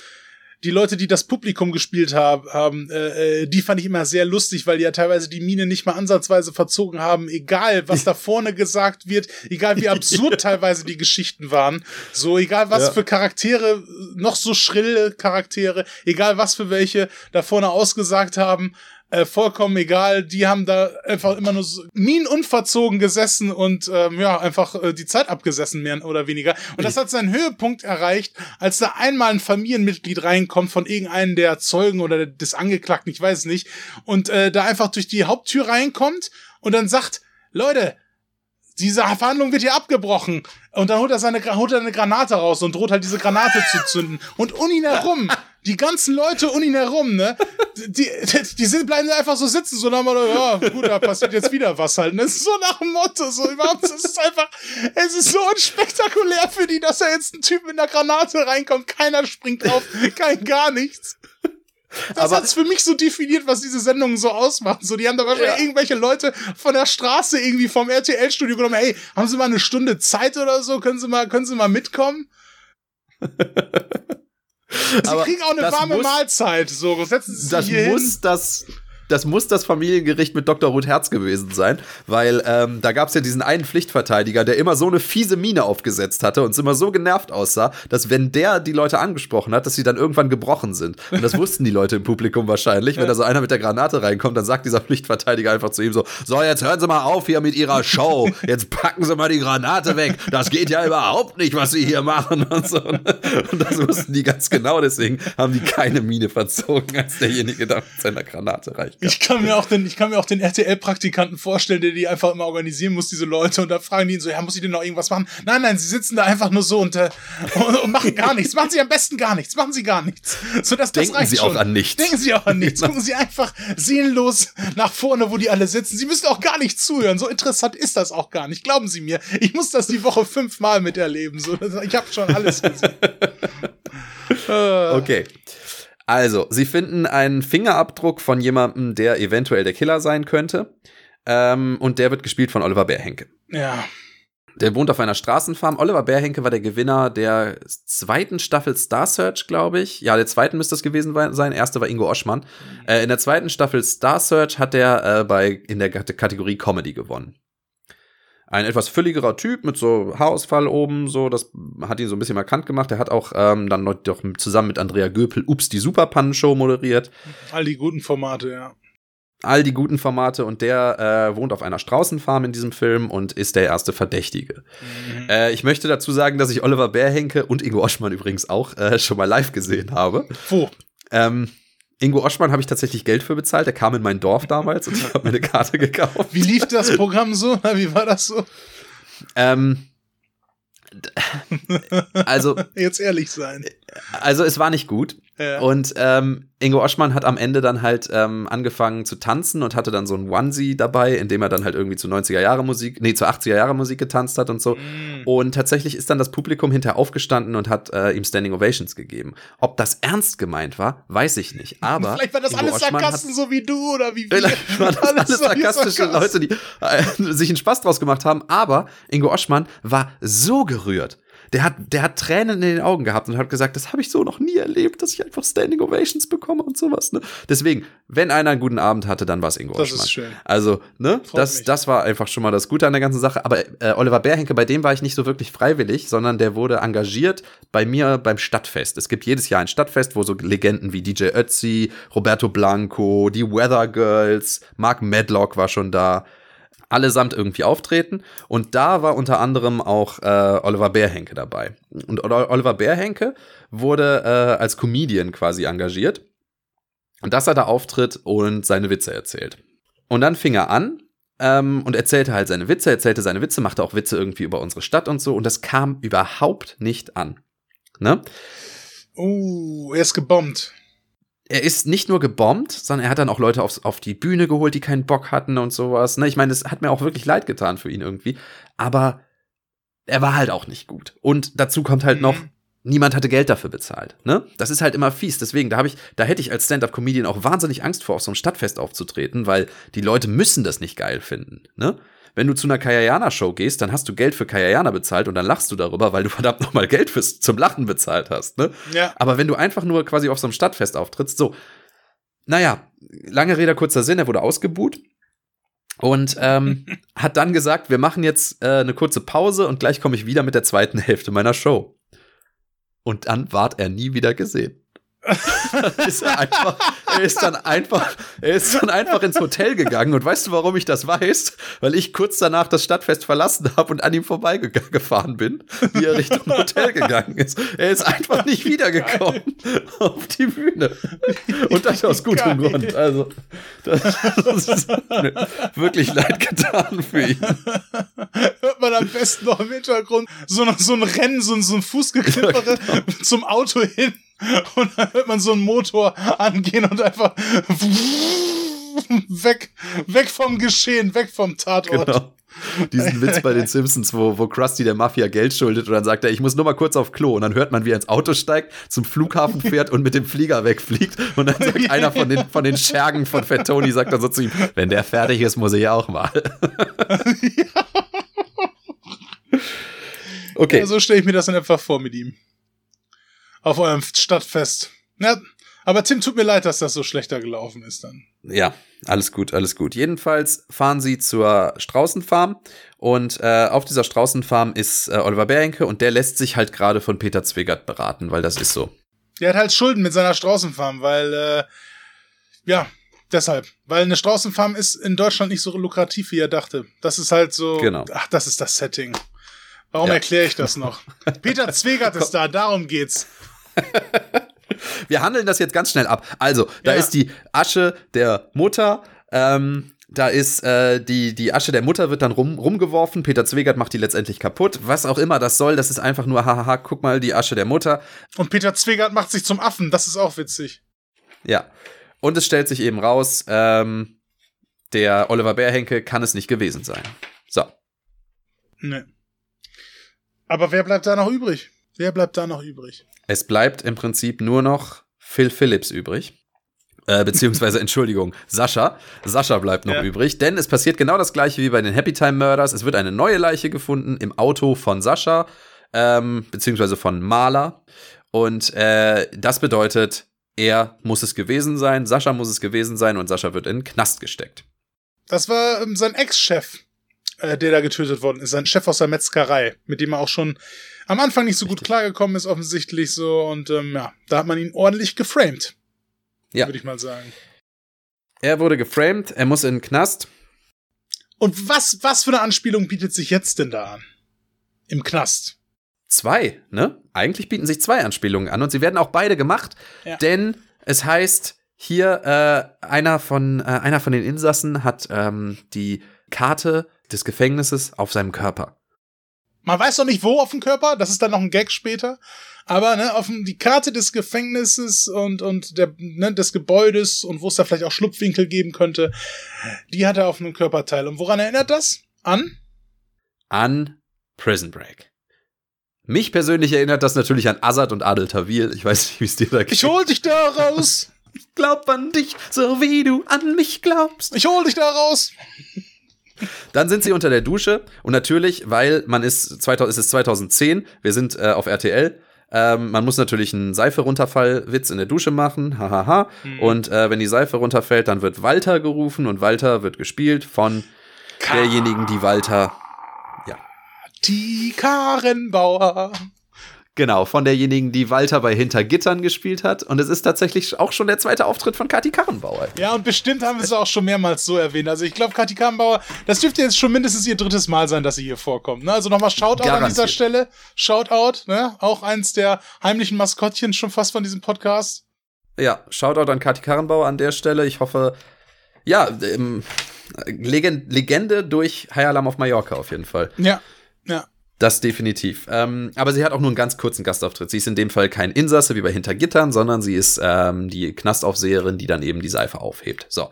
die Leute, die das Publikum gespielt haben, haben äh, äh, die fand ich immer sehr lustig, weil die ja teilweise die Mine nicht mal ansatzweise verzogen haben, egal was da vorne gesagt wird, egal wie absurd teilweise die Geschichten waren, so egal was ja. für Charaktere, noch so schrille Charaktere, egal was für welche da vorne ausgesagt haben, äh, vollkommen egal. Die haben da einfach immer nur so minenunverzogen gesessen und ähm, ja, einfach äh, die Zeit abgesessen, mehr oder weniger. Und das hat seinen Höhepunkt erreicht, als da einmal ein Familienmitglied reinkommt von irgendeinem der Zeugen oder des Angeklagten, ich weiß es nicht, und äh, da einfach durch die Haupttür reinkommt und dann sagt, Leute, diese Verhandlung wird hier abgebrochen. Und dann holt er seine holt er eine Granate raus und droht halt diese Granate zu zünden. Und um ihn herum, die ganzen Leute um ihn herum, ne, die, die, sind, bleiben einfach so sitzen, so nach mal, ja, gut, da passiert jetzt wieder was halt. Ne? So nach dem Motto, so überhaupt, es ist einfach, es ist so unspektakulär für die, dass da jetzt ein Typ mit einer Granate reinkommt, keiner springt auf, kein gar nichts. Das hat's für mich so definiert, was diese Sendungen so ausmachen. So, die haben da wahrscheinlich ja. irgendwelche Leute von der Straße irgendwie vom RTL-Studio genommen. Hey, haben Sie mal eine Stunde Zeit oder so? Können Sie mal, können Sie mal mitkommen? Sie aber kriegen auch eine warme muss, Mahlzeit. So, setzen Sie sich das muss hin. das das muss das Familiengericht mit Dr. Ruth Herz gewesen sein, weil ähm, da gab es ja diesen einen Pflichtverteidiger, der immer so eine fiese Miene aufgesetzt hatte und immer so genervt aussah, dass wenn der die Leute angesprochen hat, dass sie dann irgendwann gebrochen sind. Und das wussten die Leute im Publikum wahrscheinlich. Wenn da so einer mit der Granate reinkommt, dann sagt dieser Pflichtverteidiger einfach zu ihm so: So, jetzt hören Sie mal auf hier mit Ihrer Show. Jetzt packen Sie mal die Granate weg. Das geht ja überhaupt nicht, was Sie hier machen und so. Und das wussten die ganz genau. Deswegen haben die keine Miene verzogen, als derjenige da mit seiner Granate reicht Ich kann mir auch den, ich kann mir auch den RTL-Praktikanten vorstellen, der die einfach immer organisieren muss, diese Leute, und da fragen die ihn so, ja, muss ich denn noch irgendwas machen? Nein, nein, sie sitzen da einfach nur so und, äh, und, und machen gar nichts. Machen sie am besten gar nichts. Machen sie gar nichts. So, dass das Denken reicht Sie schon. auch an nichts. Denken Sie auch an nichts. Gucken Sie einfach seelenlos nach vorne, wo die alle sitzen. Sie müssen auch gar nicht zuhören. So interessant ist das auch gar nicht. Glauben Sie mir. Ich muss das die Woche fünfmal miterleben. So, ich habe schon alles gesehen. Okay. Also, sie finden einen Fingerabdruck von jemandem, der eventuell der Killer sein könnte. Ähm, und der wird gespielt von Oliver Bärhenke. Ja. Der wohnt auf einer Straßenfarm. Oliver Bärhenke war der Gewinner der zweiten Staffel Star Search, glaube ich. Ja, der zweiten müsste es gewesen sein. Erste war Ingo Oschmann. Äh, in der zweiten Staffel Star Search hat er äh, bei, in der Kate- Kategorie Comedy gewonnen. Ein etwas fülligerer Typ mit so Haarausfall oben, so, das hat ihn so ein bisschen markant gemacht. Er hat auch ähm, dann noch doch zusammen mit Andrea Göpel Ups, die Superpannen-Show moderiert All die guten Formate, ja. all die guten Formate und der äh, wohnt auf einer Straußenfarm in diesem Film und ist der erste Verdächtige. Äh, ich möchte dazu sagen, dass ich Oliver Bärhenke und Ingo Oschmann übrigens auch äh, schon mal live gesehen habe. Wo? Ähm, Ingo Oschmann habe ich tatsächlich Geld für bezahlt. Der kam in mein Dorf damals und ich habe mir eine Karte gekauft. Wie lief das Programm so? Wie war das so? Ähm, also, Jetzt ehrlich sein. also es war nicht gut. Ja. Und ähm, Ingo Oschmann hat am Ende dann halt ähm, angefangen zu tanzen und hatte dann so ein Onesie dabei, in dem er dann halt irgendwie zu 90er Jahre Musik, nee, zu 80er Jahre Musik getanzt hat und so. Mm. Und tatsächlich ist dann das Publikum hinterher aufgestanden und hat äh, ihm Standing Ovations gegeben. Ob das ernst gemeint war, weiß ich nicht. Aber Vielleicht war das Ingo alles Oschmann Sarkasten, so wie du oder wie wir. Vielleicht waren das alles wie sarkastische Sarkast- Leute, die äh, sich einen Spaß draus gemacht haben. Aber Ingo Oschmann war so gerührt. Der hat, der hat Tränen in den Augen gehabt und hat gesagt, das habe ich so noch nie erlebt, dass ich einfach Standing Ovations bekomme und sowas. Ne? Deswegen, wenn einer einen guten Abend hatte, dann war es Ingo Das Oschmann. ist schön. Also, ne, Freut das, mich. das war einfach schon mal das Gute an der ganzen Sache. Aber äh, Oliver Bärhenke, bei dem war ich nicht so wirklich freiwillig, sondern der wurde engagiert bei mir beim Stadtfest. Es gibt jedes Jahr ein Stadtfest, wo so Legenden wie DJ Ötzi, Roberto Blanco, die Weather Girls, Mark Medlock war schon da, allesamt irgendwie auftreten. Und da war unter anderem auch äh, Oliver Bärhenke dabei. Und Ol- Oliver Bärhenke wurde äh, als Comedian quasi engagiert. Und dass er da auftritt und seine Witze erzählt. Und dann fing er an ähm, und erzählte halt seine Witze, erzählte seine Witze, machte auch Witze irgendwie über unsere Stadt und so. Und das kam überhaupt nicht an. Ne? Oh, er ist gebombt. Er ist nicht nur gebombt, sondern er hat dann auch Leute aufs, auf die Bühne geholt, die keinen Bock hatten und sowas. Ne? Ich meine, es hat mir auch wirklich leid getan für ihn irgendwie. Aber er war halt auch nicht gut. Und dazu kommt halt Mhm. noch, niemand hatte Geld dafür bezahlt. Ne? Das ist halt immer fies. Deswegen, da habe ich, da hätte ich als Stand-up-Comedian auch wahnsinnig Angst vor, auf so einem Stadtfest aufzutreten, weil die Leute müssen das nicht geil finden. Ne? Wenn du zu einer Kayayana-Show gehst, dann hast du Geld für Kayayana bezahlt und dann lachst du darüber, weil du verdammt nochmal Geld fürs, zum Lachen bezahlt hast. Ne? Ja. Aber wenn du einfach nur quasi auf so einem Stadtfest auftrittst, so, naja, lange Rede, kurzer Sinn, er wurde ausgebuht und ähm, hat dann gesagt, wir machen jetzt äh, eine kurze Pause und gleich komme ich wieder mit der zweiten Hälfte meiner Show. Und dann ward er nie wieder gesehen. ist er, einfach, er ist dann einfach, er ist dann einfach ins Hotel gegangen und weißt du, warum ich das weiß? Weil ich kurz danach das Stadtfest verlassen habe und an ihm vorbeigefahren bin, wie er Richtung Hotel gegangen ist. Er ist einfach nicht wiedergekommen auf die Bühne. Und das aus gutem Geil. Grund. Also, das, das ist mir wirklich leid getan für ihn. Hört man am besten noch im Hintergrund so, so ein Rennen, so, ein- so ein Fußgeklippere zum Auto hin. Und dann hört man so einen Motor angehen und einfach weg, weg vom Geschehen, weg vom Tatort. Genau. Diesen Witz bei den Simpsons, wo, wo Krusty der Mafia Geld schuldet und dann sagt er, ich muss nur mal kurz auf Klo. Und dann hört man, wie er ins Auto steigt, zum Flughafen fährt und mit dem Flieger wegfliegt. Und dann sagt einer von den, von den Schergen von Fat Tony, sagt dann so zu ihm, wenn der fertig ist, muss ich auch mal. Okay. Ja, so stelle ich mir das in etwa vor mit ihm. Auf eurem Stadtfest. Ja, aber Tim, tut mir leid, dass das so schlechter gelaufen ist dann. Ja, alles gut, alles gut. Jedenfalls fahren sie zur Straußenfarm und äh, auf dieser Straußenfarm ist äh, Oliver Bärhenke und der lässt sich halt gerade von Peter Zwegert beraten, weil das ist so. Der hat halt Schulden mit seiner Straußenfarm, weil, äh, ja, deshalb. Weil eine Straußenfarm ist in Deutschland nicht so lukrativ, wie er dachte. Das ist halt so, Genau. ach, das ist das Setting. Warum Ja. erkläre ich das noch? Peter Zwegert ist da, darum geht's. Wir handeln das jetzt ganz schnell ab. Also, da Ja. ist die Asche der Mutter. Ähm, da ist äh, die, die Asche der Mutter wird dann rum, rumgeworfen. Peter Zwegert macht die letztendlich kaputt. Was auch immer das soll, das ist einfach nur, hahaha, guck mal, die Asche der Mutter. Und Peter Zwegert macht sich zum Affen, das ist auch witzig. Ja. Und es stellt sich eben raus, ähm, der Oliver Bärhenke kann es nicht gewesen sein. So. Nee. Aber wer bleibt da noch übrig? Wer bleibt da noch übrig? Es bleibt im Prinzip nur noch Phil Phillips übrig. Äh, beziehungsweise, Entschuldigung, Sascha. Sascha bleibt noch Ja. übrig, denn es passiert genau das gleiche wie bei den Happy Time Murders. Es wird eine neue Leiche gefunden im Auto von Sascha, ähm, beziehungsweise von Maler. Und äh, das bedeutet, er muss es gewesen sein, Sascha muss es gewesen sein und Sascha wird in den Knast gesteckt. Das war ähm, sein Ex-Chef, äh, der da getötet worden ist. Sein Chef aus der Metzgerei, mit dem er auch schon am Anfang nicht so gut klargekommen ist, offensichtlich so. Und ähm, ja, da hat man ihn ordentlich geframed. Ja. Würde ich mal sagen. Er wurde geframed, er muss in den Knast. Und was, was für eine Anspielung bietet sich jetzt denn da an? Im Knast. Zwei, ne? Eigentlich bieten sich zwei Anspielungen an und sie werden auch beide gemacht, Ja. denn es heißt hier, äh, einer, von, äh, einer von den Insassen hat ähm, die Karte des Gefängnisses auf seinem Körper. Man weiß noch nicht, wo auf dem Körper, das ist dann noch ein Gag später. Aber ne, auf dem, die Karte des Gefängnisses und, und der, ne, des Gebäudes und wo es da vielleicht auch Schlupfwinkel geben könnte, die hat er auf einem Körperteil. Und woran erinnert das? An? An Prison Break. Mich persönlich erinnert das natürlich an Azad und Adel Tawil. Ich weiß nicht, wie es dir da geht. Ich hol dich da raus! glaub an dich, so wie du an mich glaubst. Ich hol dich da raus! Dann sind sie unter der Dusche und natürlich, weil man ist, 2000, es ist 2010, wir sind äh, auf RTL, ähm, man muss natürlich einen Seife-Runterfall-Witz in der Dusche machen, hahaha. Und äh, wenn die Seife runterfällt, dann wird Walter gerufen und Walter wird gespielt von derjenigen, die Walter, Die Karenbauer. Genau, von derjenigen, die Walter bei Hintergittern gespielt hat. Und es ist tatsächlich auch schon der zweite Auftritt von Kati Karrenbauer. Ja, und bestimmt haben wir es auch schon mehrmals so erwähnt. Also ich glaube, Kathi Karenbauer, das dürfte jetzt schon mindestens ihr drittes Mal sein, dass sie hier vorkommt. Ne? Also nochmal Shoutout an dieser Garantiert. Stelle. Shoutout, ne? Auch eins der heimlichen Maskottchen schon fast von diesem Podcast. Ja, Shoutout an Kati Karrenbauer an der Stelle. Ich hoffe, ja, ähm, Legend Legende durch High Alarm auf Mallorca auf jeden Fall. Ja. Das definitiv. Ähm, aber sie hat auch nur einen ganz kurzen Gastauftritt. Sie ist in dem Fall kein Insasse wie bei Hintergittern, sondern sie ist ähm, die Knastaufseherin, die dann eben die Seife aufhebt. So.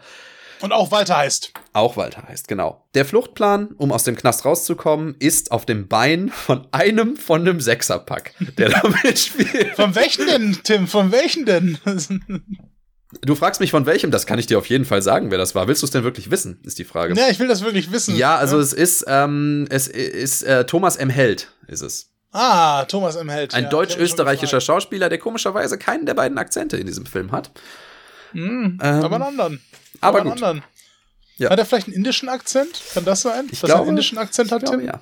Und auch Walter heißt. Auch Walter heißt, genau. Der Fluchtplan, um aus dem Knast rauszukommen, ist auf dem Bein von einem von einem Sechserpack, der da mitspielt. Von welchen denn, Tim? Von welchen denn? Du fragst mich von welchem, das kann ich dir auf jeden Fall sagen, wer das war. Willst du es denn wirklich wissen, ist die Frage. ja, ich will das wirklich wissen. Ja, also es ist, ähm, es ist äh, Thomas M. Held, ist es. Ah, Thomas M. Held. Ein ja, deutsch-österreichischer Schauspieler, der komischerweise keinen der beiden Akzente in diesem Film hat. mich gefragt. Hm, Ähm, aber einen anderen. aber einen gut. anderen. Ja. Hat er vielleicht einen indischen Akzent? Kann das sein? Ich Dass er glaube- einen indischen Akzent hat, glaube, Tim? ja.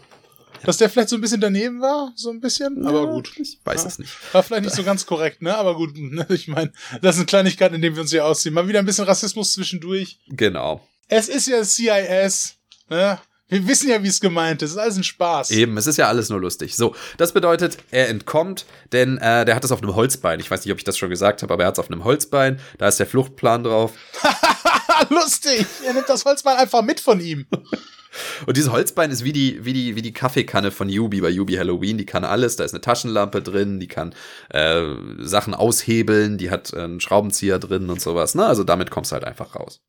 Dass der vielleicht so ein bisschen daneben war? So ein bisschen? aber Ja, gut. Ich weiß Ja. es nicht. War vielleicht nicht so ganz korrekt, ne? Aber gut, ne? ich meine, das sind Kleinigkeiten, in denen wir uns hier ausziehen. Mal wieder ein bisschen Rassismus zwischendurch. Genau. Es ist ja CIS, ne? Wir wissen ja, wie es gemeint ist. Es ist alles ein Spaß. Eben, es ist ja alles nur lustig. So, das bedeutet, er entkommt, denn äh, der hat es auf einem Holzbein. Ich weiß nicht, ob ich das schon gesagt habe, aber er hat es auf einem Holzbein. Da ist der Fluchtplan drauf. Lustig. Er nimmt das Holzbein einfach mit von ihm. Und dieses Holzbein ist wie die, wie die, wie die Kaffeekanne von Yubi bei Yubi Halloween. Die kann alles. Da ist eine Taschenlampe drin, die kann äh, Sachen aushebeln, die hat äh, einen Schraubenzieher drin und sowas. Ne? Also damit kommst du halt einfach raus.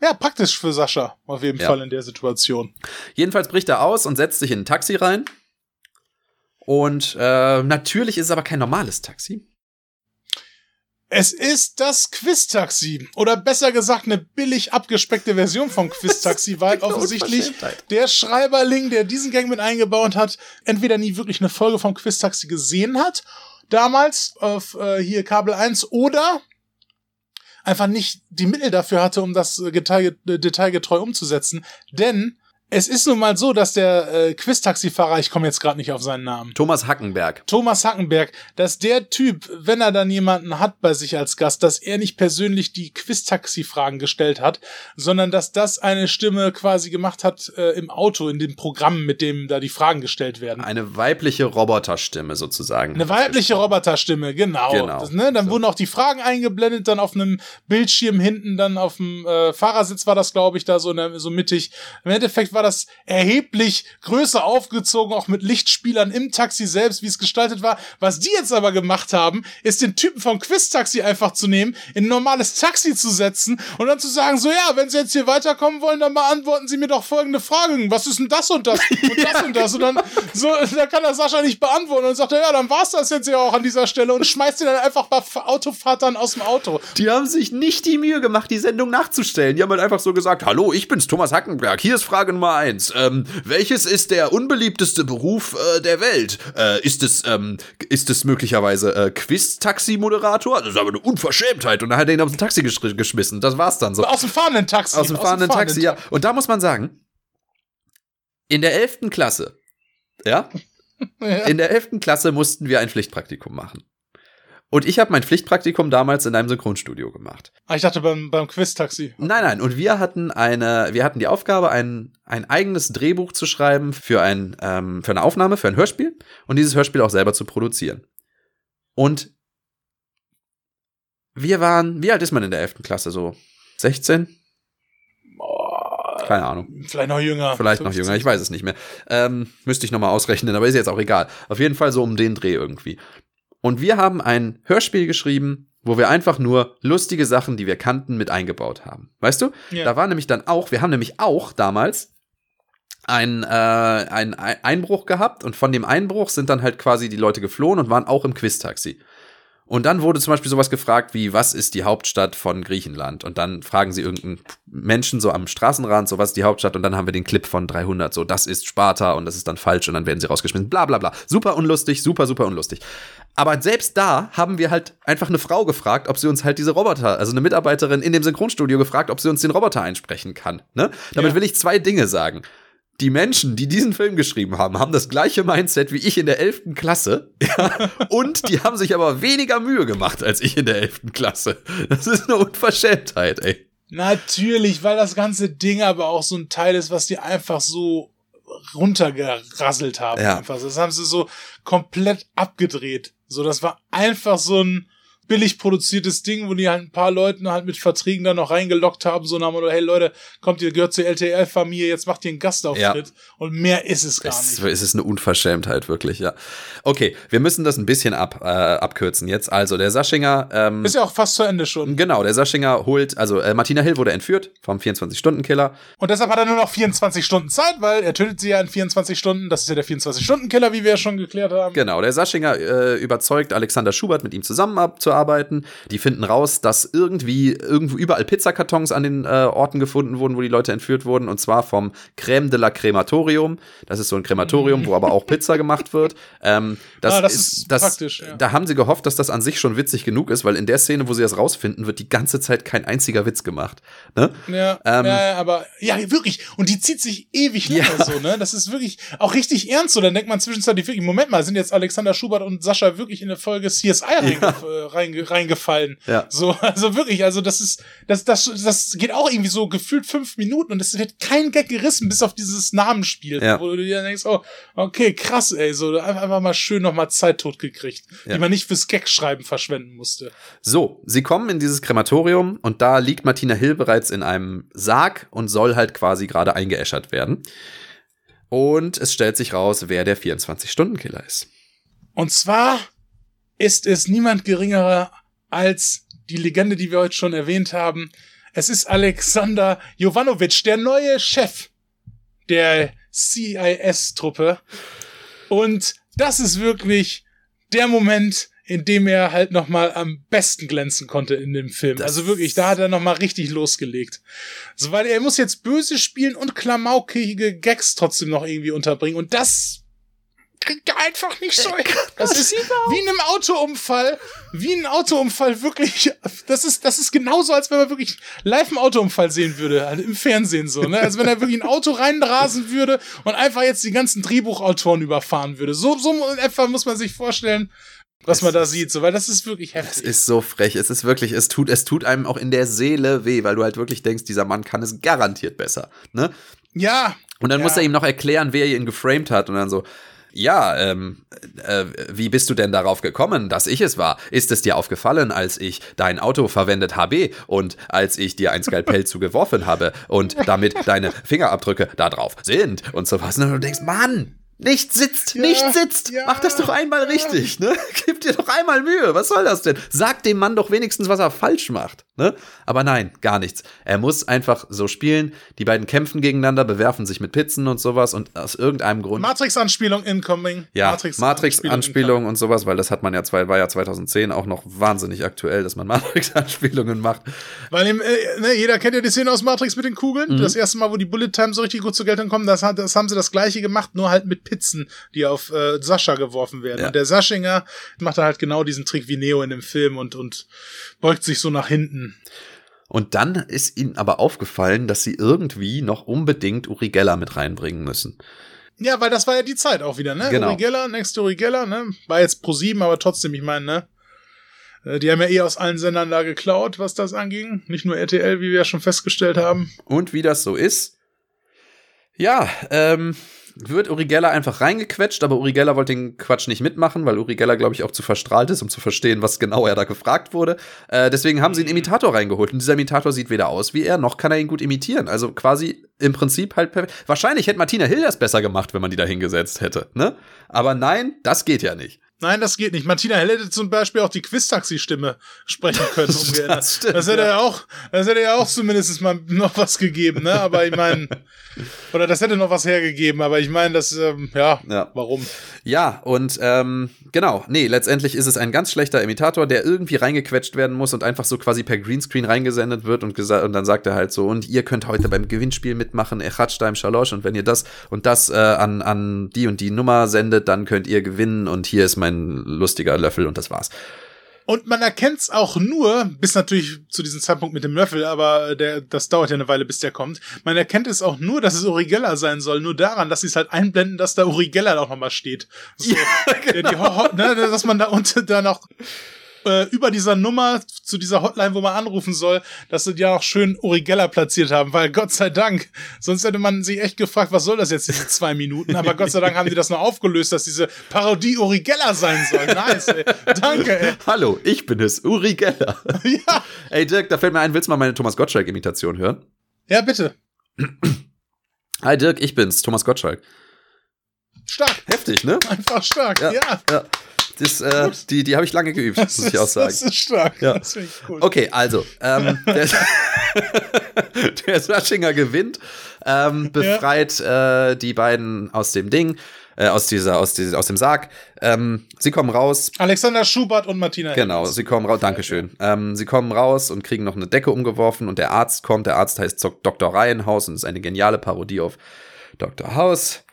Ja, praktisch für Sascha, auf jeden Ja. Fall in der Situation. Jedenfalls bricht er aus und setzt sich in ein Taxi rein. Und äh, natürlich ist es aber kein normales Taxi. Es ist das Quiz-Taxi. Oder besser gesagt, eine billig abgespeckte Version vom Quiz-Taxi, weil Eine offensichtlich der Schreiberling, der diesen Gang mit eingebaut hat, entweder nie wirklich eine Folge vom Quiz-Taxi gesehen hat, damals auf äh, hier Kabel 1, oder einfach nicht die Mittel dafür hatte, um das äh, äh, detailgetreu umzusetzen. Denn Es ist nun mal so, dass der äh, Quiz-Taxifahrer, ich komme jetzt gerade nicht auf seinen Namen, Thomas Hackenberg. Thomas Hackenberg, dass der Typ, wenn er dann jemanden hat bei sich als Gast, dass er nicht persönlich die Quiz-Taxi-Fragen gestellt hat, sondern dass das eine Stimme quasi gemacht hat äh, im Auto, in dem Programm, mit dem da die Fragen gestellt werden. Eine weibliche Roboterstimme sozusagen. Eine weibliche Roboterstimme, genau. Genau. Das, ne, dann So. wurden auch die Fragen eingeblendet, dann auf einem Bildschirm hinten, dann auf dem äh, Fahrersitz war das, glaube ich, da so, in der, so mittig. Im Endeffekt war das erheblich größer aufgezogen, auch mit Lichtspielern im Taxi selbst, wie es gestaltet war. Was die jetzt aber gemacht haben, ist den Typen vom Quiz-Taxi einfach zu nehmen, in ein normales Taxi zu setzen und dann zu sagen, so ja, wenn Sie jetzt hier weiterkommen wollen, dann beantworten Sie mir doch folgende Fragen. Was ist denn das und das und das und das? Und dann, so, da kann das Sascha nicht beantworten und sagt er, ja, dann war's das jetzt ja auch an dieser Stelle und schmeißt ihn dann einfach bei Autofahrtern aus dem Auto. Die haben sich nicht die Mühe gemacht, die Sendung nachzustellen. Die haben halt einfach so gesagt, hallo, ich bin's, Thomas Hackenberg. Hier ist Frage Nummer eins. Ähm, welches ist der unbeliebteste Beruf äh, der Welt? Äh, ist es, ähm, ist es möglicherweise äh, Quiz-Taxi-Moderator? Das ist aber eine Unverschämtheit. Und dann hat er ihn aus dem Taxi gesch geschmissen. Das war's dann so. Aus dem fahrenden Taxi. Aus dem fahrenden Taxi, ja. Und da muss man sagen, in der 11. Klasse, ja, Ja. in der 11. Klasse mussten wir ein Pflichtpraktikum machen. Und ich habe mein Pflichtpraktikum damals in einem Synchronstudio gemacht. Ah, ich dachte beim, beim Quiz-Taxi. Nein, nein, und wir hatten eine, wir hatten die Aufgabe, ein, ein eigenes Drehbuch zu schreiben für, ein, ähm, für eine Aufnahme, für ein Hörspiel und dieses Hörspiel auch selber zu produzieren. Und wir waren, wie alt ist man in der 11. Klasse? So 16? Boah, Keine Ahnung. vielleicht noch jünger. Vielleicht noch 15. jünger, ich weiß es nicht mehr. Ähm, müsste ich nochmal ausrechnen, aber ist jetzt auch egal. Auf jeden Fall so um den Dreh irgendwie. Und wir haben ein Hörspiel geschrieben, wo wir einfach nur lustige Sachen, die wir kannten, mit eingebaut haben. Weißt du? Ja. Da war nämlich dann auch, wir haben nämlich auch damals einen, äh, einen Ei- Einbruch gehabt und von dem Einbruch sind dann halt quasi die Leute geflohen und waren auch im Quiz-Taxi. Und dann wurde zum Beispiel sowas gefragt wie, was ist die Hauptstadt von Griechenland? Und dann fragen sie irgendeinen Menschen so am Straßenrand, so was ist die Hauptstadt? Und dann haben wir den Clip von 300, so das ist Sparta und das ist dann falsch und dann werden sie rausgeschmissen, bla bla bla. Super unlustig, super, super unlustig. Aber selbst da haben wir halt einfach eine Frau gefragt, ob sie uns halt diese Roboter, also eine Mitarbeiterin in dem Synchronstudio gefragt, ob sie uns den Roboter einsprechen kann. Ne? Damit Ja. will ich zwei Dinge sagen. Die Menschen, die diesen Film geschrieben haben, haben das gleiche Mindset wie ich in der 11. Klasse. Ja, und die haben sich aber weniger Mühe gemacht als ich in der 11. Klasse. Das ist eine Unverschämtheit, ey. Natürlich, weil das ganze Ding aber auch so ein Teil ist, was die einfach so runtergerasselt haben. Ja. Einfach. Das haben sie so komplett abgedreht. So, das war einfach so ein billig produziertes Ding, wo die halt ein paar Leuten halt mit Verträgen dann noch reingelockt haben, so nach dem Motto, hey Leute, kommt ihr, gehört zur LTL-Familie, jetzt macht ihr einen Gastauftritt. Und mehr ist es gar Es, nicht. es ist eine Unverschämtheit, wirklich, ja. Okay, wir müssen das ein bisschen ab, äh, abkürzen jetzt. Also, der Saschinger, ähm, Ist ja auch fast zu Ende schon. genau, der Saschinger holt, also äh, Martina Hill wurde entführt vom 24-Stunden-Killer. Und deshalb hat er nur noch 24 Stunden Zeit, weil er tötet sie ja in 24 Stunden. Das ist ja der 24-Stunden-Killer, wie wir ja schon geklärt haben. Genau, der Saschinger äh, überzeugt Alexander Schubert, mit ihm zusammenzuarbeiten. Die finden raus, dass irgendwie irgendwo überall Pizzakartons an den äh, Orten gefunden wurden, wo die Leute entführt wurden. Und zwar vom Crème de la Crematorium. Das ist so ein Krematorium, wo aber auch Pizza gemacht wird. Ähm, das, Ah, das ist, ist das, praktisch, ja. Da haben sie gehofft, dass das an sich schon witzig genug ist, weil in der Szene, wo sie das rausfinden, wird die ganze Zeit kein einziger Witz gemacht. Ne? Ja, Ähm, ja, ja, aber ja, wirklich. Und die zieht sich ewig lange Ja. so, ne? Das ist wirklich auch richtig ernst. So, dann denkt man zwischenzeitlich wirklich, Moment mal, sind jetzt Alexander Schubert und Sascha wirklich in der Folge CSI reinge äh, reinge reingefallen? Ja. So, also wirklich, also das ist, das, das, das geht auch irgendwie so gefühlt fünf Minuten und es wird kein Gag gerissen, bis auf dieses Namensspiel, Ja. wo du dir denkst, oh, okay, krass, ey, so einfach, einfach mal schön nochmal Zeit tot gekriegt, Ja. die man nicht fürs Gag-Schreiben verschwenden musste. So, sie kommen in dieses Krematorium und da liegt Martina Hill bereits in einem Sarg und soll halt quasi gerade eingeäschert werden. Und es stellt sich raus, wer der 24-Stunden-Killer ist. Und zwar ist es niemand geringerer als die Legende, die wir heute schon erwähnt haben. Es ist Alexander Jovanovic, der neue Chef der CIS-Truppe. Und das ist wirklich der Moment, in dem er halt noch mal am besten glänzen konnte in dem Film. Das- also wirklich, da hat er noch mal richtig losgelegt. So, weil er muss jetzt böse spielen und klamaukige Gags trotzdem noch irgendwie unterbringen. Und das kriegt er einfach nicht so hin. Das ist wie in einem Autounfall, wie ein Autounfall wirklich, das ist, das ist genauso, als wenn man wirklich live einen Autounfall sehen würde, also im Fernsehen so, ne? Als wenn er wirklich ein Auto reinrasen würde und einfach jetzt die ganzen Drehbuchautoren überfahren würde. So, so etwa muss man sich vorstellen, was es man da sieht, so, weil das ist wirklich heftig. Es ist so frech, es ist wirklich, es tut, es tut einem auch in der Seele weh, weil du halt wirklich denkst, dieser Mann kann es garantiert besser, ne? Ja. Und dann ja. muss er ihm noch erklären, wer ihn geframed hat und dann so, ja, ähm, äh, wie bist du denn darauf gekommen, dass ich es war? Ist es dir aufgefallen, als ich dein Auto verwendet habe und als ich dir ein Skalpell zugeworfen habe und damit deine Fingerabdrücke da drauf sind und sowas? Und du denkst, Mann, nicht sitzt, Ja, nicht sitzt. ja, Mach das doch einmal richtig, ne? Gib dir doch einmal Mühe. Was soll das denn? Sag dem Mann doch wenigstens, was er falsch macht, ne? Aber nein, gar nichts. Er muss einfach so spielen. Die beiden kämpfen gegeneinander, bewerfen sich mit Pizzen und sowas und aus irgendeinem Grund. Matrix-Anspielung incoming. ja, Matrix-Anspielung Matrix-Anspielung und sowas, weil das hat man ja zwei, war ja 2010 auch noch wahnsinnig aktuell, dass man Matrix-Anspielungen macht. Weil im, äh, ne, jeder kennt ja die Szene aus Matrix mit den Kugeln. Mhm. Das erste Mal, wo die Bullet Time so richtig gut zur Geltung kommen, das, hat, das haben sie das gleiche gemacht, nur halt mit Pizzen, die auf äh, Sascha geworfen werden. Ja. Und der Saschinger macht da halt genau diesen Trick wie Neo in dem Film und, und beugt sich so nach hinten. Und dann ist ihnen aber aufgefallen, dass sie irgendwie noch unbedingt Uri Geller mit reinbringen müssen. Ja, weil das war ja die Zeit auch wieder, ne? Genau. Uri Geller, Next Uri Geller, ne? War jetzt pro sieben, aber trotzdem, ich meine, ne? Äh, Die haben ja eh aus allen Sendern da geklaut, was das anging. Nicht nur RTL, wie wir ja schon festgestellt haben. Und wie das so ist, ja, ähm, wird Uri Geller einfach reingequetscht, aber Uri Geller wollte den Quatsch nicht mitmachen, weil Uri Geller, glaube ich, auch zu verstrahlt ist, um zu verstehen, was genau er da gefragt wurde. Äh, deswegen haben sie einen Imitator reingeholt. Und dieser Imitator sieht weder aus wie er, noch kann er ihn gut imitieren. Also quasi im Prinzip halt perfekt. Wahrscheinlich hätte Martina Hill das besser gemacht, wenn man die da hingesetzt hätte, ne? Aber nein, das geht ja nicht. Nein, das geht nicht. Martina Hell hätte zum Beispiel auch die Quiz-Taxi-Stimme sprechen können. umgeändert. Das stimmt, das hätte ja. auch, das hätte ja auch zumindest mal noch was gegeben, ne? Aber ich meine, oder das hätte noch was hergegeben. Aber ich meine, das, ähm, ja, Ja. warum? Ja, und ähm, genau, nee, letztendlich ist es ein ganz schlechter Imitator, der irgendwie reingequetscht werden muss und einfach so quasi per Greenscreen reingesendet wird und, und dann sagt er halt so, und ihr könnt heute beim Gewinnspiel mitmachen, Echatschda im Schalosch und wenn ihr das und das äh, an, an die und die Nummer sendet, dann könnt ihr gewinnen und hier ist mein lustiger Löffel und das war's. Und man erkennt's auch nur, bis natürlich zu diesem Zeitpunkt mit dem Löffel, aber der, das dauert ja eine Weile, bis der kommt. Man erkennt es auch nur, dass es Uri Geller sein soll, nur daran, dass sie es halt einblenden, dass da Uri Geller auch nochmal steht. So, der die Ho Ho ne, dass man da unten da noch äh, über dieser Nummer zu dieser Hotline, wo man anrufen soll, dass sie ja auch schön Uri Geller platziert haben, weil Gott sei Dank, sonst hätte man sich echt gefragt, was soll das jetzt, diese zwei Minuten? Aber Gott sei Dank haben die das noch aufgelöst, dass diese Parodie Uri Geller sein soll. Nice, ey. Danke, ey. Hallo, ich bin es, Uri Geller. Ja. Ey Dirk, da fällt mir ein, willst du mal meine Thomas Gottschalk-Imitation hören? Ja, bitte. Hi Dirk, ich bin's, Thomas Gottschalk. Stark. Heftig, ne? Einfach stark. Ja. ja. Das, äh, die die habe ich lange geübt, Das, muss ich auch sagen. das ist stark. Ja. Das ich cool. Okay, also, ähm, der, der Saschinger gewinnt, ähm, befreit äh, die beiden aus dem Ding, äh, aus dieser, aus, dieser, aus dem Sarg. Ähm, sie kommen raus, Alexander Schubert und Martina genau, sie kommen raus, Dankeschön. Ähm, sie kommen raus und kriegen noch eine Decke umgeworfen und der Arzt kommt, der Arzt heißt Dr. Reihenhaus und ist eine geniale Parodie auf Dr. House.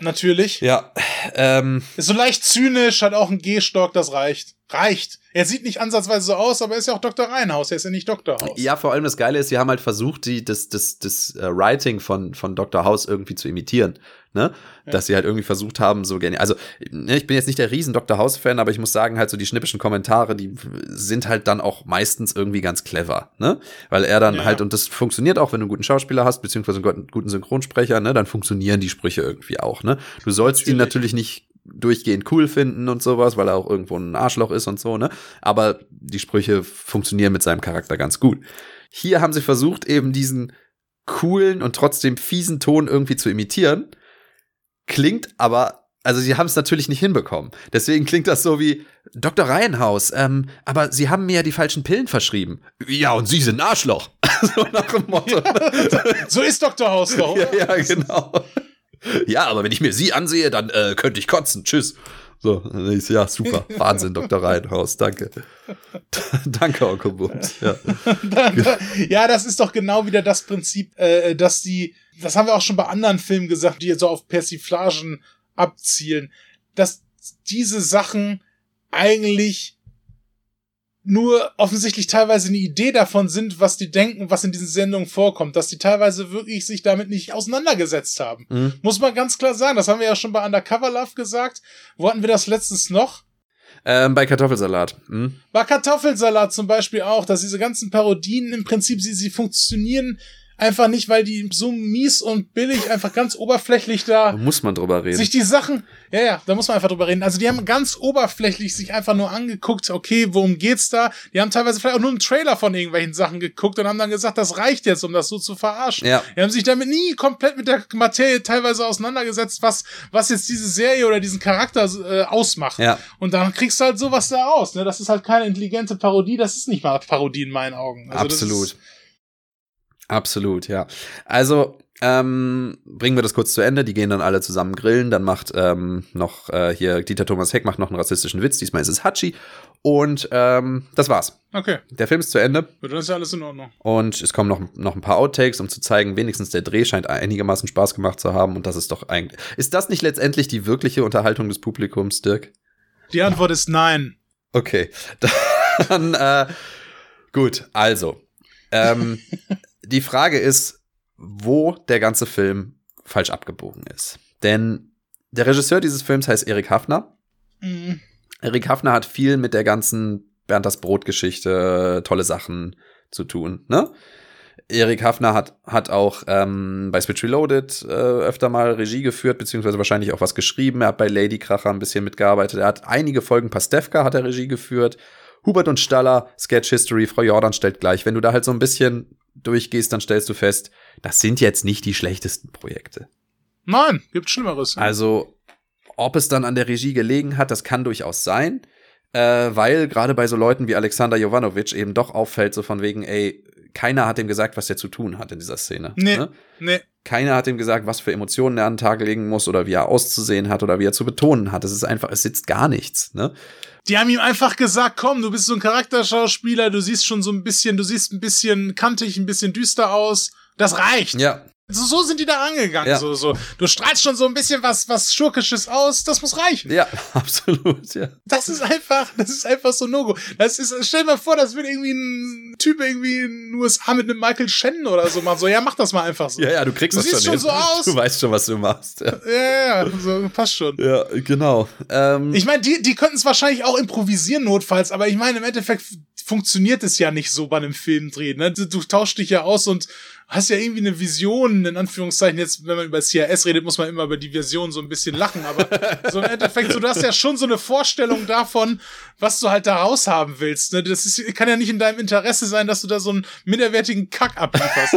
Natürlich. Ja, ähm, Ist so leicht zynisch, hat auch einen Gehstock, das reicht. Reicht. Er sieht nicht ansatzweise so aus, aber er ist ja auch Dr. Reinhaus, er ist ja nicht Dr. Haus. Ja, vor allem das Geile ist, sie haben halt versucht, die, das, das, das äh, Writing von, von Dr. House irgendwie zu imitieren. Ne? Dass sie halt irgendwie versucht haben, so gerne. Also, ne, ich bin jetzt nicht der riesen Dr. House-Fan, aber ich muss sagen, halt so die schnippischen Kommentare, die sind halt dann auch meistens irgendwie ganz clever, ne? Weil er dann Ja. halt, und das funktioniert auch, wenn du einen guten Schauspieler hast, beziehungsweise einen guten- guten Synchronsprecher, ne, dann funktionieren die Sprüche irgendwie auch, ne? Du sollst ihn natürlich nicht durchgehend cool finden und sowas, weil er auch irgendwo ein Arschloch ist und so, ne? Aber die Sprüche funktionieren mit seinem Charakter ganz gut. Hier haben sie versucht, eben diesen coolen und trotzdem fiesen Ton irgendwie zu imitieren. Klingt aber, also sie haben es natürlich nicht hinbekommen. Deswegen klingt das so wie Dr. Reihenhaus, ähm, aber sie haben mir ja die falschen Pillen verschrieben. Ja, und sie sind Arschloch. so nach dem Motto. So ist Dr. Haus doch, Ja, ja, genau. Ja, aber wenn ich mir sie ansehe, dann äh, könnte ich kotzen. Tschüss. So, ich ja, super. Wahnsinn, Dr. Reihenhaus. Danke. Danke, Onkel Bums. Ja. ja, das ist doch genau wieder das Prinzip, äh, dass die, das haben wir auch schon bei anderen Filmen gesagt, die jetzt so auf Persiflagen abzielen. dass diese Sachen eigentlich nur offensichtlich teilweise eine Idee davon sind, was die denken, was in diesen Sendungen vorkommt, dass die teilweise wirklich sich damit nicht auseinandergesetzt haben. Mhm. Muss man ganz klar sagen. Das haben wir ja schon bei Undercover Love gesagt. Wo hatten wir das letztens noch? Ähm, bei Kartoffelsalat. Mhm. Bei Kartoffelsalat zum Beispiel auch, dass diese ganzen Parodien im Prinzip, sie, sie funktionieren einfach nicht, weil die so mies und billig einfach ganz oberflächlich da Da muss man drüber reden. sich die Sachen, ja, ja, da muss man einfach drüber reden. Also die haben ganz oberflächlich sich einfach nur angeguckt, okay, worum geht's da? Die haben teilweise vielleicht auch nur einen Trailer von irgendwelchen Sachen geguckt und haben dann gesagt, das reicht jetzt, um das so zu verarschen. Ja. Die haben sich damit nie komplett mit der Materie teilweise auseinandergesetzt, was, was jetzt diese Serie oder diesen Charakter äh, ausmacht. Ja. Und dann kriegst du halt sowas da raus. Ne? Das ist halt keine intelligente Parodie, das ist nicht mal Parodie in meinen Augen. Also das Absolut. Ist, Absolut, ja. Also, ähm, bringen wir das kurz zu Ende. Die gehen dann alle zusammen grillen. Dann macht ähm, noch äh, hier Dieter Thomas Heck macht noch einen rassistischen Witz. Diesmal ist es Hachi. Und ähm, das war's. okay, Der Film ist zu Ende. dann ist ja alles in Ordnung. Und es kommen noch, noch ein paar Outtakes, um zu zeigen, wenigstens der Dreh scheint einigermaßen Spaß gemacht zu haben. Und das ist doch eigentlich. Ist das nicht letztendlich die wirkliche Unterhaltung des Publikums, Dirk? Die Antwort ist nein. Okay. Dann, äh, gut, also. Ähm, die Frage ist, wo der ganze Film falsch abgebogen ist. Denn der Regisseur dieses Films heißt Erik Hafner. Mhm. Erik Hafner hat viel mit der ganzen Bernd das Brot-Geschichte, tolle Sachen zu tun, ne? Erik Hafner hat, hat auch ähm, bei Switch Reloaded äh, öfter mal Regie geführt, beziehungsweise wahrscheinlich auch was geschrieben. Er hat bei Lady Kracher ein bisschen mitgearbeitet. Er hat einige Folgen Pastewka hat er Regie geführt. Hubert und Staller, Sketch History, Frau Jordan stellt gleich. Wenn du da halt so ein bisschen durchgehst, dann stellst du fest, das sind jetzt nicht die schlechtesten Projekte. Nein, gibt Schlimmeres. Also, ob es dann an der Regie gelegen hat, das kann durchaus sein, äh, weil gerade bei so Leuten wie Alexander Jovanovic eben doch auffällt, so von wegen, ey, keiner hat ihm gesagt, was er zu tun hat in dieser Szene. Nee. Ne? nee. Keiner hat ihm gesagt, was für Emotionen er an den Tag legen muss oder wie er auszusehen hat oder wie er zu betonen hat. Es ist einfach, es sitzt gar nichts. Ne? Die haben ihm einfach gesagt, komm, du bist so ein Charakterschauspieler, du siehst schon so ein bisschen, du siehst ein bisschen kantig, ein bisschen düster aus. Das reicht. Ja, So, so sind die da angegangen. Ja. So, so. Du strahlst schon so ein bisschen was, was Schurkisches aus, das muss reichen. ja, absolut, ja. Das ist einfach, das ist einfach so No-Go. Das ist, stell dir mal vor, das wird irgendwie ein Typ irgendwie in den USA mit einem Michael Shannon oder so machen. So, ja, mach das mal einfach so. Ja, ja, du kriegst Du das siehst schon, hin. so aus. Du weißt schon, was du machst. Ja, Ja, ja, so, passt schon. ja genau. Ähm, Ich meine, die, die könnten es wahrscheinlich auch improvisieren notfalls, aber ich meine, im Endeffekt funktioniert es ja nicht so bei einem Filmdreh. Ne? Du, du tauschst dich ja aus und hast ja irgendwie eine Vision, in Anführungszeichen. Jetzt, wenn man über CRS redet, muss man immer über die Version so ein bisschen lachen, aber so im Endeffekt, so, du hast ja schon so eine Vorstellung davon, was du halt da raushaben willst. Ne? Das ist, kann ja nicht in deinem Interesse sein, dass du da so einen minderwertigen Kack ablieferst.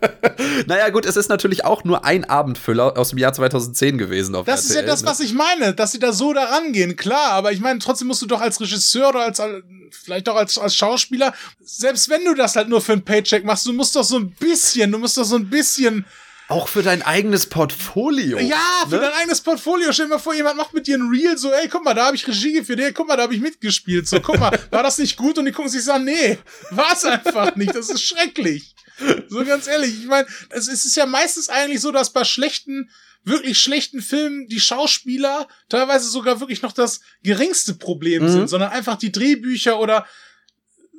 naja, gut, es ist natürlich auch nur ein Abendfüller aus dem Jahr 2010 gewesen. Auf Das ist ja RTL, das, ne? was ich meine, dass sie da so da rangehen, klar, aber ich meine, trotzdem musst du doch als Regisseur oder als, vielleicht auch als, als Schauspieler, selbst wenn du das halt nur für ein Paycheck machst, du musst doch so ein bisschen, du musst doch so ein bisschen, Auch für dein eigenes Portfolio. ja, für ne? dein eigenes Portfolio, stell dir mal vor, jemand macht mit dir ein Reel, so, ey, guck mal, da habe ich Regie geführt, ey, guck mal, da habe ich mitgespielt, so, guck mal, war das nicht gut? Und die gucken sich so an, nee, war's einfach nicht, das ist schrecklich. So ganz ehrlich, ich meine, es es ist ja meistens eigentlich so, dass bei schlechten, wirklich schlechten Filmen die Schauspieler teilweise sogar wirklich noch das geringste Problem Mhm. sind, sondern einfach die Drehbücher oder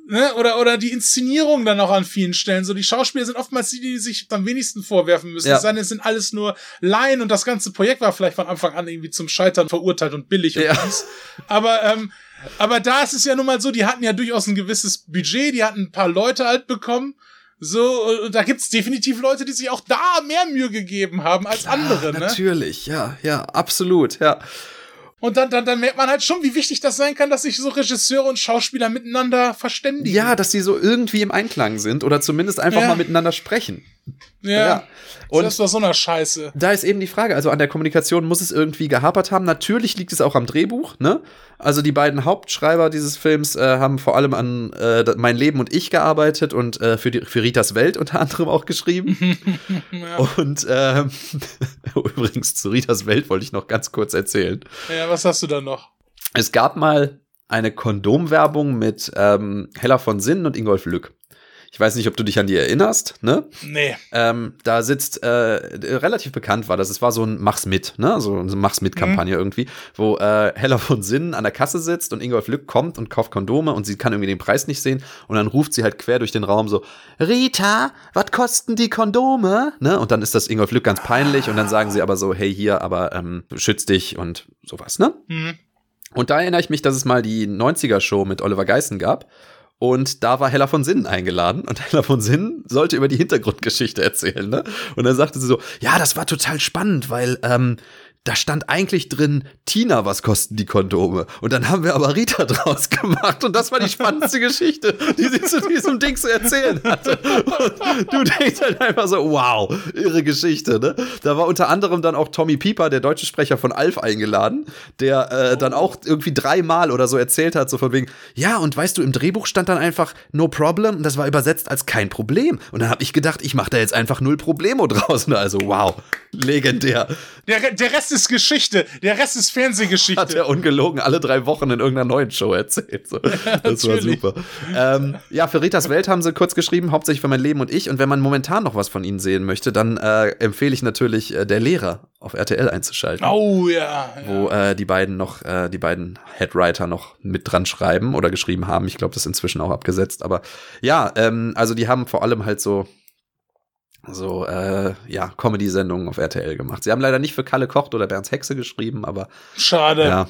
ne, oder oder die Inszenierung dann auch an vielen Stellen. So die Schauspieler sind oftmals die, die sich am wenigsten vorwerfen müssen. Ja. Es sei denn, es sind alles nur Laien und das ganze Projekt war vielleicht von Anfang an irgendwie zum Scheitern verurteilt und billig und Ja. fies. Aber ähm, aber da ist es ja nun mal so, die hatten ja durchaus ein gewisses Budget, die hatten ein paar Leute halt bekommen. So, und da gibt's definitiv Leute, die sich auch da mehr Mühe gegeben haben als andere, ne? Natürlich, ja, ja, absolut, ja. Und dann, dann, dann merkt man halt schon, wie wichtig das sein kann, dass sich so Regisseure und Schauspieler miteinander verständigen. Ja, dass die so irgendwie im Einklang sind oder zumindest einfach Ja. mal miteinander sprechen. ja. Ja. Und Und das war so eine Scheiße. da ist eben die Frage, also an der Kommunikation muss es irgendwie gehapert haben. Natürlich liegt es auch am Drehbuch, ne? Also die beiden Hauptschreiber dieses Films äh, haben vor allem an äh, Mein Leben und ich gearbeitet und äh, für, die, für Ritas Welt unter anderem auch geschrieben. Ja. Und ähm, übrigens zu Ritas Welt wollte ich noch ganz kurz erzählen. ja, was hast du da noch? Es gab mal eine Kondomwerbung mit ähm, Hella von Sinnen und Ingolf Lück. Ich weiß nicht, ob du dich an die erinnerst, ne? Nee. Ähm, da sitzt, äh, relativ bekannt war das, es war so ein Mach's mit, ne? So eine Mach's mit-Kampagne Mhm. irgendwie, wo äh, Hella von Sinnen an der Kasse sitzt und Ingolf Lück kommt und kauft Kondome und sie kann irgendwie den Preis nicht sehen und dann ruft sie halt quer durch den Raum so, Rita, was kosten die Kondome? Ne? Und dann ist das Ingolf Lück ganz peinlich und dann sagen sie aber so, hey hier, aber ähm, schütz dich und sowas, ne? Mhm. Und da erinnere ich mich, dass es mal die 90er-Show mit Oliver Geissen gab. Und da war Hella von Sinnen eingeladen und Hella von Sinnen sollte über die Hintergrundgeschichte erzählen. Ne? Und dann sagte sie so, ja, das war total spannend, weil ähm, da stand eigentlich drin, Tina, was kosten die Kondome? Und dann haben wir aber Rita draus gemacht und das war die spannendste Geschichte, die sie zu diesem Ding zu erzählen hatte. Und du denkst halt einfach so, wow, irre Geschichte, ne? Da war unter anderem dann auch Tommy Pieper, der deutsche Sprecher von Alf, eingeladen, der äh, dann auch irgendwie dreimal oder so erzählt hat, so von wegen, ja, und weißt du, im Drehbuch stand dann einfach no problem und das war übersetzt als kein Problem. Und dann habe ich gedacht, ich mache da jetzt einfach null Problemo draus. Ne? Also, wow, legendär. Der, der Rest ist Geschichte. Der Rest ist Fernsehgeschichte. Hat er ungelogen alle drei Wochen in irgendeiner neuen Show erzählt. So. Das war super. Ähm, ja, für Ritas Welt haben sie kurz geschrieben, hauptsächlich für mein Leben und ich. Und wenn man momentan noch was von ihnen sehen möchte, dann äh, empfehle ich natürlich äh, Der Lehrer auf RTL einzuschalten. Oh ja. ja. Wo äh, die beiden noch, äh, die beiden Headwriter noch mit dran schreiben oder geschrieben haben. Ich glaube, das ist inzwischen auch abgesetzt. Aber ja, ähm, also die haben vor allem halt so so äh, ja Comedy-Sendungen auf RTL gemacht. Sie haben leider nicht für Kalle Kocht oder Bernds Hexe geschrieben, aber Schade. ja,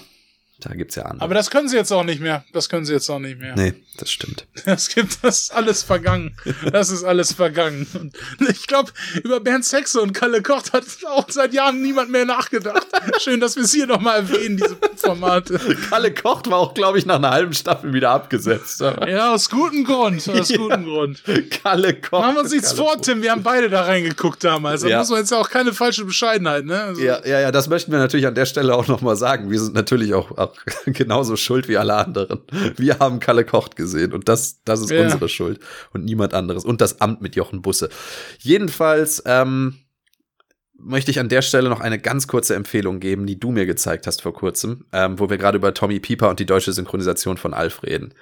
da gibt's ja andere. Aber das können sie jetzt auch nicht mehr. Das können sie jetzt auch nicht mehr. nee, das stimmt. Das gibt das ist alles vergangen. Das ist alles vergangen. Und ich glaube, über Bernd Hexe und Kalle Kocht hat auch seit Jahren niemand mehr nachgedacht. Schön, dass wir es hier nochmal erwähnen, diese Formate. Kalle Kocht war auch, glaube ich, nach einer halben Staffel wieder abgesetzt. Ja, aus gutem Grund. Aus Ja. gutem Grund. Kalle Kocht. Machen wir uns nichts vor. Tim. Wir haben beide da reingeguckt damals. Da Ja. muss man jetzt auch keine falsche Bescheidenheit, ne? Also, Ja, ja, ja, das möchten wir natürlich an der Stelle auch nochmal sagen. Wir sind natürlich auch, auch genauso schuld wie alle anderen. Wir haben Kalle Kocht gesehen und das, das ist Ja. unsere Schuld und niemand anderes. Und das Amt mit Jochen Busse. Jedenfalls ähm, möchte ich an der Stelle noch eine ganz kurze Empfehlung geben, die du mir gezeigt hast vor kurzem, ähm, wo wir gerade über Tommy Pieper und die deutsche Synchronisation von Alf reden.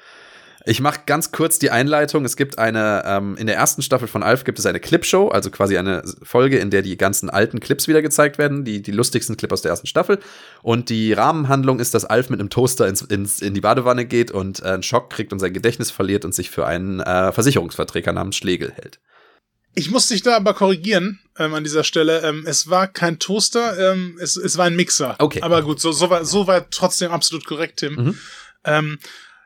Ich mache ganz kurz die Einleitung. Es gibt eine, ähm, in der ersten Staffel von Alf gibt es eine Clipshow, also quasi eine Folge, in der die ganzen alten Clips wieder gezeigt werden, die, die lustigsten Clips aus der ersten Staffel. Und die Rahmenhandlung ist, dass Alf mit einem Toaster ins, ins, in die Badewanne geht und äh, einen Schock kriegt und sein Gedächtnis verliert und sich für einen äh, Versicherungsverträger namens Schlegel hält. Ich muss dich da aber korrigieren ähm, an dieser Stelle. Ähm, es war kein Toaster, ähm, es, es war ein Mixer. Okay. Aber gut, so, so, war, so war trotzdem absolut korrekt, Tim. Mhm. Ähm,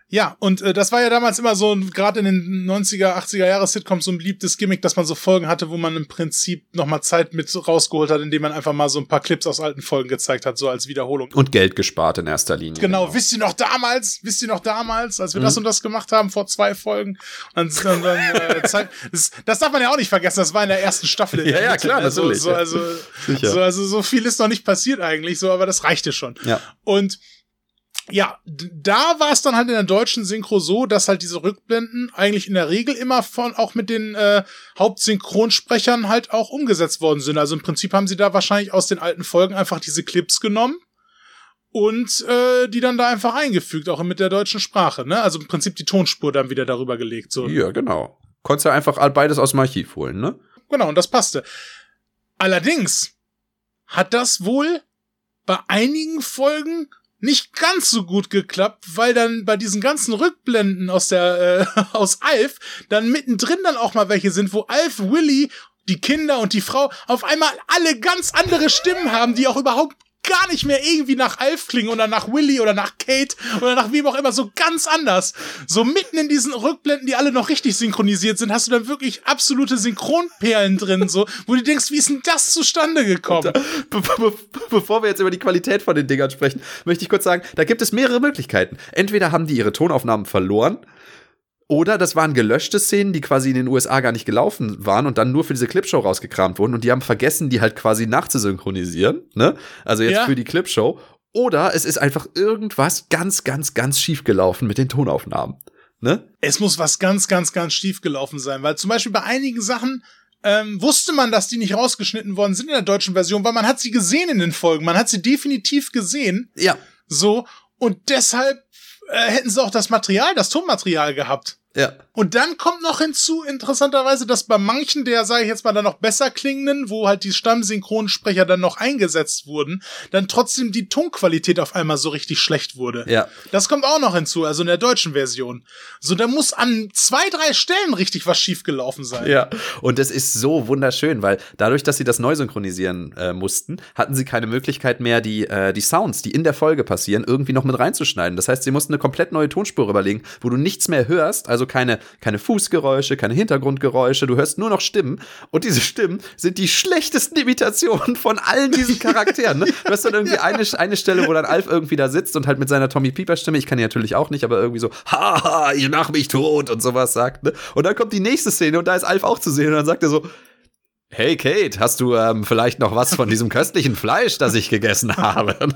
ja, und äh, das war ja damals immer so, gerade in den 90er, 80er Jahre Sitcoms so ein beliebtes Gimmick, dass man so Folgen hatte, wo man im Prinzip nochmal Zeit mit rausgeholt hat, indem man einfach mal so ein paar Clips aus alten Folgen gezeigt hat, so als Wiederholung. Und Geld gespart in erster Linie. Genau, wisst ihr noch damals, wisst ihr noch damals, als wir Mhm. das und das gemacht haben vor zwei Folgen? Und dann, dann äh, Zeit, das, das darf man ja auch nicht vergessen, das war in der ersten Staffel. Ja, ja, klar, ne? so, natürlich, So, also, so, also so viel ist noch nicht passiert eigentlich, so, aber das reichte schon. Ja. Und ja, da war es dann halt in der deutschen Synchro so, dass halt diese Rückblenden eigentlich in der Regel immer von auch mit den äh, Hauptsynchronsprechern halt auch umgesetzt worden sind. Also im Prinzip haben sie da wahrscheinlich aus den alten Folgen einfach diese Clips genommen und äh, die dann da einfach eingefügt, auch mit der deutschen Sprache. Ne? Also im Prinzip die Tonspur dann wieder darüber gelegt. So. Ja, genau. Konntest ja einfach beides aus dem Archiv holen, ne? Genau, und das passte. Allerdings hat das wohl bei einigen Folgen nicht ganz so gut geklappt, weil dann bei diesen ganzen Rückblenden aus der äh, aus Alf dann mittendrin dann auch mal welche sind, wo Alf, Willy, die Kinder und die Frau auf einmal alle ganz andere Stimmen haben, die auch überhaupt gar nicht mehr irgendwie nach Alf klingen oder nach Willy oder nach Kate oder nach wem auch immer, so ganz anders. So mitten in diesen Rückblenden, die alle noch richtig synchronisiert sind, hast du dann wirklich absolute Synchronperlen drin, so, wo du denkst, wie ist denn das zustande gekommen? Be be bevor wir jetzt über die Qualität von den Dingern sprechen, möchte ich kurz sagen, da gibt es mehrere Möglichkeiten. Entweder haben die ihre Tonaufnahmen verloren, oder das waren gelöschte Szenen, die quasi in den USA gar nicht gelaufen waren und dann nur für diese Clipshow rausgekramt wurden und die haben vergessen, die halt quasi nachzusynchronisieren, ne? Also jetzt Ja. für die Clipshow. Oder es ist einfach irgendwas ganz, ganz, ganz schief gelaufen mit den Tonaufnahmen, ne? Es muss was ganz, ganz, ganz schief gelaufen sein, weil zum Beispiel bei einigen Sachen ähm, wusste man, dass die nicht rausgeschnitten worden sind in der deutschen Version, weil man hat sie gesehen in den Folgen, man hat sie definitiv gesehen, Ja, so, und deshalb äh, hätten sie auch das Material, das Tonmaterial gehabt. Ja. Und dann kommt noch hinzu, interessanterweise, dass bei manchen der, sage ich jetzt mal, dann noch besser klingenden, wo halt die Stammsynchronsprecher dann noch eingesetzt wurden, dann trotzdem die Tonqualität auf einmal so richtig schlecht wurde. Ja. Das kommt auch noch hinzu, also in der deutschen Version. So, da muss an zwei, drei Stellen richtig was schiefgelaufen sein. Ja. Und es ist so wunderschön, weil dadurch, dass sie das neu synchronisieren äh, mussten, hatten sie keine Möglichkeit mehr, die, äh, die Sounds, die in der Folge passieren, irgendwie noch mit reinzuschneiden. Das heißt, sie mussten eine komplett neue Tonspur überlegen, wo du nichts mehr hörst, also keine, keine Fußgeräusche, keine Hintergrundgeräusche, du hörst nur noch Stimmen. Und diese Stimmen sind die schlechtesten Imitationen von allen diesen Charakteren. Ne? Du hast dann irgendwie eine, eine Stelle, wo dann Alf irgendwie da sitzt und halt mit seiner Tommy Pieper Stimme, ich kann die natürlich auch nicht, aber irgendwie so, haha, ich mach mich tot und sowas sagt. Ne? Und dann kommt die nächste Szene und da ist Alf auch zu sehen und dann sagt er so, Hey Kate, hast du ähm, vielleicht noch was von diesem köstlichen Fleisch, das ich gegessen habe?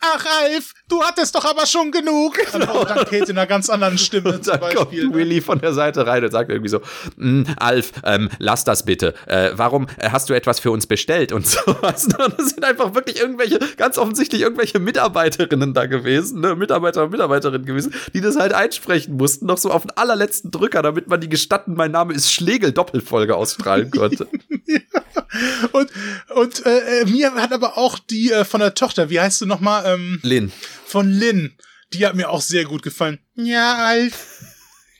Ach, Alf, du hattest doch aber schon genug. Genau. Und dann Kate in einer ganz anderen Stimme und dann kommt Willy von der Seite rein und sagt irgendwie so, mm, Alf, ähm, lass das bitte. Äh, warum äh, hast du etwas für uns bestellt und sowas? Und das sind einfach wirklich irgendwelche, ganz offensichtlich irgendwelche Mitarbeiterinnen da gewesen, ne? Mitarbeiter und Mitarbeiterinnen gewesen, die das halt einsprechen mussten, noch so auf den allerletzten Drücker, damit man die gestatten, mein Name ist Schlegel Doppelfolge ausstrahlen konnte. Ja. Und, und äh, mir hat aber auch die äh, von der Tochter, wie heißt du nochmal? Ähm, Lin. Von Lin. Die hat mir auch sehr gut gefallen. Ja, Alf.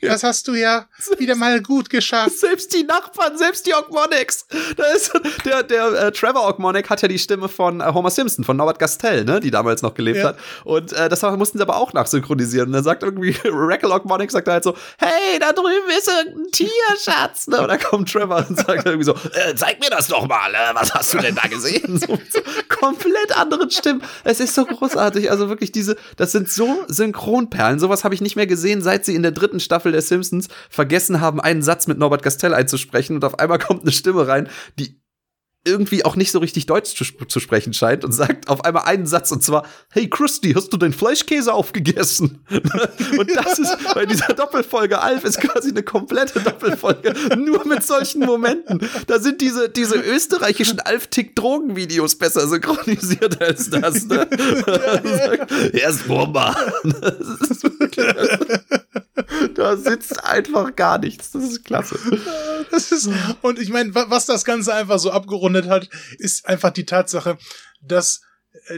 Das hast du ja wieder mal gut geschafft. Selbst die Nachbarn, selbst die Ogmonics. Da ist der, der äh, Trevor Ogmonic hat ja die Stimme von äh, Homer Simpson, von Norbert Gastel, ne, die damals noch gelebt ja. hat. Und äh, das mussten sie aber auch nachsynchronisieren. Und dann sagt irgendwie, Rackle Ogmonic sagt halt so, hey, da drüben ist irgendein Tierschatz. Ne? Und dann kommt Trevor und sagt irgendwie so, äh, zeig mir das doch mal, äh, was hast du denn da gesehen? So, so komplett anderen Stimmen. Es ist so großartig. Also wirklich diese, das sind so Synchronperlen. Sowas habe ich nicht mehr gesehen, seit sie in der dritten Staffel der Simpsons vergessen haben, einen Satz mit Norbert Gastel einzusprechen und auf einmal kommt eine Stimme rein, die irgendwie auch nicht so richtig Deutsch zu, zu, sprechen scheint und sagt auf einmal einen Satz und zwar, hey Krusty, hast du den Fleischkäse aufgegessen? und das ist bei dieser Doppelfolge Alf ist quasi eine komplette Doppelfolge, nur mit solchen Momenten. Da sind diese, diese österreichischen Alf-Tick-Drogen-Videos besser synchronisiert als das. Ne? er ist Bomber. da sitzt einfach gar nichts. Das ist klasse. Das ist, und ich meine, was das Ganze einfach so abgerundet hat, ist einfach die Tatsache, dass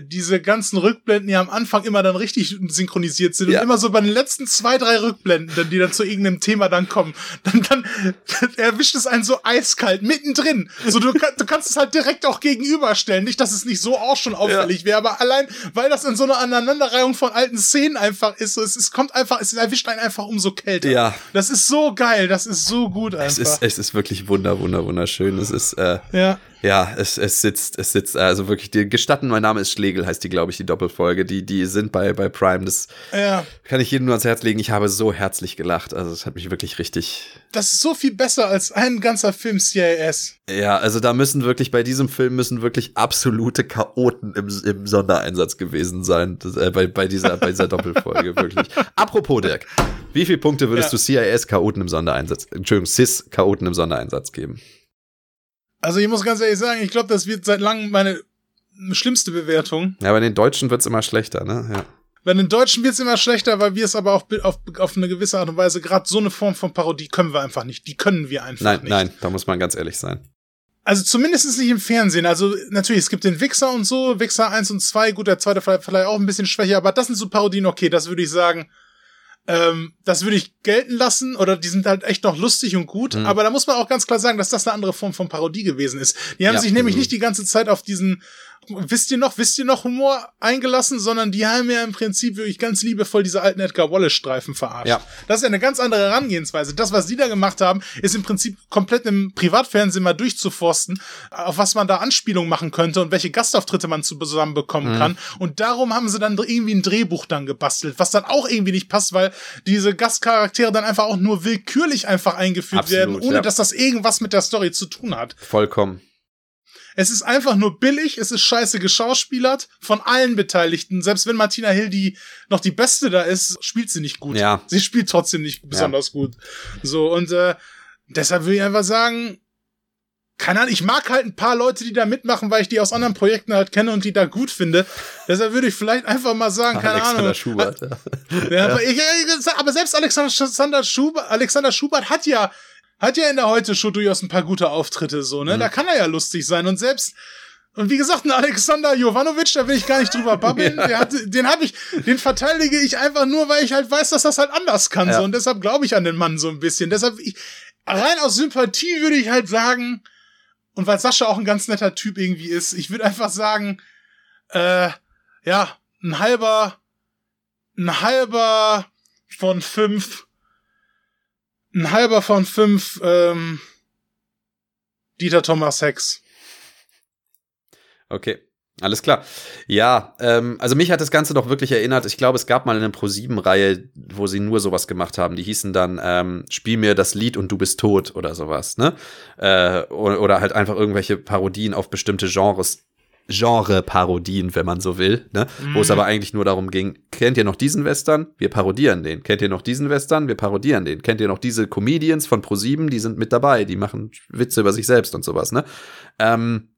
diese ganzen Rückblenden ja am Anfang immer dann richtig synchronisiert sind ja. und immer so bei den letzten zwei, drei Rückblenden, dann, die dann zu irgendeinem Thema dann kommen, dann, dann erwischt es einen so eiskalt mittendrin. So, du, du kannst es halt direkt auch gegenüberstellen. Nicht, dass es nicht so auch schon auffällig ja. wäre, aber allein, weil das in so einer Aneinanderreihung von alten Szenen einfach ist, so, es, es kommt einfach, es erwischt einen einfach umso kälter. Ja. Das ist so geil, das ist so gut einfach. Es ist, es ist wirklich wunder, wunder, wunderschön. Es ist, äh, ja. Ja, es, es sitzt, es sitzt, also wirklich, die Gestatten, mein Name ist Schlegel, heißt die, glaube ich, die Doppelfolge. Die, die sind bei, bei Prime. Das ja. kann ich jedem nur ans Herz legen. Ich habe so herzlich gelacht. Also, es hat mich wirklich richtig. Das ist so viel besser als ein ganzer Film CIS. Ja, also da müssen wirklich, bei diesem Film müssen wirklich absolute Chaoten im, im Sondereinsatz gewesen sein. Das, äh, bei, bei dieser, bei dieser Doppelfolge, wirklich. Apropos, Dirk. Wie viele Punkte würdest ja. du CIS-Chaoten im Sondereinsatz, Entschuldigung, CIS-Chaoten im Sondereinsatz geben? Also ich muss ganz ehrlich sagen, ich glaube, das wird seit langem meine schlimmste Bewertung. Ja, bei den Deutschen wird's immer schlechter, ne? Ja. Bei den Deutschen wird's immer schlechter, weil wir es aber auch auf, auf eine gewisse Art und Weise, gerade so eine Form von Parodie können wir einfach nicht. Die können wir einfach nein, nicht. Nein, nein, da muss man ganz ehrlich sein. Also zumindest nicht im Fernsehen. Also natürlich, es gibt den Wichser und so, Wichser 1 und 2, gut, der zweite vielleicht auch ein bisschen schwächer, aber das sind so Parodien, okay, das würde ich sagen, ähm, das würde ich gelten lassen oder die sind halt echt noch lustig und gut. Mhm. Aber da muss man auch ganz klar sagen, dass das eine andere Form von Parodie gewesen ist. Die haben ja, sich nämlich nicht die ganze Zeit auf diesen wisst ihr noch, wisst ihr noch Humor eingelassen, sondern die haben ja im Prinzip wirklich ganz liebevoll diese alten Edgar Wallace Streifen verarscht. Ja. Das ist ja eine ganz andere Herangehensweise. Das, was die da gemacht haben, ist im Prinzip komplett im Privatfernsehen mal durchzuforsten, auf was man da Anspielungen machen könnte und welche Gastauftritte man zusammen bekommen mhm. kann. Und darum haben sie dann irgendwie ein Drehbuch dann gebastelt, was dann auch irgendwie nicht passt, weil diese Gastcharaktere dann einfach auch nur willkürlich einfach eingeführt Absolut, werden, ohne ja. dass das irgendwas mit der Story zu tun hat. Vollkommen. Es ist einfach nur billig, es ist scheiße geschauspielert von allen Beteiligten. Selbst wenn Martina Hill die noch die beste da ist, spielt sie nicht gut. Ja. Sie spielt trotzdem nicht besonders ja. gut. So und äh, deshalb will ich einfach sagen, keine Ahnung, ich mag halt ein paar Leute, die da mitmachen, weil ich die aus anderen Projekten halt kenne und die da gut finde. Deshalb würde ich vielleicht einfach mal sagen, keine Alexander Ahnung. Schubert. Ja. Ja, aber, ich, aber selbst Alexander Schubert, Alexander Schubert hat ja, hat ja in der Heute-Show durchaus ein paar gute Auftritte, so, ne? Mhm. Da kann er ja lustig sein. Und selbst, und wie gesagt, ein Alexander Jovanovic, da will ich gar nicht drüber babbeln. ja. hat, den habe ich, den verteidige ich einfach nur, weil ich halt weiß, dass das halt anders kann. Ja. So. Und deshalb glaube ich an den Mann so ein bisschen. Deshalb, ich, rein aus Sympathie würde ich halt sagen, und weil Sascha auch ein ganz netter Typ irgendwie ist, ich würde einfach sagen, äh, ja, ein halber, ein halber von fünf, ein halber von fünf, ähm, Dieter Thomas Hex. Okay. Alles klar. Ja, ähm, also mich hat das Ganze doch wirklich erinnert. Ich glaube, es gab mal eine Pro-7-Reihe, wo sie nur sowas gemacht haben. Die hießen dann ähm, Spiel mir das Lied und du bist tot oder sowas, ne? Äh, oder, oder halt einfach irgendwelche Parodien auf bestimmte Genres. Genre-Parodien, wenn man so will, ne? Mhm. Wo es aber eigentlich nur darum ging, kennt ihr noch diesen Western? Wir parodieren den. Kennt ihr noch diesen Western? Wir parodieren den. Kennt ihr noch diese Comedians von Pro7? Die sind mit dabei, die machen Witze über sich selbst und sowas, ne? Ähm,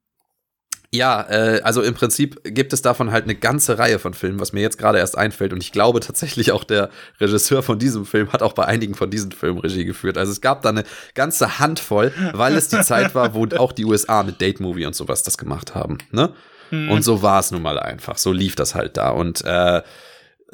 ja, äh, also im Prinzip gibt es davon halt eine ganze Reihe von Filmen, was mir jetzt gerade erst einfällt. Und ich glaube tatsächlich auch der Regisseur von diesem Film hat auch bei einigen von diesen Filmen Regie geführt. Also es gab da eine ganze Handvoll, weil es die Zeit war, wo auch die USA mit Date Movie und sowas das gemacht haben. Ne? Mhm. Und so war es nun mal einfach. So lief das halt da. Und äh,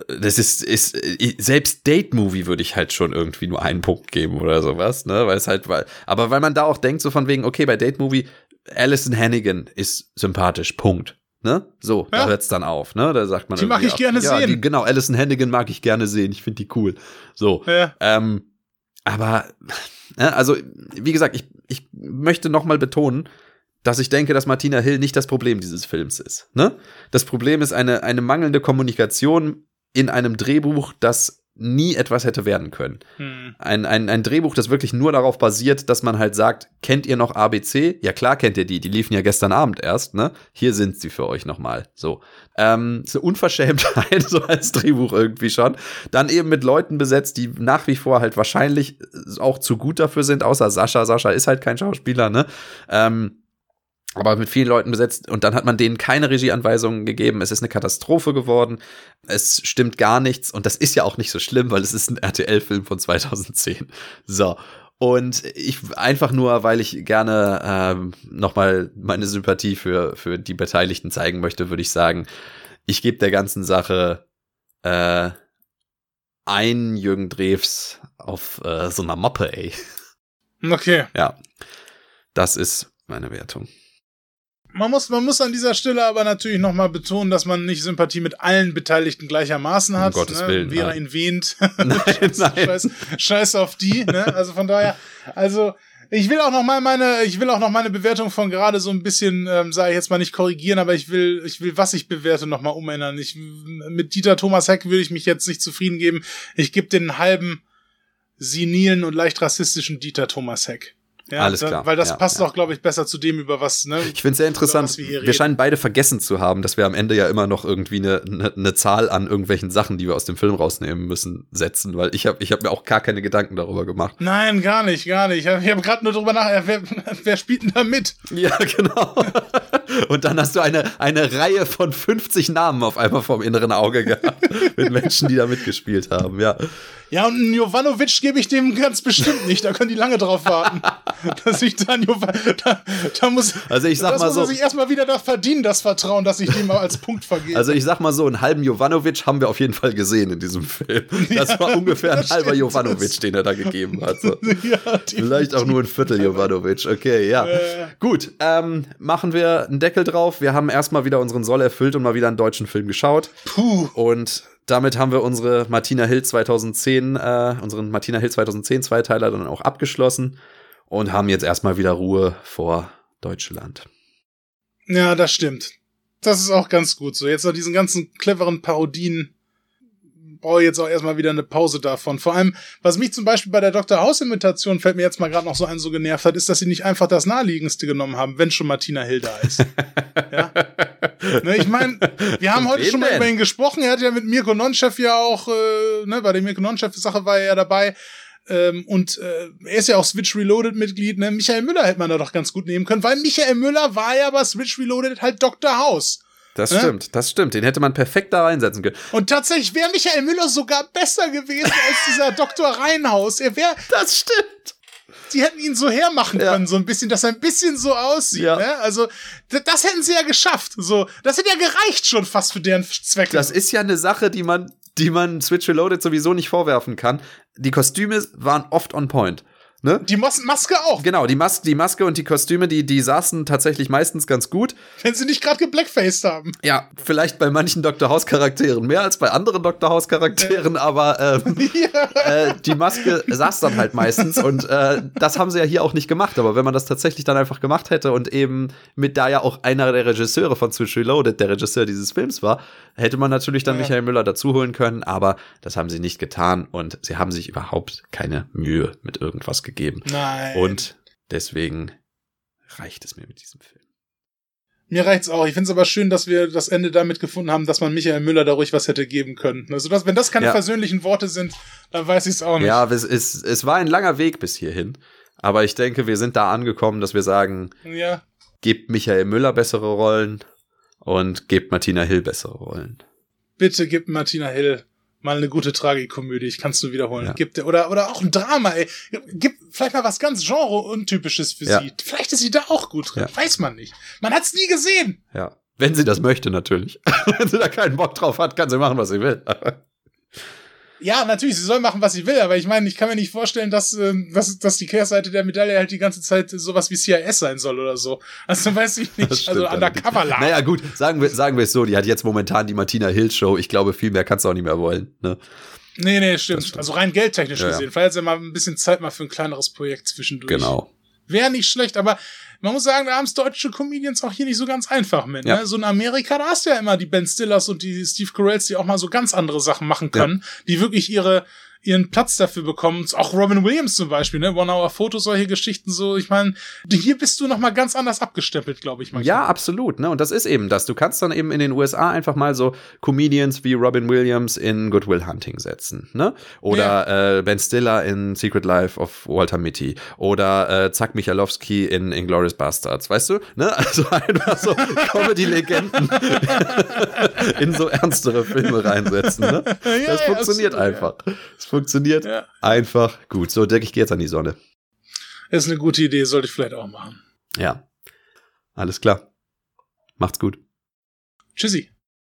das ist, ist selbst Date-Movie würde ich halt schon irgendwie nur einen Punkt geben oder sowas, ne? Weil es halt, weil, aber weil man da auch denkt, so von wegen, okay, bei Date-Movie Alison Hannigan ist sympathisch, Punkt. Ne? So, ja. da hört's dann auf, ne? Da sagt man. Die mag ich auch, gerne ja, sehen. Die, genau, Alison Hannigan mag ich gerne sehen. Ich finde die cool. So. Ja. Ähm, aber, ne, also, wie gesagt, ich, ich möchte nochmal betonen, dass ich denke, dass Martina Hill nicht das Problem dieses Films ist. Ne? Das Problem ist eine, eine mangelnde Kommunikation in einem Drehbuch, das nie etwas hätte werden können. Hm. Ein, ein, ein Drehbuch, das wirklich nur darauf basiert, dass man halt sagt, kennt ihr noch ABC? Ja klar kennt ihr die, die liefen ja gestern Abend erst, ne? Hier sind sie für euch nochmal. So. Ähm, ist eine Unverschämtheit, so als Drehbuch irgendwie schon. Dann eben mit Leuten besetzt, die nach wie vor halt wahrscheinlich auch zu gut dafür sind, außer Sascha. Sascha ist halt kein Schauspieler, ne? Ähm, aber mit vielen Leuten besetzt und dann hat man denen keine Regieanweisungen gegeben. Es ist eine Katastrophe geworden. Es stimmt gar nichts und das ist ja auch nicht so schlimm, weil es ist ein RTL-Film von 2010. So. Und ich einfach nur, weil ich gerne ähm, nochmal meine Sympathie für, für die Beteiligten zeigen möchte, würde ich sagen, ich gebe der ganzen Sache äh, ein Jürgen Drews auf äh, so einer Moppe, ey. Okay. Ja. Das ist meine Wertung man muss, man muss an dieser Stelle aber natürlich nochmal betonen, dass man nicht Sympathie mit allen Beteiligten gleichermaßen hat. Um Gottes ne? Willen. Vera ihn wehnt. Nein, nein. Scheiß, Scheiß auf die. Ne? Also von daher, also ich will auch noch mal meine, ich will auch noch meine Bewertung von gerade so ein bisschen, ähm, sage ich jetzt mal nicht korrigieren, aber ich will, ich will, was ich bewerte, noch mal umändern. Ich, mit Dieter Thomas Heck würde ich mich jetzt nicht zufrieden geben. Ich gebe den halben senilen und leicht rassistischen Dieter Thomas Heck. Ja, Alles klar. Weil das ja, passt ja. auch, glaube ich, besser zu dem, über was, ne? Ich finde es sehr interessant. Wir, wir scheinen beide vergessen zu haben, dass wir am Ende ja immer noch irgendwie eine, eine, eine, Zahl an irgendwelchen Sachen, die wir aus dem Film rausnehmen müssen, setzen, weil ich habe ich hab mir auch gar keine Gedanken darüber gemacht. Nein, gar nicht, gar nicht. Ich habe hab gerade nur darüber nachgedacht, wer, wer spielt denn da mit? Ja, genau. Und dann hast du eine, eine Reihe von 50 Namen auf einmal vom inneren Auge gehabt, mit Menschen, die da mitgespielt haben, ja. Ja, und einen Jovanovic gebe ich dem ganz bestimmt nicht. Da können die lange drauf warten. dass ich dann da, da muss Also ich sag das mal muss so, er sich erstmal wieder das verdienen, das Vertrauen, dass ich dem mal als Punkt vergebe. Also ich sag mal so, einen halben Jovanovic haben wir auf jeden Fall gesehen in diesem Film. Das ja, war ungefähr ein halber Jovanovic, den er da gegeben hat. So. ja, Vielleicht auch nur ein Viertel Jovanovic. Okay, ja. Äh. Gut, ähm, machen wir einen Deckel drauf. Wir haben erstmal wieder unseren Soll erfüllt und mal wieder einen deutschen Film geschaut. Puh. Und damit haben wir unsere Martina Hill 2010, äh, unseren Martina Hill 2010 Zweiteiler dann auch abgeschlossen und haben jetzt erstmal wieder Ruhe vor Deutschland. Ja, das stimmt. Das ist auch ganz gut so. Jetzt nach diesen ganzen cleveren Parodien brauche jetzt auch erstmal wieder eine Pause davon. Vor allem, was mich zum Beispiel bei der Dr. House-Imitation fällt mir jetzt mal gerade noch so ein so genervt hat, ist, dass sie nicht einfach das naheliegendste genommen haben, wenn schon Martina Hill da ist. ja? Ne, ich meine, wir haben heute schon mal denn? über ihn gesprochen. Er hat ja mit Mirko Nonchef ja auch, äh, ne, bei der Mirko Nonchef-Sache war er ja dabei. Ähm, und äh, er ist ja auch Switch Reloaded Mitglied. Ne? Michael Müller hätte man da doch ganz gut nehmen können, weil Michael Müller war ja bei Switch Reloaded halt Dr. House. Das ne? stimmt, das stimmt. Den hätte man perfekt da reinsetzen können. Und tatsächlich wäre Michael Müller sogar besser gewesen als dieser Dr. Reinhaus. Er wäre. Das stimmt die hätten ihn so hermachen können, ja. so ein bisschen, dass er ein bisschen so aussieht. Ja. Ne? Also, das hätten sie ja geschafft. So, das hätte ja gereicht schon fast für deren Zwecke. Das ist ja eine Sache, die man, die man Switch Reloaded sowieso nicht vorwerfen kann. Die Kostüme waren oft on point. Ne? Die Mas Maske auch. Genau, die, Mas die Maske und die Kostüme, die, die saßen tatsächlich meistens ganz gut. Wenn sie nicht gerade geblackfaced haben. Ja, vielleicht bei manchen Dr. House-Charakteren mehr als bei anderen Dr. House-Charakteren, aber ähm, ja. äh, die Maske saß dann halt meistens und äh, das haben sie ja hier auch nicht gemacht. Aber wenn man das tatsächlich dann einfach gemacht hätte und eben mit da ja auch einer der Regisseure von Switch Reloaded, der Regisseur dieses Films war, hätte man natürlich dann ja. Michael Müller dazu holen können, aber das haben sie nicht getan und sie haben sich überhaupt keine Mühe mit irgendwas gegeben. Nein. Und deswegen reicht es mir mit diesem Film. Mir reicht's auch. Ich finde es aber schön, dass wir das Ende damit gefunden haben, dass man Michael Müller da ruhig was hätte geben können. Also, dass, wenn das keine ja. persönlichen Worte sind, dann weiß ich es auch nicht. Ja, es, es, es war ein langer Weg bis hierhin. Aber ich denke, wir sind da angekommen, dass wir sagen, ja. gebt Michael Müller bessere Rollen und gebt Martina Hill bessere Rollen. Bitte gib Martina Hill mal eine gute Tragikomödie, ich kann's nur wiederholen. Ja. Gibt oder oder auch ein Drama, ey. Gib vielleicht mal was ganz genre-untypisches für ja. sie. Vielleicht ist sie da auch gut drin, ja. weiß man nicht. Man hat's nie gesehen. Ja, wenn sie das möchte natürlich. wenn sie da keinen Bock drauf hat, kann sie machen, was sie will. Ja, natürlich, sie soll machen, was sie will, aber ich meine, ich kann mir nicht vorstellen, dass, ähm, dass, dass die Kehrseite der Medaille halt die ganze Zeit sowas wie CIS sein soll oder so. Also weiß ich nicht, also undercover -Laden. Naja, gut, sagen wir, sagen wir es so, die hat jetzt momentan die Martina Hill Show. Ich glaube, viel mehr kannst du auch nicht mehr wollen. Ne? Nee, nee, stimmt. stimmt. Also rein geldtechnisch ja, gesehen. Vielleicht hat sie mal ein bisschen Zeit mal für ein kleineres Projekt zwischendurch. Genau. Wäre nicht schlecht, aber man muss sagen, da haben es deutsche Comedians auch hier nicht so ganz einfach mit. Ja. Ne? So in Amerika, da hast du ja immer die Ben Stillers und die Steve Carells, die auch mal so ganz andere Sachen machen können, ja. die wirklich ihre ihren Platz dafür bekommen. Auch Robin Williams zum Beispiel, ne? One-Hour-Fotos, solche Geschichten so. Ich meine, hier bist du noch mal ganz anders abgestempelt, glaube ich. Manchmal. Ja, absolut. Ne? Und das ist eben das. Du kannst dann eben in den USA einfach mal so Comedians wie Robin Williams in Good Will Hunting setzen. Ne? Oder ja. äh, Ben Stiller in Secret Life of Walter Mitty. Oder äh, Zack Michalowski in Inglourious Bastards. Weißt du? Ne? Also einfach so Comedy-Legenden in so ernstere Filme reinsetzen. Ne? Ja, das funktioniert absolut, einfach. Das funktioniert ja. einfach gut. So denke ich, gehe jetzt an die Sonne. ist eine gute Idee, sollte ich vielleicht auch machen. Ja. Alles klar. Macht's gut. Tschüssi.